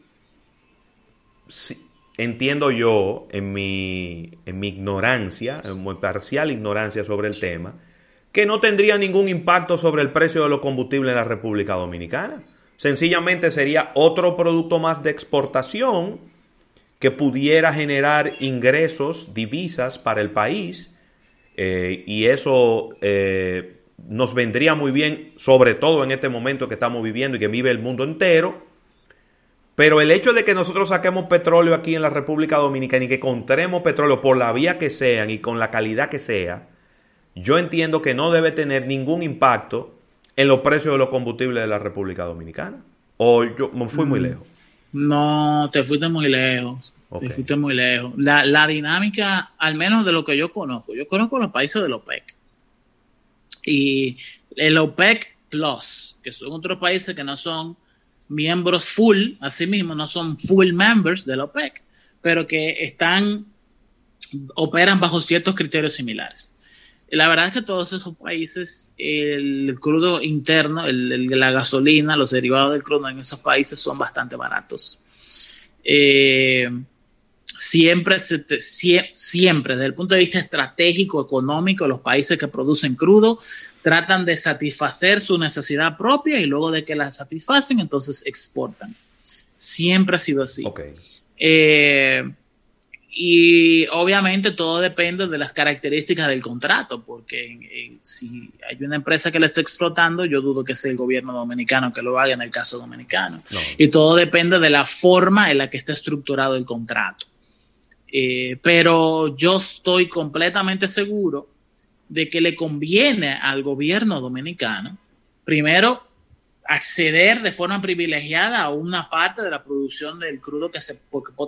entiendo yo, en mi, en mi ignorancia, en mi parcial ignorancia sobre el tema, que no tendría ningún impacto sobre el precio de los combustibles en la República Dominicana. Sencillamente sería otro producto más de exportación que pudiera generar ingresos, divisas para el país, eh, y eso eh, nos vendría muy bien, sobre todo en este momento que estamos viviendo y que vive el mundo entero. Pero el hecho de que nosotros saquemos petróleo aquí en la República Dominicana y que encontremos petróleo por la vía que sean y con la calidad que sea, yo entiendo que no debe tener ningún impacto en los precios de los combustibles de la República Dominicana. O yo me fui muy Mm. lejos. No, te fuiste muy lejos. Te fuiste muy lejos. La, la dinámica, al menos de lo que yo conozco, yo conozco los países del OPEC. Y el OPEC Plus, que son otros países que no son miembros full, así mismo, no son full members del OPEC, pero que están, operan bajo ciertos criterios similares. La verdad es que todos esos países, el crudo interno, el, la gasolina, los derivados del crudo en esos países son bastante baratos. Eh, siempre, siempre, desde el punto de vista estratégico, económico, los países que producen crudo tratan de satisfacer su necesidad propia y luego de que la satisfacen, entonces exportan. Siempre ha sido así. Eh, y obviamente todo depende de las características del contrato, porque si hay una empresa que la está explotando, yo dudo que sea el gobierno dominicano que lo haga en el caso dominicano. Y todo depende de la forma en la que está estructurado el contrato. Eh, pero yo estoy completamente seguro de que le conviene al gobierno dominicano, primero, acceder de forma privilegiada a una parte de la producción del crudo que se,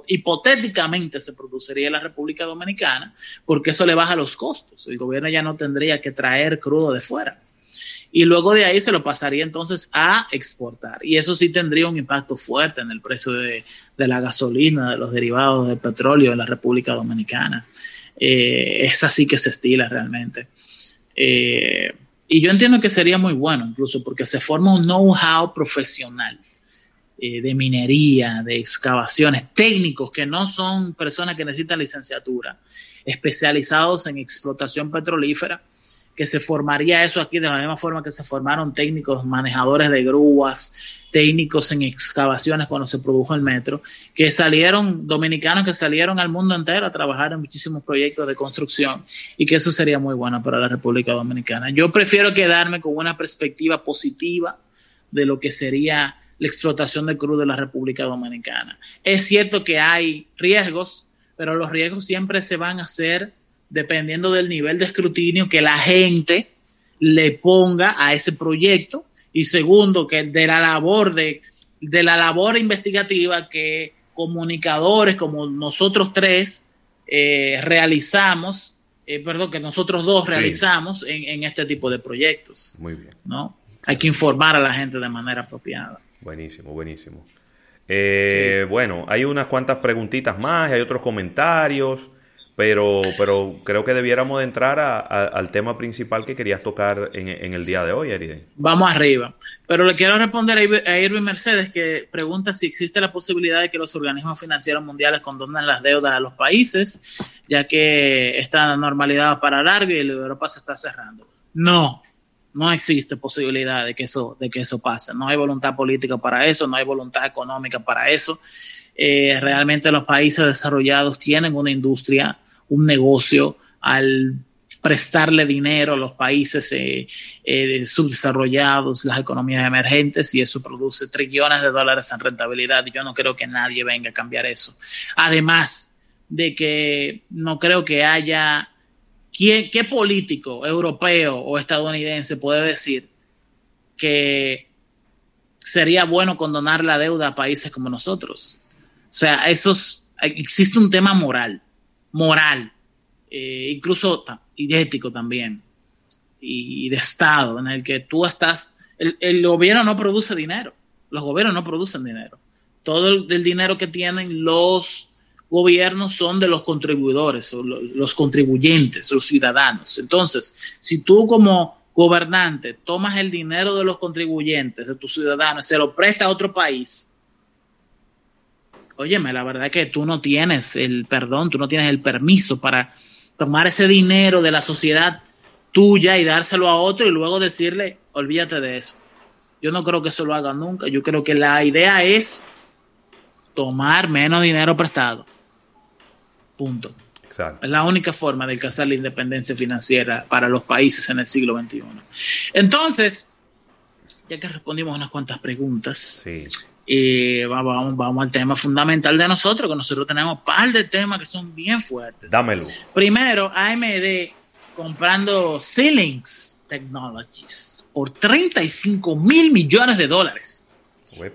hipotéticamente se produciría en la República Dominicana, porque eso le baja los costos. El gobierno ya no tendría que traer crudo de fuera. Y luego de ahí se lo pasaría entonces a exportar. Y eso sí tendría un impacto fuerte en el precio de, la gasolina, de los derivados del petróleo en la República Dominicana. Eh, es así que se estila realmente. Eh, y yo entiendo que sería muy bueno incluso porque se forma un know-how profesional eh, de minería, de excavaciones, técnicos que no son personas que necesitan licenciatura, especializados en explotación petrolífera que se formaría eso aquí de la misma forma que se formaron técnicos manejadores de grúas, técnicos en excavaciones cuando se produjo el metro, que salieron, dominicanos que salieron al mundo entero a trabajar en muchísimos proyectos de construcción y que eso sería muy bueno para la República Dominicana. Yo prefiero quedarme con una perspectiva positiva de lo que sería la explotación de crudo de la República Dominicana. Es cierto que hay riesgos, pero los riesgos siempre se van a hacer dependiendo del nivel de escrutinio que la gente le ponga a ese proyecto y segundo que de la labor de, de la labor investigativa que comunicadores como nosotros tres eh, realizamos, eh, perdón, que nosotros dos realizamos en, este tipo de proyectos. Muy bien. ¿no? Hay que informar a la gente de manera apropiada. Buenísimo, buenísimo. Eh, bueno, hay unas cuantas preguntitas más, hay otros comentarios. Pero, pero creo que debiéramos de entrar al tema principal que querías tocar en, el día de hoy, Eriden. Vamos arriba. Pero le quiero responder a Irving Mercedes que pregunta si existe la posibilidad de que los organismos financieros mundiales condonen las deudas a los países, ya que esta normalidad va para largo y Europa se está cerrando. No, no existe posibilidad de que eso, de que eso pase. No hay voluntad política para eso, no hay voluntad económica para eso. Eh, realmente los países desarrollados tienen una industria un negocio al prestarle dinero a los países eh, eh, subdesarrollados, las economías emergentes, y eso produce trillones de dólares en rentabilidad. Yo no creo que nadie venga a cambiar eso. Además de que no creo que haya... ¿quién, ¿Qué político europeo o estadounidense puede decir que sería bueno condonar la deuda a países como nosotros? O sea, esos, existe un tema moral moral, eh, incluso y ético también, y, de Estado, en el que tú estás, el, gobierno no produce dinero, los gobiernos no producen dinero. Todo el, dinero que tienen los gobiernos son de los contribuidores, los contribuyentes, los ciudadanos. Entonces, si tú como gobernante tomas el dinero de los contribuyentes, de tus ciudadanos, se lo presta a otro país, óyeme, la verdad es que tú no tienes el perdón, tú no tienes el permiso para tomar ese dinero de la sociedad tuya y dárselo a otro y luego decirle, olvídate de eso. Yo no creo que eso lo haga nunca. Yo creo que la idea es tomar menos dinero prestado. Punto. Exacto. Es la única forma de alcanzar la independencia financiera para los países en el siglo XXI. Entonces, ya que respondimos unas cuantas preguntas, sí. Y vamos, vamos al tema fundamental de nosotros, que nosotros tenemos un par de temas que son bien fuertes. Dámelo. Primero, AMD comprando Xilinx Technologies por 35 mil millones de dólares.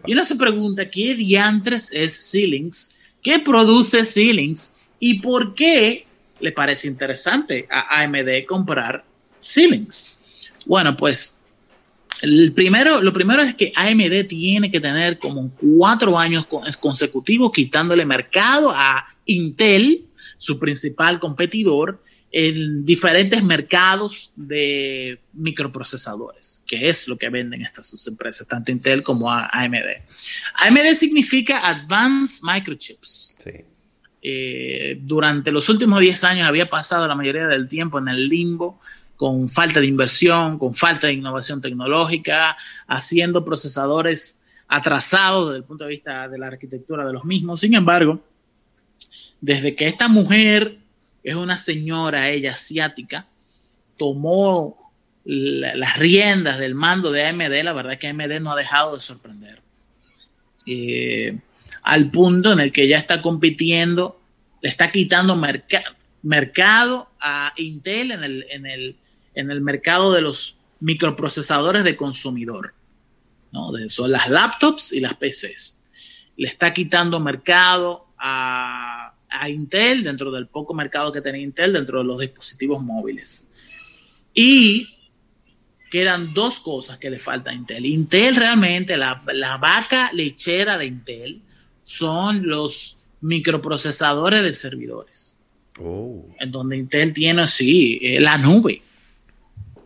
Y uno se pregunta, ¿qué diantres es Ceilings? ¿Qué produce Ceilings? ¿Y por qué le parece interesante a AMD comprar Ceilings? Bueno, pues el primero, lo primero es que AMD tiene que tener como cuatro años consecutivos quitándole mercado a Intel, su principal competidor, en diferentes mercados de microprocesadores, que es lo que venden estas empresas, tanto Intel como AMD. AMD significa Advanced Microchips. Eh, durante los últimos 10 años había pasado la mayoría del tiempo en el limbo con falta de inversión, con falta de innovación tecnológica, haciendo procesadores atrasados desde el punto de vista de la arquitectura de los mismos. Sin embargo, desde que esta mujer es una señora, ella asiática, tomó las riendas del mando de AMD, la verdad es que AMD no ha dejado de sorprender. Eh, al punto en el que ya está compitiendo, le está quitando mercado a Intel en el, en, el, en el mercado de los microprocesadores de consumidor. ¿no? son las laptops y las PCs. Le está quitando mercado a a Intel dentro del poco mercado que tenía Intel dentro de los dispositivos móviles. Y quedan dos cosas que le falta a Intel. Intel realmente, la, vaca lechera de Intel son los microprocesadores de servidores. Oh. En donde Intel tiene, sí, eh, la nube.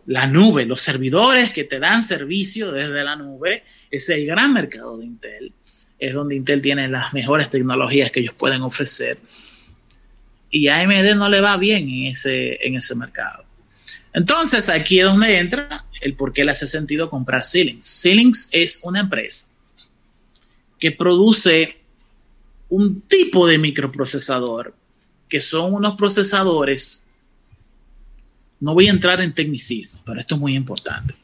La nube, los servidores que te dan servicio desde la nube, es el gran mercado de Intel es donde Intel tiene las mejores tecnologías que ellos pueden ofrecer. Y a AMD no le va bien en ese, en ese mercado. Entonces, aquí es donde entra el por qué le hace sentido comprar Ceilings. Ceilings es una empresa que produce un tipo de microprocesador que son unos procesadores. No voy a entrar en tecnicismo, pero esto es muy importante.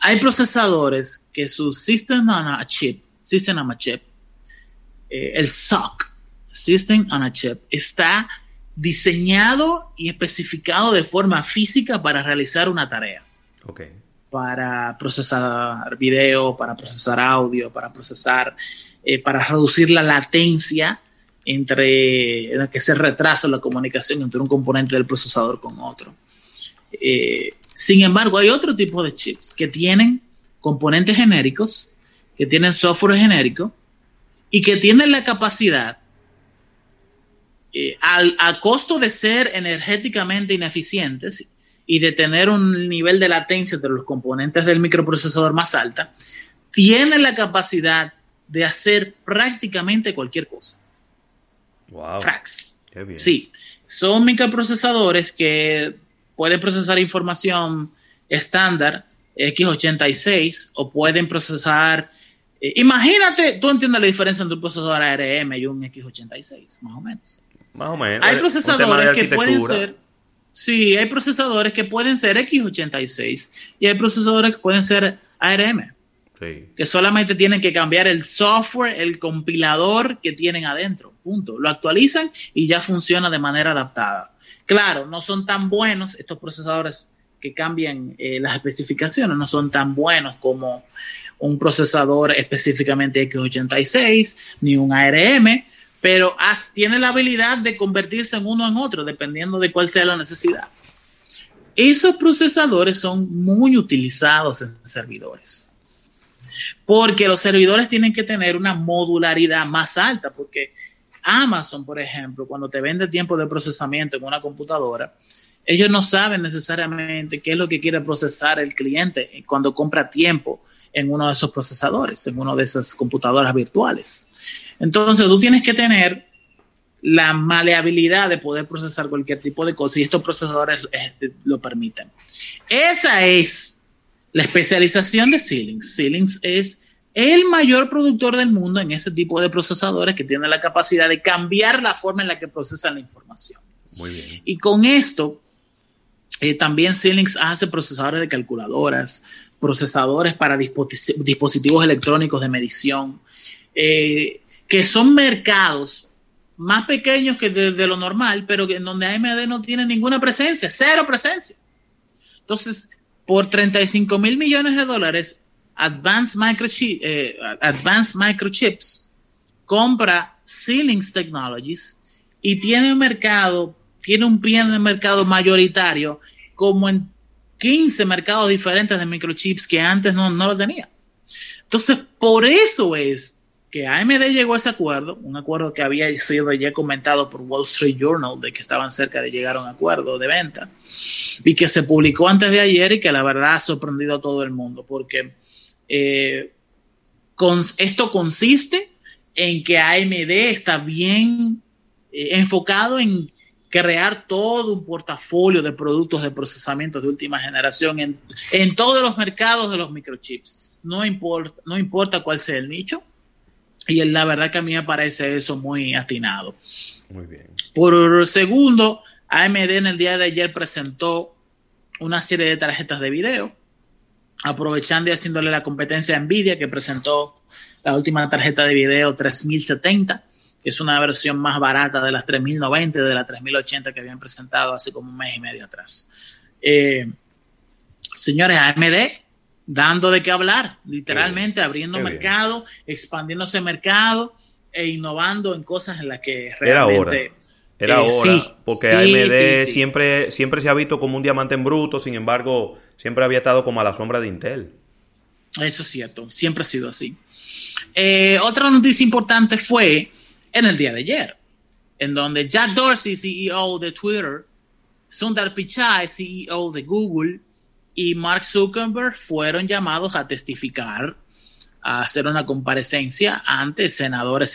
Hay procesadores que su System on a Chip System on a Chip, eh, el SOC, System on a Chip, está diseñado y especificado de forma física para realizar una tarea. Okay. Para procesar video, para procesar audio, para procesar, eh, para reducir la latencia entre que se retrasa la comunicación entre un componente del procesador con otro. Eh, sin embargo, hay otro tipo de chips que tienen componentes genéricos que tienen software genérico y que tienen la capacidad, eh, al, a costo de ser energéticamente ineficientes y de tener un nivel de latencia entre los componentes del microprocesador más alta, tienen la capacidad de hacer prácticamente cualquier cosa. Wow. Frax. Sí, son microprocesadores que pueden procesar información estándar x86 o pueden procesar eh, imagínate, tú entiendes la diferencia entre un procesador ARM y un X86, más o menos. Más o menos. Hay procesadores que pueden ser. Sí, hay procesadores que pueden ser X86 y hay procesadores que pueden ser ARM. Sí. Que solamente tienen que cambiar el software, el compilador que tienen adentro. Punto. Lo actualizan y ya funciona de manera adaptada. Claro, no son tan buenos estos procesadores que cambian eh, las especificaciones, no son tan buenos como un procesador específicamente x86 ni un ARM, pero tiene la habilidad de convertirse en uno en otro, dependiendo de cuál sea la necesidad. Esos procesadores son muy utilizados en servidores, porque los servidores tienen que tener una modularidad más alta, porque Amazon, por ejemplo, cuando te vende tiempo de procesamiento en una computadora, ellos no saben necesariamente qué es lo que quiere procesar el cliente cuando compra tiempo en uno de esos procesadores, en una de esas computadoras virtuales. Entonces tú tienes que tener la maleabilidad de poder procesar cualquier tipo de cosa y estos procesadores este, lo permiten. Esa es la especialización de Ceilings. Ceilings es el mayor productor del mundo en ese tipo de procesadores que tiene la capacidad de cambiar la forma en la que procesan la información. Muy bien. Y con esto, eh, también Ceilings hace procesadores de calculadoras, procesadores para dispositivos electrónicos de medición, eh, que son mercados más pequeños que de, lo normal, pero en donde AMD no tiene ninguna presencia, cero presencia. Entonces, por 35 mil millones de dólares, Advanced, Microchip, eh, Advanced Microchips compra Ceilings Technologies y tiene un mercado, tiene un pie en el mercado mayoritario como en 15 mercados diferentes de microchips que antes no, no lo tenía. Entonces, por eso es que AMD llegó a ese acuerdo, un acuerdo que había sido ya comentado por Wall Street Journal de que estaban cerca de llegar a un acuerdo de venta y que se publicó antes de ayer y que la verdad ha sorprendido a todo el mundo porque eh, con, esto consiste en que AMD está bien eh, enfocado en crear todo un portafolio de productos de procesamiento de última generación en, en todos los mercados de los microchips. No importa, no importa cuál sea el nicho. Y la verdad que a mí me parece eso muy atinado. Muy bien. Por segundo, AMD en el día de ayer presentó una serie de tarjetas de video, aprovechando y haciéndole la competencia a Nvidia, que presentó la última tarjeta de video 3070, que es una versión más barata de las 3090 y de las 3080 que habían presentado hace como un mes y medio atrás. Eh, señores, AMD dando de qué hablar, literalmente abriendo Qué mercado, expandiéndose mercado e innovando en cosas en las que Era hora. realmente... Era eh, hora. sí, porque sí, AMD sí. Siempre, siempre se ha visto como un diamante en bruto, sin embargo, siempre había estado como a la sombra de Intel. Eso es cierto, siempre ha sido así. Eh, otra noticia importante fue en el día de ayer, en donde Jack Dorsey, CEO de Twitter, Sundar Pichai, CEO de Google, y Mark Zuckerberg fueron llamados a testificar, a hacer una comparecencia ante senadores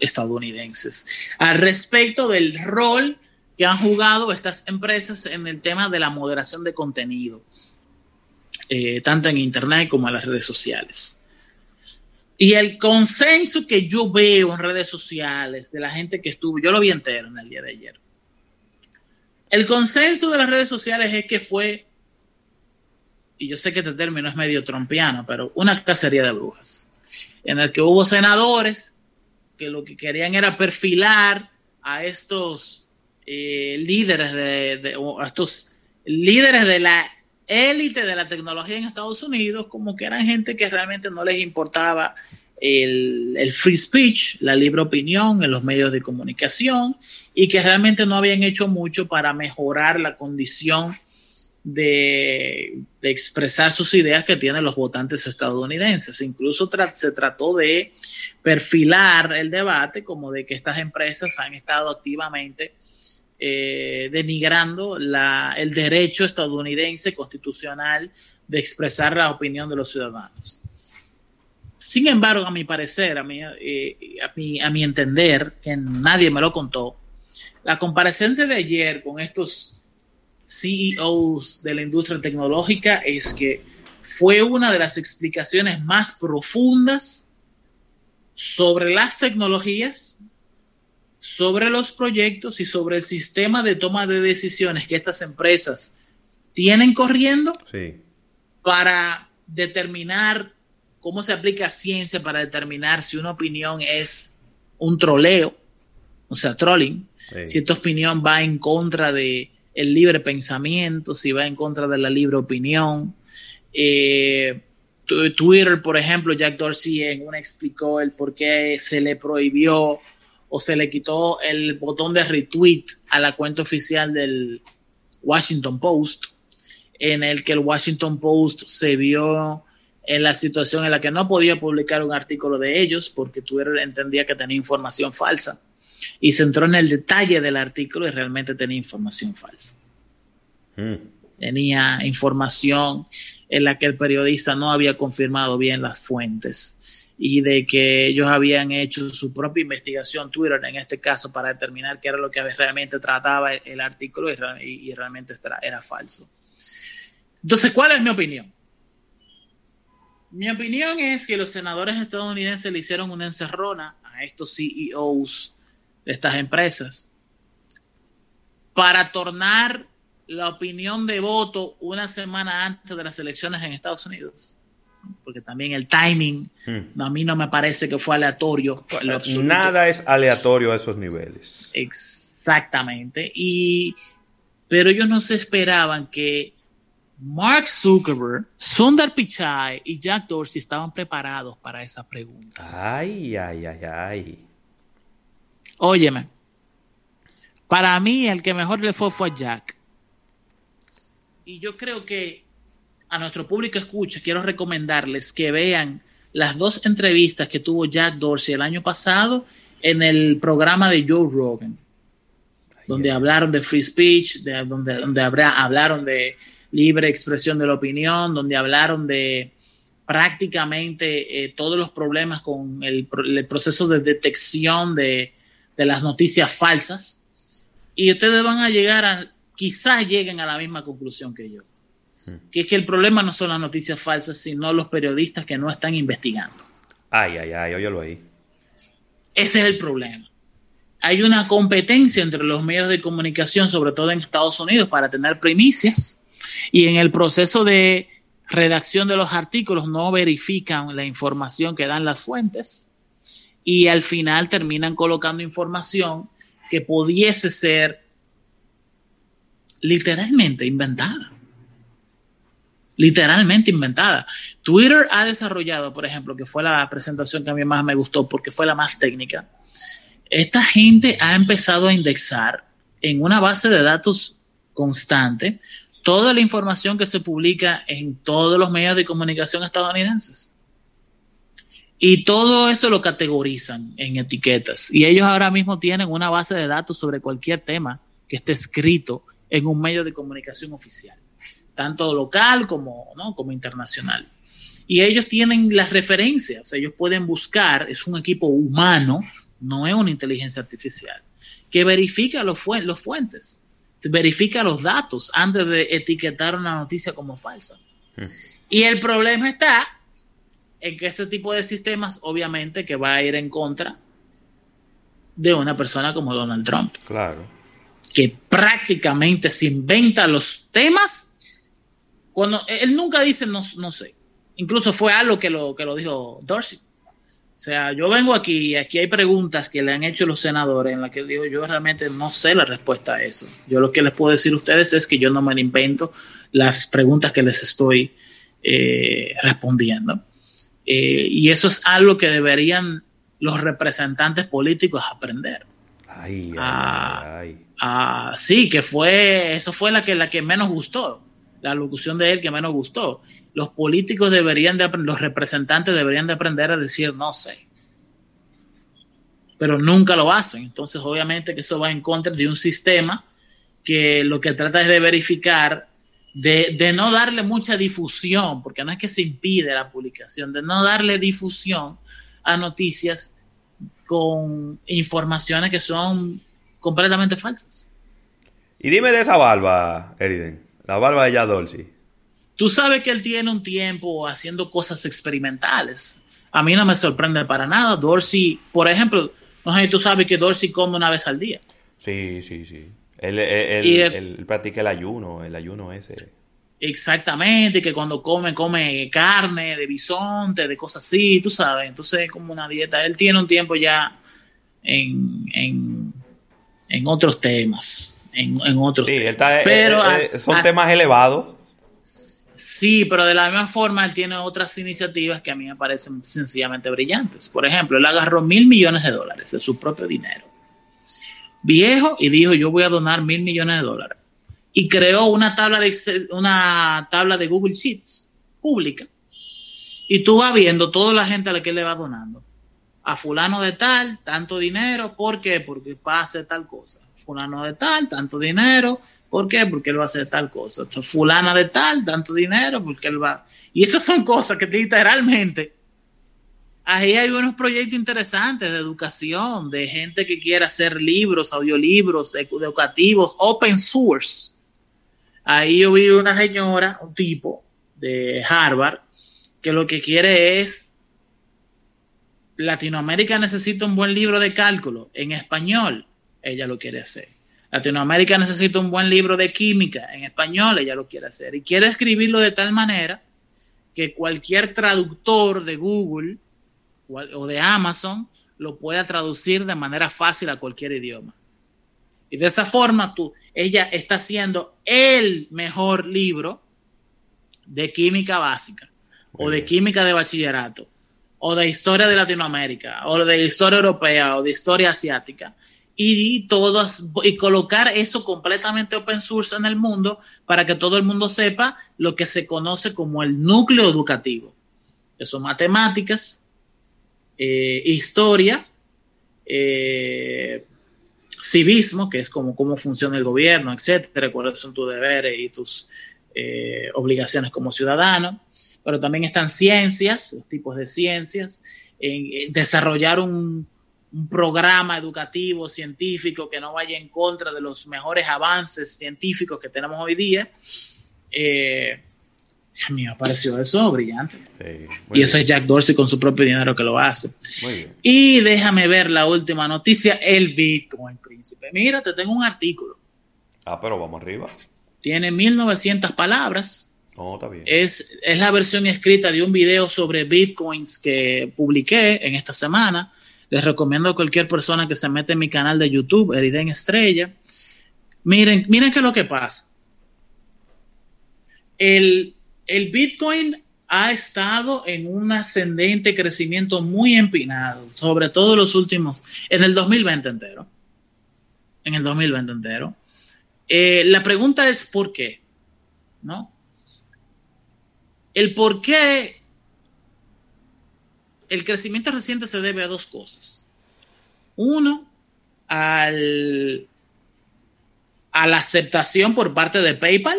estadounidenses al respecto del rol que han jugado estas empresas en el tema de la moderación de contenido, eh, tanto en Internet como en las redes sociales. Y el consenso que yo veo en redes sociales de la gente que estuvo, yo lo vi entero en el día de ayer. El consenso de las redes sociales es que fue, y yo sé que este término es medio trompiano, pero una cacería de brujas, en el que hubo senadores que lo que querían era perfilar a estos eh, líderes de, a estos líderes de la élite de la tecnología en Estados Unidos como que eran gente que realmente no les importaba el, el free speech, la libre opinión en los medios de comunicación y que realmente no habían hecho mucho para mejorar la condición de, de expresar sus ideas que tienen los votantes estadounidenses. Incluso se trató de perfilar el debate como de que estas empresas han estado activamente eh, denigrando la, el derecho estadounidense constitucional de expresar la opinión de los ciudadanos. Sin embargo, a mi parecer, a mi, eh, a mi, a mi entender, que nadie me lo contó, la comparecencia de ayer con estos CEOs de la industria tecnológica es que fue una de las explicaciones más profundas sobre las tecnologías, sobre los proyectos y sobre el sistema de toma de decisiones que estas empresas tienen corriendo Sí. para determinar cómo se aplica ciencia para determinar si una opinión es un troleo, o sea, trolling, Sí. si esta opinión va en contra de el libre pensamiento, si va en contra de la libre opinión. Eh, Twitter, por ejemplo, Jack Dorsey en una explicó el por qué se le prohibió o se le quitó el botón de retweet a la cuenta oficial del Washington Post, en el que el Washington Post se vio en la situación en la que no podía publicar un artículo de ellos porque Twitter entendía que tenía información falsa y se entró en el detalle del artículo y realmente tenía información falsa. Mm. Tenía información en la que el periodista no había confirmado bien las fuentes y de que ellos habían hecho su propia investigación, Twitter en este caso, para determinar qué era lo que realmente trataba el, artículo y, y- realmente era falso. Entonces, ¿cuál es mi opinión? Mi opinión es que los senadores estadounidenses le hicieron una encerrona a estos CEOs de estas empresas para tornar la opinión de voto una semana antes de las elecciones en Estados Unidos. Porque también el timing Mm. a mí no me parece que fue aleatorio. Nada es aleatorio a esos niveles. Exactamente. Y, pero ellos no se esperaban que Mark Zuckerberg, Sundar Pichai y Jack Dorsey estaban preparados para esas preguntas. Ay, ay, ay, ay. Óyeme, para mí el que mejor le fue fue a Jack. Y yo creo que a nuestro público escucha, quiero recomendarles que vean las dos entrevistas que tuvo Jack Dorsey el año pasado en el programa de Joe Rogan, donde hablaron de free speech, de, donde, donde habrá, hablaron de libre expresión de la opinión, donde hablaron de prácticamente eh, todos los problemas con el, el proceso de detección de, de, las noticias falsas. Y ustedes van a llegar a, quizás lleguen a la misma conclusión que yo, que es que el problema no son las noticias falsas, sino los periodistas que no están investigando. Ay, ay, ay, óyelo ahí. Ese es el problema. Hay una competencia entre los medios de comunicación, sobre todo en Estados Unidos, para tener primicias y en el proceso de redacción de los artículos no verifican la información que dan las fuentes y al final terminan colocando información que pudiese ser literalmente inventada. Literalmente inventada. Twitter ha desarrollado, por ejemplo, que fue la presentación que a mí más me gustó porque fue la más técnica. Esta gente ha empezado a indexar en una base de datos constante toda la información que se publica en todos los medios de comunicación estadounidenses. Y todo eso lo categorizan en etiquetas. Y ellos ahora mismo tienen una base de datos sobre cualquier tema que esté escrito en un medio de comunicación oficial, tanto local como, ¿no? como internacional. Y ellos tienen las referencias, ellos pueden buscar, es un equipo humano, no es una inteligencia artificial, que verifica los, fu los fuentes, verifica los datos antes de etiquetar una noticia como falsa. Hmm. Y el problema está en que ese tipo de sistemas, obviamente, que va a ir en contra de una persona como Donald Trump. Claro. Que prácticamente se inventa los temas cuando él nunca dice no, no sé. Incluso fue algo que lo, que lo dijo Dorsey. O sea, yo vengo aquí y aquí hay preguntas que le han hecho los senadores en las que digo yo realmente no sé la respuesta a eso. Yo lo que les puedo decir a ustedes es que yo no me invento las preguntas que les estoy eh, respondiendo. Eh, y eso es algo que deberían los representantes políticos aprender. Ay, Ah, ay, ah, sí, que fue, eso fue la que, la que menos gustó, la locución de él que menos gustó. Los políticos deberían de los representantes deberían de aprender a decir no sé. Pero nunca lo hacen. Entonces, obviamente que eso va en contra de un sistema que lo que trata es de verificar, de, de no darle mucha difusión, porque no es que se impide la publicación, de no darle difusión a noticias con informaciones que son completamente falsas. Y dime de esa barba, Eriden. La barba de Dorsey. Tú sabes que él tiene un tiempo haciendo cosas experimentales. A mí no me sorprende para nada. Dorsey, por ejemplo, no sé si tú sabes que Dorsey come una vez al día. Sí, sí, sí. Él, él, Y él- el- él practica el ayuno, el ayuno ese. Exactamente, que cuando come, come carne de bisonte, de cosas así, tú sabes. Entonces es como una dieta. Él tiene un tiempo ya en, en, en otros temas. En, en otros Sí, él temas. está, Pero eh, eh, son a- temas elevados. Sí, pero de la misma forma él tiene otras iniciativas que a mí me parecen sencillamente brillantes. Por ejemplo, él agarró mil millones de dólares de su propio dinero. Viejo y dijo, yo voy a donar mil millones de dólares. Y creó una tabla de, Excel- una tabla de Google Sheets pública. Y tú vas viendo toda la gente a la que él le va donando. A fulano de tal, tanto dinero. ¿Por qué? Porque a hacer tal cosa. Fulano de tal, tanto dinero. ¿Por qué? Porque él va a hacer tal cosa. Fulana de tal, tanto dinero, porque él va. Y esas son cosas que literalmente. Ahí hay unos proyectos interesantes de educación, de gente que quiere hacer libros, audiolibros edu- educativos, open source. Ahí yo vi una señora, un tipo de Harvard, que lo que quiere es Latinoamérica necesita un buen libro de cálculo en español, ella lo quiere hacer. Latinoamérica necesita un buen libro de química en español, ella lo quiere hacer. Y quiere escribirlo de tal manera que cualquier traductor de Google o de Amazon lo pueda traducir de manera fácil a cualquier idioma. Y de esa forma tú, ella está haciendo el mejor libro de química básica, o de química de bachillerato, o de historia de Latinoamérica, o de historia europea, o de historia asiática, y todas, y colocar eso completamente open source en el mundo para que todo el mundo sepa lo que se conoce como el núcleo educativo. Eso matemáticas, eh, historia, eh, civismo, que es como cómo funciona el gobierno, etcétera, cuáles son tus deberes y tus eh, obligaciones como ciudadano, pero también están ciencias, los tipos de ciencias, en, desarrollar un, un, programa educativo científico que no vaya en contra de los mejores avances científicos que tenemos hoy día. Eh, a mí me pareció eso brillante. y eso es Jack Dorsey con su propio dinero que lo hace. Y déjame ver la última noticia, el Bitcoin Príncipe. Mira, te tengo un artículo. Ah, pero vamos arriba. Tiene 1900 palabras. No, está bien. Es, es la versión escrita de un video sobre Bitcoins que publiqué en esta semana. Les recomiendo a cualquier persona que se mete en mi canal de YouTube, Eriden Estrella. Miren, miren qué es lo que pasa. El, el Bitcoin ha estado en un ascendente crecimiento muy empinado, sobre todo los últimos, en el 2020 entero. En el 2020 entero. Eh, la pregunta es ¿por qué? ¿No? El por qué el crecimiento reciente se debe a dos cosas. Uno, al, a la aceptación por parte de PayPal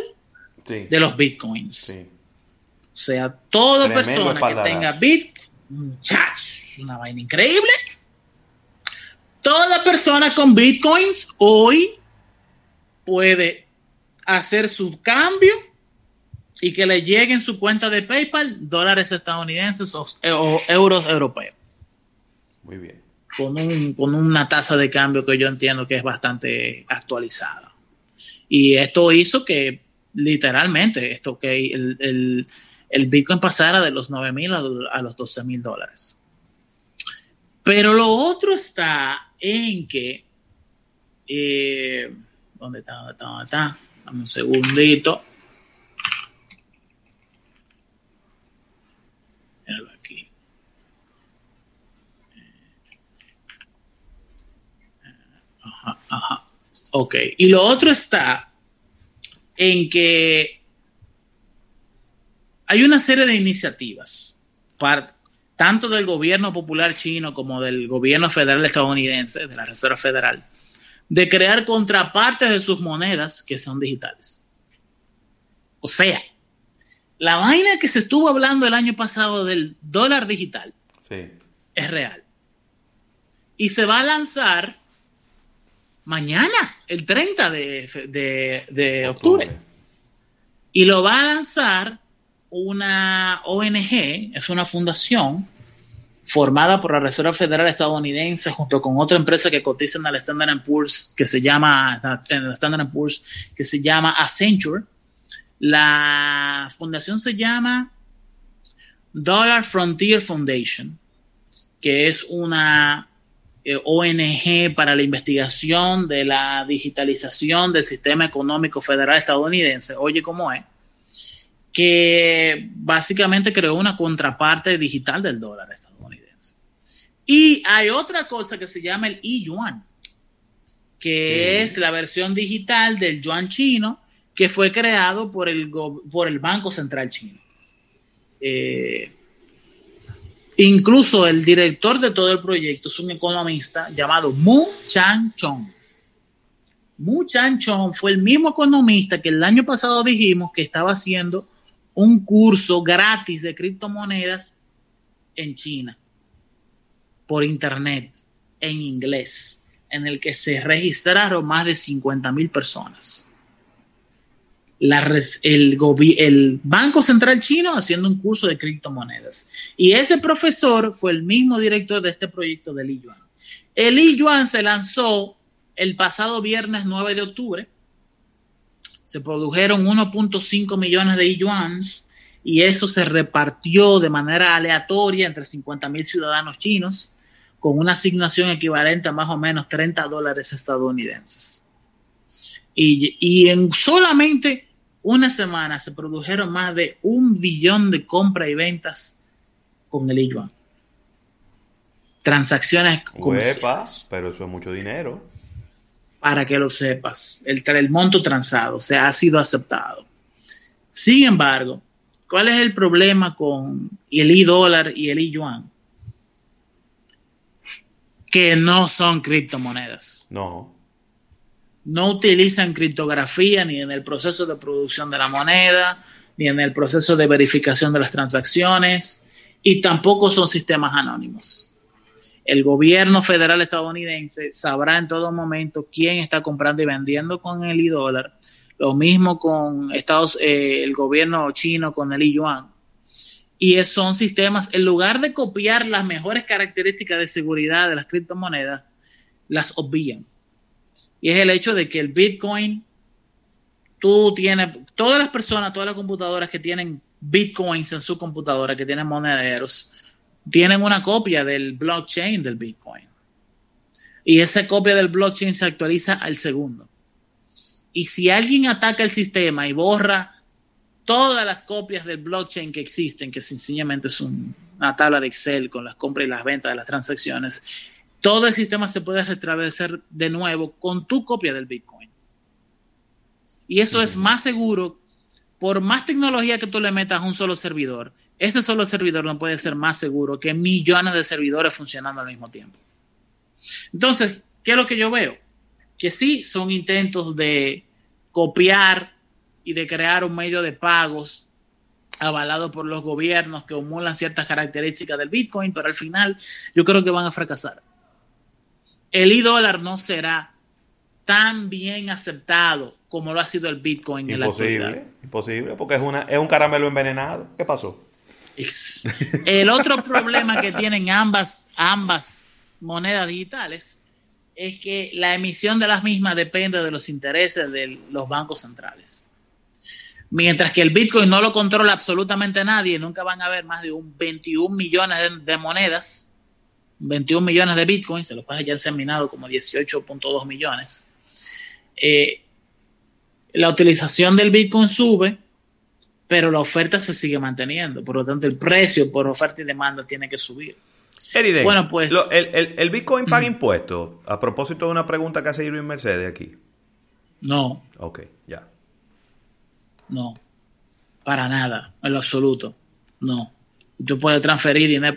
sí. de los bitcoins. Sí. O sea, toda Tremendo persona que tenga bitcoin, muchachos, una vaina increíble. Toda persona con bitcoins hoy puede hacer su cambio y que le llegue en su cuenta de PayPal dólares estadounidenses o, o euros europeos. Muy bien. Con, un, con, una tasa de cambio que yo entiendo que es bastante actualizada. Y esto hizo que literalmente, esto que el, el, el Bitcoin pasara de los 9 mil a, a, los 12 mil dólares. Pero lo otro está en que, eh, ¿dónde está? ¿Dónde está? ¿Dónde está? Dame un segundito. Míralo aquí. Ajá. Ok. Y lo otro está en que hay una serie de iniciativas, para, tanto del gobierno popular chino como del gobierno federal estadounidense, de la Reserva Federal, de crear contrapartes de sus monedas que son digitales. O sea, la vaina que se estuvo hablando el año pasado del dólar digital sí. es real. Y se va a lanzar mañana, el 30 de, de, de octubre. octubre. Y lo va a lanzar una ONG, es una fundación formada por la Reserva Federal estadounidense junto con otra empresa que cotiza en el Standard Poor's que se llama en el Standard Poor's que se llama Accenture. La fundación se llama Dollar Frontier Foundation, que es una eh, ONG para la investigación de la digitalización del sistema económico federal estadounidense. Oye, ¿cómo es? que básicamente creó una contraparte digital del dólar estadounidense. Y hay otra cosa que se llama el e-yuan, que es la versión digital del yuan chino que fue creado por el, por el Banco Central Chino. Eh, incluso el director de todo el proyecto es un economista llamado Mu Chan Chong. Mu Chan Chong fue el mismo economista que el año pasado dijimos que estaba haciendo un curso gratis de criptomonedas en China por internet en inglés en el que se registraron más de 50 mil personas. El, Banco Central Chino haciendo un curso de criptomonedas. Y ese profesor fue el mismo director de este proyecto del Yuan. El Yuan se lanzó el pasado viernes 9 de octubre se produjeron 1.5 millones de yuans y eso se repartió de manera aleatoria entre 50 mil ciudadanos chinos con una asignación equivalente a más o menos 30 dólares estadounidenses. Y, y en solamente una semana se produjeron más de un billón de compras y ventas con el yuan. Transacciones Uepa, comerciales. pero eso es mucho dinero. Para que lo sepas, el, monto transado, o sea, ha sido aceptado. Sin embargo, ¿cuál es el problema con el i-dólar y el i-yuan? Que no son criptomonedas. No. No utilizan criptografía ni en el proceso de producción de la moneda, ni en el proceso de verificación de las transacciones, y tampoco son sistemas anónimos. El gobierno federal estadounidense sabrá en todo momento quién está comprando y vendiendo con el i-dólar. Lo mismo con Estados, eh, el gobierno chino con el i-yuan. Y son sistemas, en lugar de copiar las mejores características de seguridad de las criptomonedas, las obvían y es el hecho de que el Bitcoin, tú tienes, todas las personas, todas las computadoras que tienen Bitcoins en su computadora, que tienen monederos, tienen una copia del blockchain del Bitcoin. Y esa copia del blockchain se actualiza al segundo. Y si alguien ataca el sistema y borra todas las copias del blockchain que existen, que sencillamente es un- una tabla de Excel con las compras y las ventas de las transacciones, todo el sistema se puede restablecer de nuevo con tu copia del Bitcoin. Y eso es más seguro, por más tecnología que tú le metas a un solo servidor, ese solo servidor no puede ser más seguro que millones de servidores funcionando al mismo tiempo. Entonces, ¿qué es lo que yo veo? Que sí son intentos de copiar y de crear un medio de pagos avalado por los gobiernos que emulan ciertas características del Bitcoin, pero al final yo creo que van a fracasar. El i-dólar no será tan bien aceptado como lo ha sido el Bitcoin en la actualidad. Imposible, imposible, porque es, una, es un caramelo envenenado. ¿Qué pasó? El otro [laughs] problema que tienen ambas, ambas monedas digitales es que la emisión de las mismas depende de los intereses de los bancos centrales. Mientras que el Bitcoin no lo controla absolutamente nadie, nunca van a haber más de un 21 millones de, de monedas, 21 millones de Bitcoins, se los pasa ya se han minado como 18.2 millones. Eh, la utilización del Bitcoin sube, pero la oferta se sigue manteniendo. Por lo tanto, el precio por oferta y demanda tiene que subir. Eriden, Bueno, pues- lo- el, el- el Bitcoin paga impuestos. A propósito de una pregunta que hace Irving Mercedes aquí. No, Ok, ya. no, para nada, en lo absoluto. No. Tú puedes transferir dinero.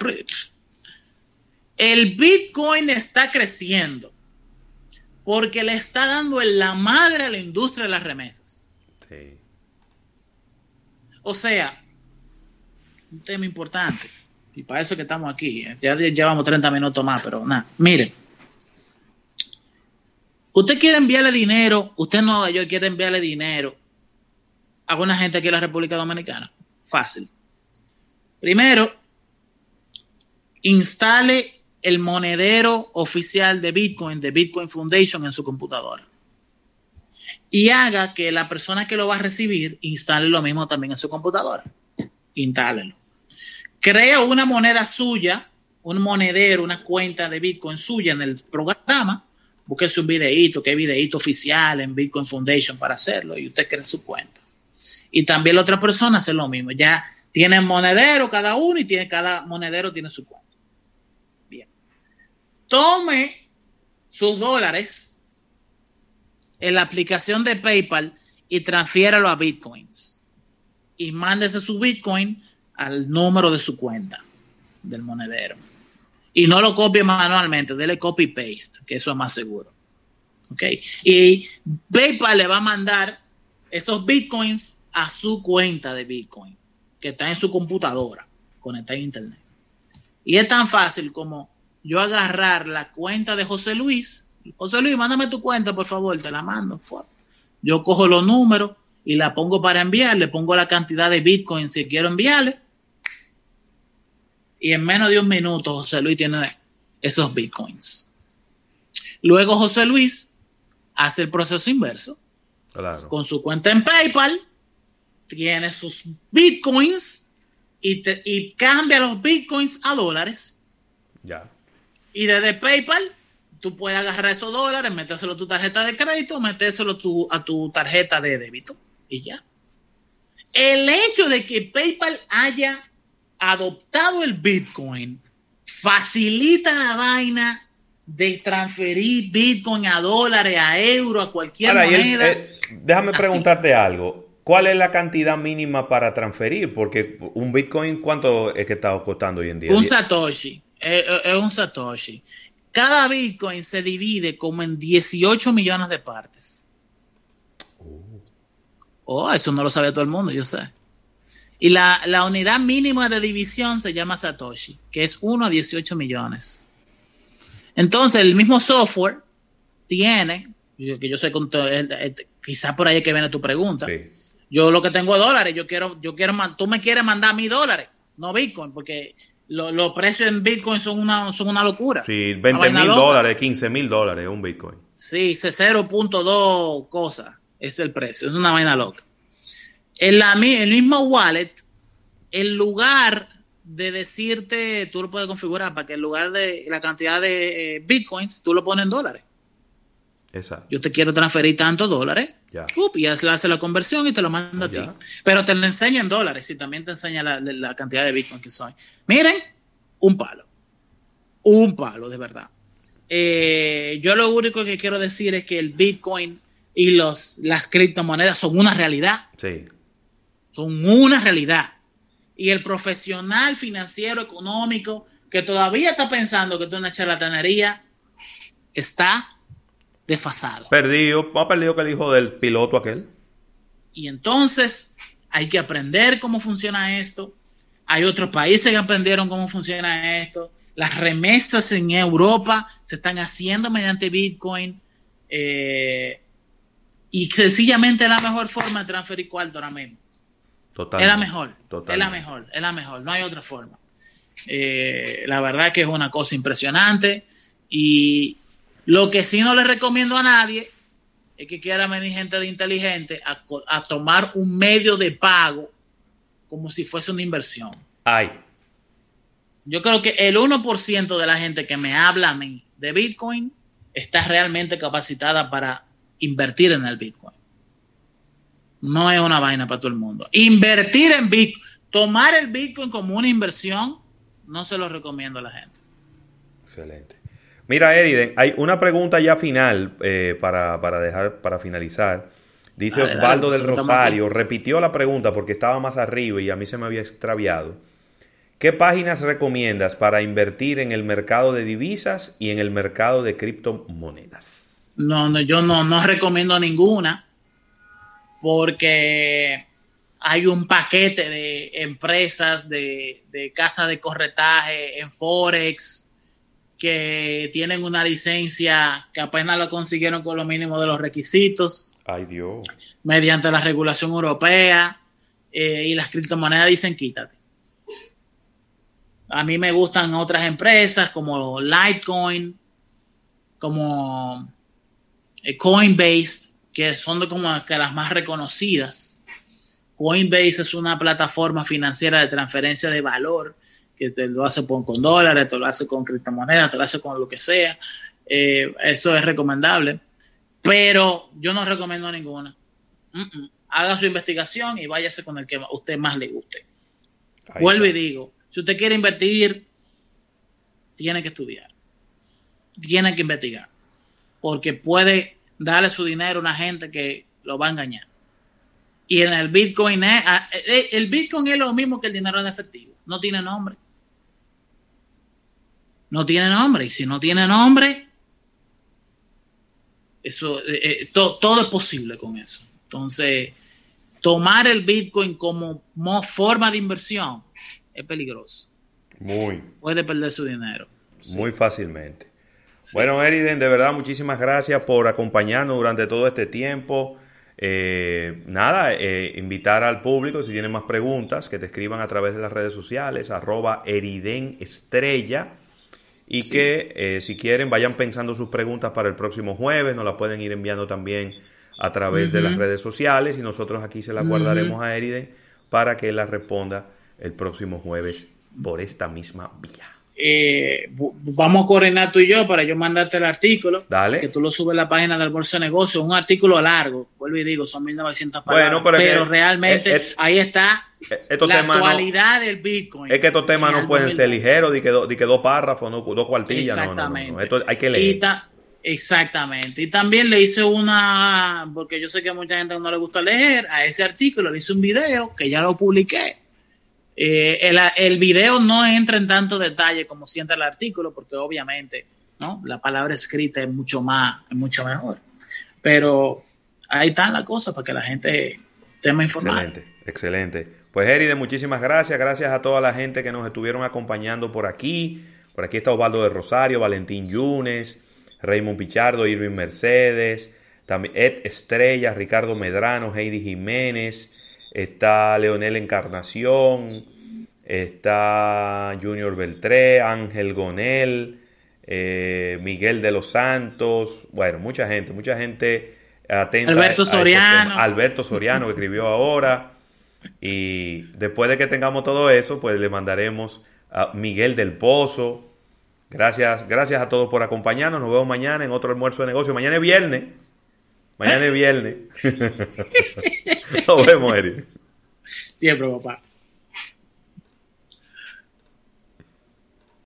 El Bitcoin está creciendo porque le está dando en la madre a la industria de las remesas. Sí. O sea, un tema importante. Y para eso que estamos aquí. ¿eh? Ya llevamos 30 minutos más, pero nada. Mire. Usted quiere enviarle dinero, usted en Nueva York quiere enviarle dinero a una gente aquí en la República Dominicana. Fácil. Primero, instale el monedero oficial de Bitcoin, de Bitcoin Foundation, en su computadora. Y haga que la persona que lo va a recibir instale lo mismo también en su computadora. Instálelo. Crea una moneda suya, un monedero, una cuenta de Bitcoin suya en el programa. Búsquese un videíto, que hay videíto oficial en Bitcoin Foundation para hacerlo y usted crea su cuenta. Y también la otra persona hace lo mismo. Ya tienen monedero cada uno y tiene, cada monedero tiene su cuenta. Tome sus dólares en la aplicación de PayPal y transfiéralo a Bitcoins. Y mándese su Bitcoin al número de su cuenta del monedero. Y no lo copie manualmente, dele copy paste, que eso es más seguro. ¿Ok? Y PayPal le va a mandar esos Bitcoins a su cuenta de Bitcoin, que está en su computadora, conectada a Internet. Y es tan fácil como yo agarrar la cuenta de José Luis. José Luis, mándame tu cuenta, por favor, te la mando. Yo cojo los números y la pongo para enviar, le pongo la cantidad de Bitcoin si quiero enviarle. Y en menos de un minuto José Luis tiene esos Bitcoins. Luego José Luis hace el proceso inverso. Claro. Con su cuenta en PayPal, tiene sus Bitcoins y, te- y cambia los Bitcoins a dólares. Ya. Y desde PayPal, tú puedes agarrar esos dólares, metérselo a tu tarjeta de crédito, metérselo tu- a tu tarjeta de débito. Y ya. El hecho de que PayPal haya adoptado el Bitcoin facilita la vaina de transferir Bitcoin a dólares, a euros, a cualquier Ahora, y el- moneda. eh, déjame Así. preguntarte algo. ¿Cuál es la cantidad mínima para transferir? Porque un Bitcoin, ¿cuánto es que está costando hoy en día? Un Satoshi. Es es un Satoshi. Cada Bitcoin se divide como en 18 millones de partes. Oh, eso no lo sabe todo el mundo, yo sé. Y la, la unidad mínima de división se llama Satoshi, que es 1 a 18 millones. Entonces, el mismo software tiene, yo- que yo sé, eh, eh, quizás por ahí es que viene tu pregunta. Yo lo que tengo es dólares, yo quiero, yo quiero, tú me quieres mandar mis dólares, no Bitcoin, porque lo- los precios en Bitcoin son una, son una locura. Sí, Una 20 vaina mil dólares, 15 mil dólares un Bitcoin. Sí, ese 0.2 cosas es el precio, es una vaina loca. En la, mi- el mismo wallet, el lugar de decirte, tú lo puedes configurar para que en lugar de la cantidad de eh, bitcoins, tú lo pones en dólares. Exacto. Yo te quiero transferir tantos dólares, Ya. up, y hace la conversión y te lo manda a ti. Pero te lo enseña en dólares y también te enseña la, la cantidad de bitcoin que soy. Miren, un palo. Un palo, de verdad. Eh, yo lo único que quiero decir es que el bitcoin y los, las criptomonedas son una realidad. Sí. Son una realidad. Y el profesional financiero, económico, que todavía está pensando que esto es una charlatanería, está desfasado. Perdido, más perdido que el hijo del piloto aquel. Y entonces hay que aprender cómo funciona esto. Hay otros países que aprendieron cómo funciona esto. Las remesas en Europa se están haciendo mediante Bitcoin. eh, y sencillamente es la mejor forma de transferir cuarto ahora mismo. Total. Es la mejor. Total. Es la mejor. Es la mejor. No hay otra forma. Eh, la verdad que es una cosa impresionante. Y lo que sí no le recomiendo a nadie es que quiera venir gente de inteligente a, tomar un medio de pago como si fuese una inversión. Ay. Yo creo que el 1% de la gente que me habla a mí de Bitcoin está realmente capacitada para invertir en el Bitcoin. No es una vaina para todo el mundo. Invertir en Bitcoin, tomar el Bitcoin como una inversión, no se lo recomiendo a la gente. Excelente. Mira, Eriden, hay una pregunta ya final eh, para, para dejar, para finalizar. Dice Osvaldo del Rosario, repitió la pregunta porque estaba más arriba y a mí se me había extraviado. ¿Qué páginas recomiendas para invertir en el mercado de divisas y en el mercado de criptomonedas? No, no, yo no, no recomiendo ninguna porque hay un paquete de empresas, de, de casas de corretaje en Forex que tienen una licencia que apenas lo consiguieron con lo mínimo de los requisitos Ay, Dios. mediante la regulación europea eh, y las criptomonedas dicen quítate. A mí me gustan otras empresas como Litecoin, como eh, Coinbase, que son como que las más reconocidas. Coinbase es una plataforma financiera de transferencia de valor que te lo hace con, con dólares, te lo hace con criptomonedas, te lo hace con lo que sea. Eh, eso es recomendable. Pero yo no recomiendo ninguna. Haga su investigación y váyase con el que a usted más le guste. Ahí Vuelvo y digo, si usted quiere invertir, tiene que estudiar. Tiene que investigar. Porque puede darle su dinero a una gente que lo va a engañar. Y en el Bitcoin es, ah, eh, el Bitcoin es lo mismo que el dinero en efectivo. No tiene nombre. No tiene nombre. Y si no tiene nombre, eso, eh, eh, to- todo es posible con eso. Entonces, tomar el Bitcoin como mo- forma de inversión es peligroso. Muy, Puede perder su dinero. muy fácilmente. Bueno, Eriden, de verdad, muchísimas gracias por acompañarnos durante todo este tiempo. Eh, nada, eh, invitar al público, si tienen más preguntas, que te escriban a través de las redes sociales, arroba Eriden Estrella. Y Sí. que eh, si quieren vayan pensando sus preguntas para el próximo jueves, nos las pueden ir enviando también a través de las redes sociales y nosotros aquí se las guardaremos a Eriden para que las responda el próximo jueves por esta misma vía. Eh, vamos a coordinar tú y yo para yo mandarte el artículo. Dale. Que tú lo subes a la página del Bolso de Negocios. Un artículo largo, vuelvo y digo, son 1900 Bueno, palabras. pero es que- realmente es- es- ahí está estos la temas no- actualidad del Bitcoin. Es que estos temas no pueden ser 2020. ligeros, de que, do- de que dos párrafos, no, dos cuartillas. no. Exactamente. Esto hay que Y leer. ta- exactamente. Y también le hice una, porque yo sé que a mucha gente no le gusta leer, a ese artículo le hice un video que ya lo publiqué. Eh, el, el video no entra en tanto detalle como sienta el artículo, porque obviamente ¿no? la palabra escrita es mucho más, es mucho mejor. Pero ahí están las cosas para que la gente esté más. Excelente, excelente. Pues Eride, muchísimas gracias. Gracias a toda la gente que nos estuvieron acompañando por aquí. Por aquí está Osvaldo de Rosario, Valentín Yunes, Raymond Pichardo, Irving Mercedes, Ed Estrella, Ricardo Medrano, Heidi Jiménez, está Leonel Encarnación, está Junior Beltré, Ángel Gonel, eh, Miguel de los Santos, bueno, mucha gente, mucha gente atenta. Alberto a- a estos Soriano. Alberto Soriano que escribió ahora. Y después de que tengamos todo eso, pues le mandaremos a Miguel del Pozo. Gracias, gracias a todos por acompañarnos. Nos vemos mañana en otro almuerzo de negocio. Mañana es viernes. Mañana es viernes. [laughs] Nos vemos, Eri. Siempre, papá.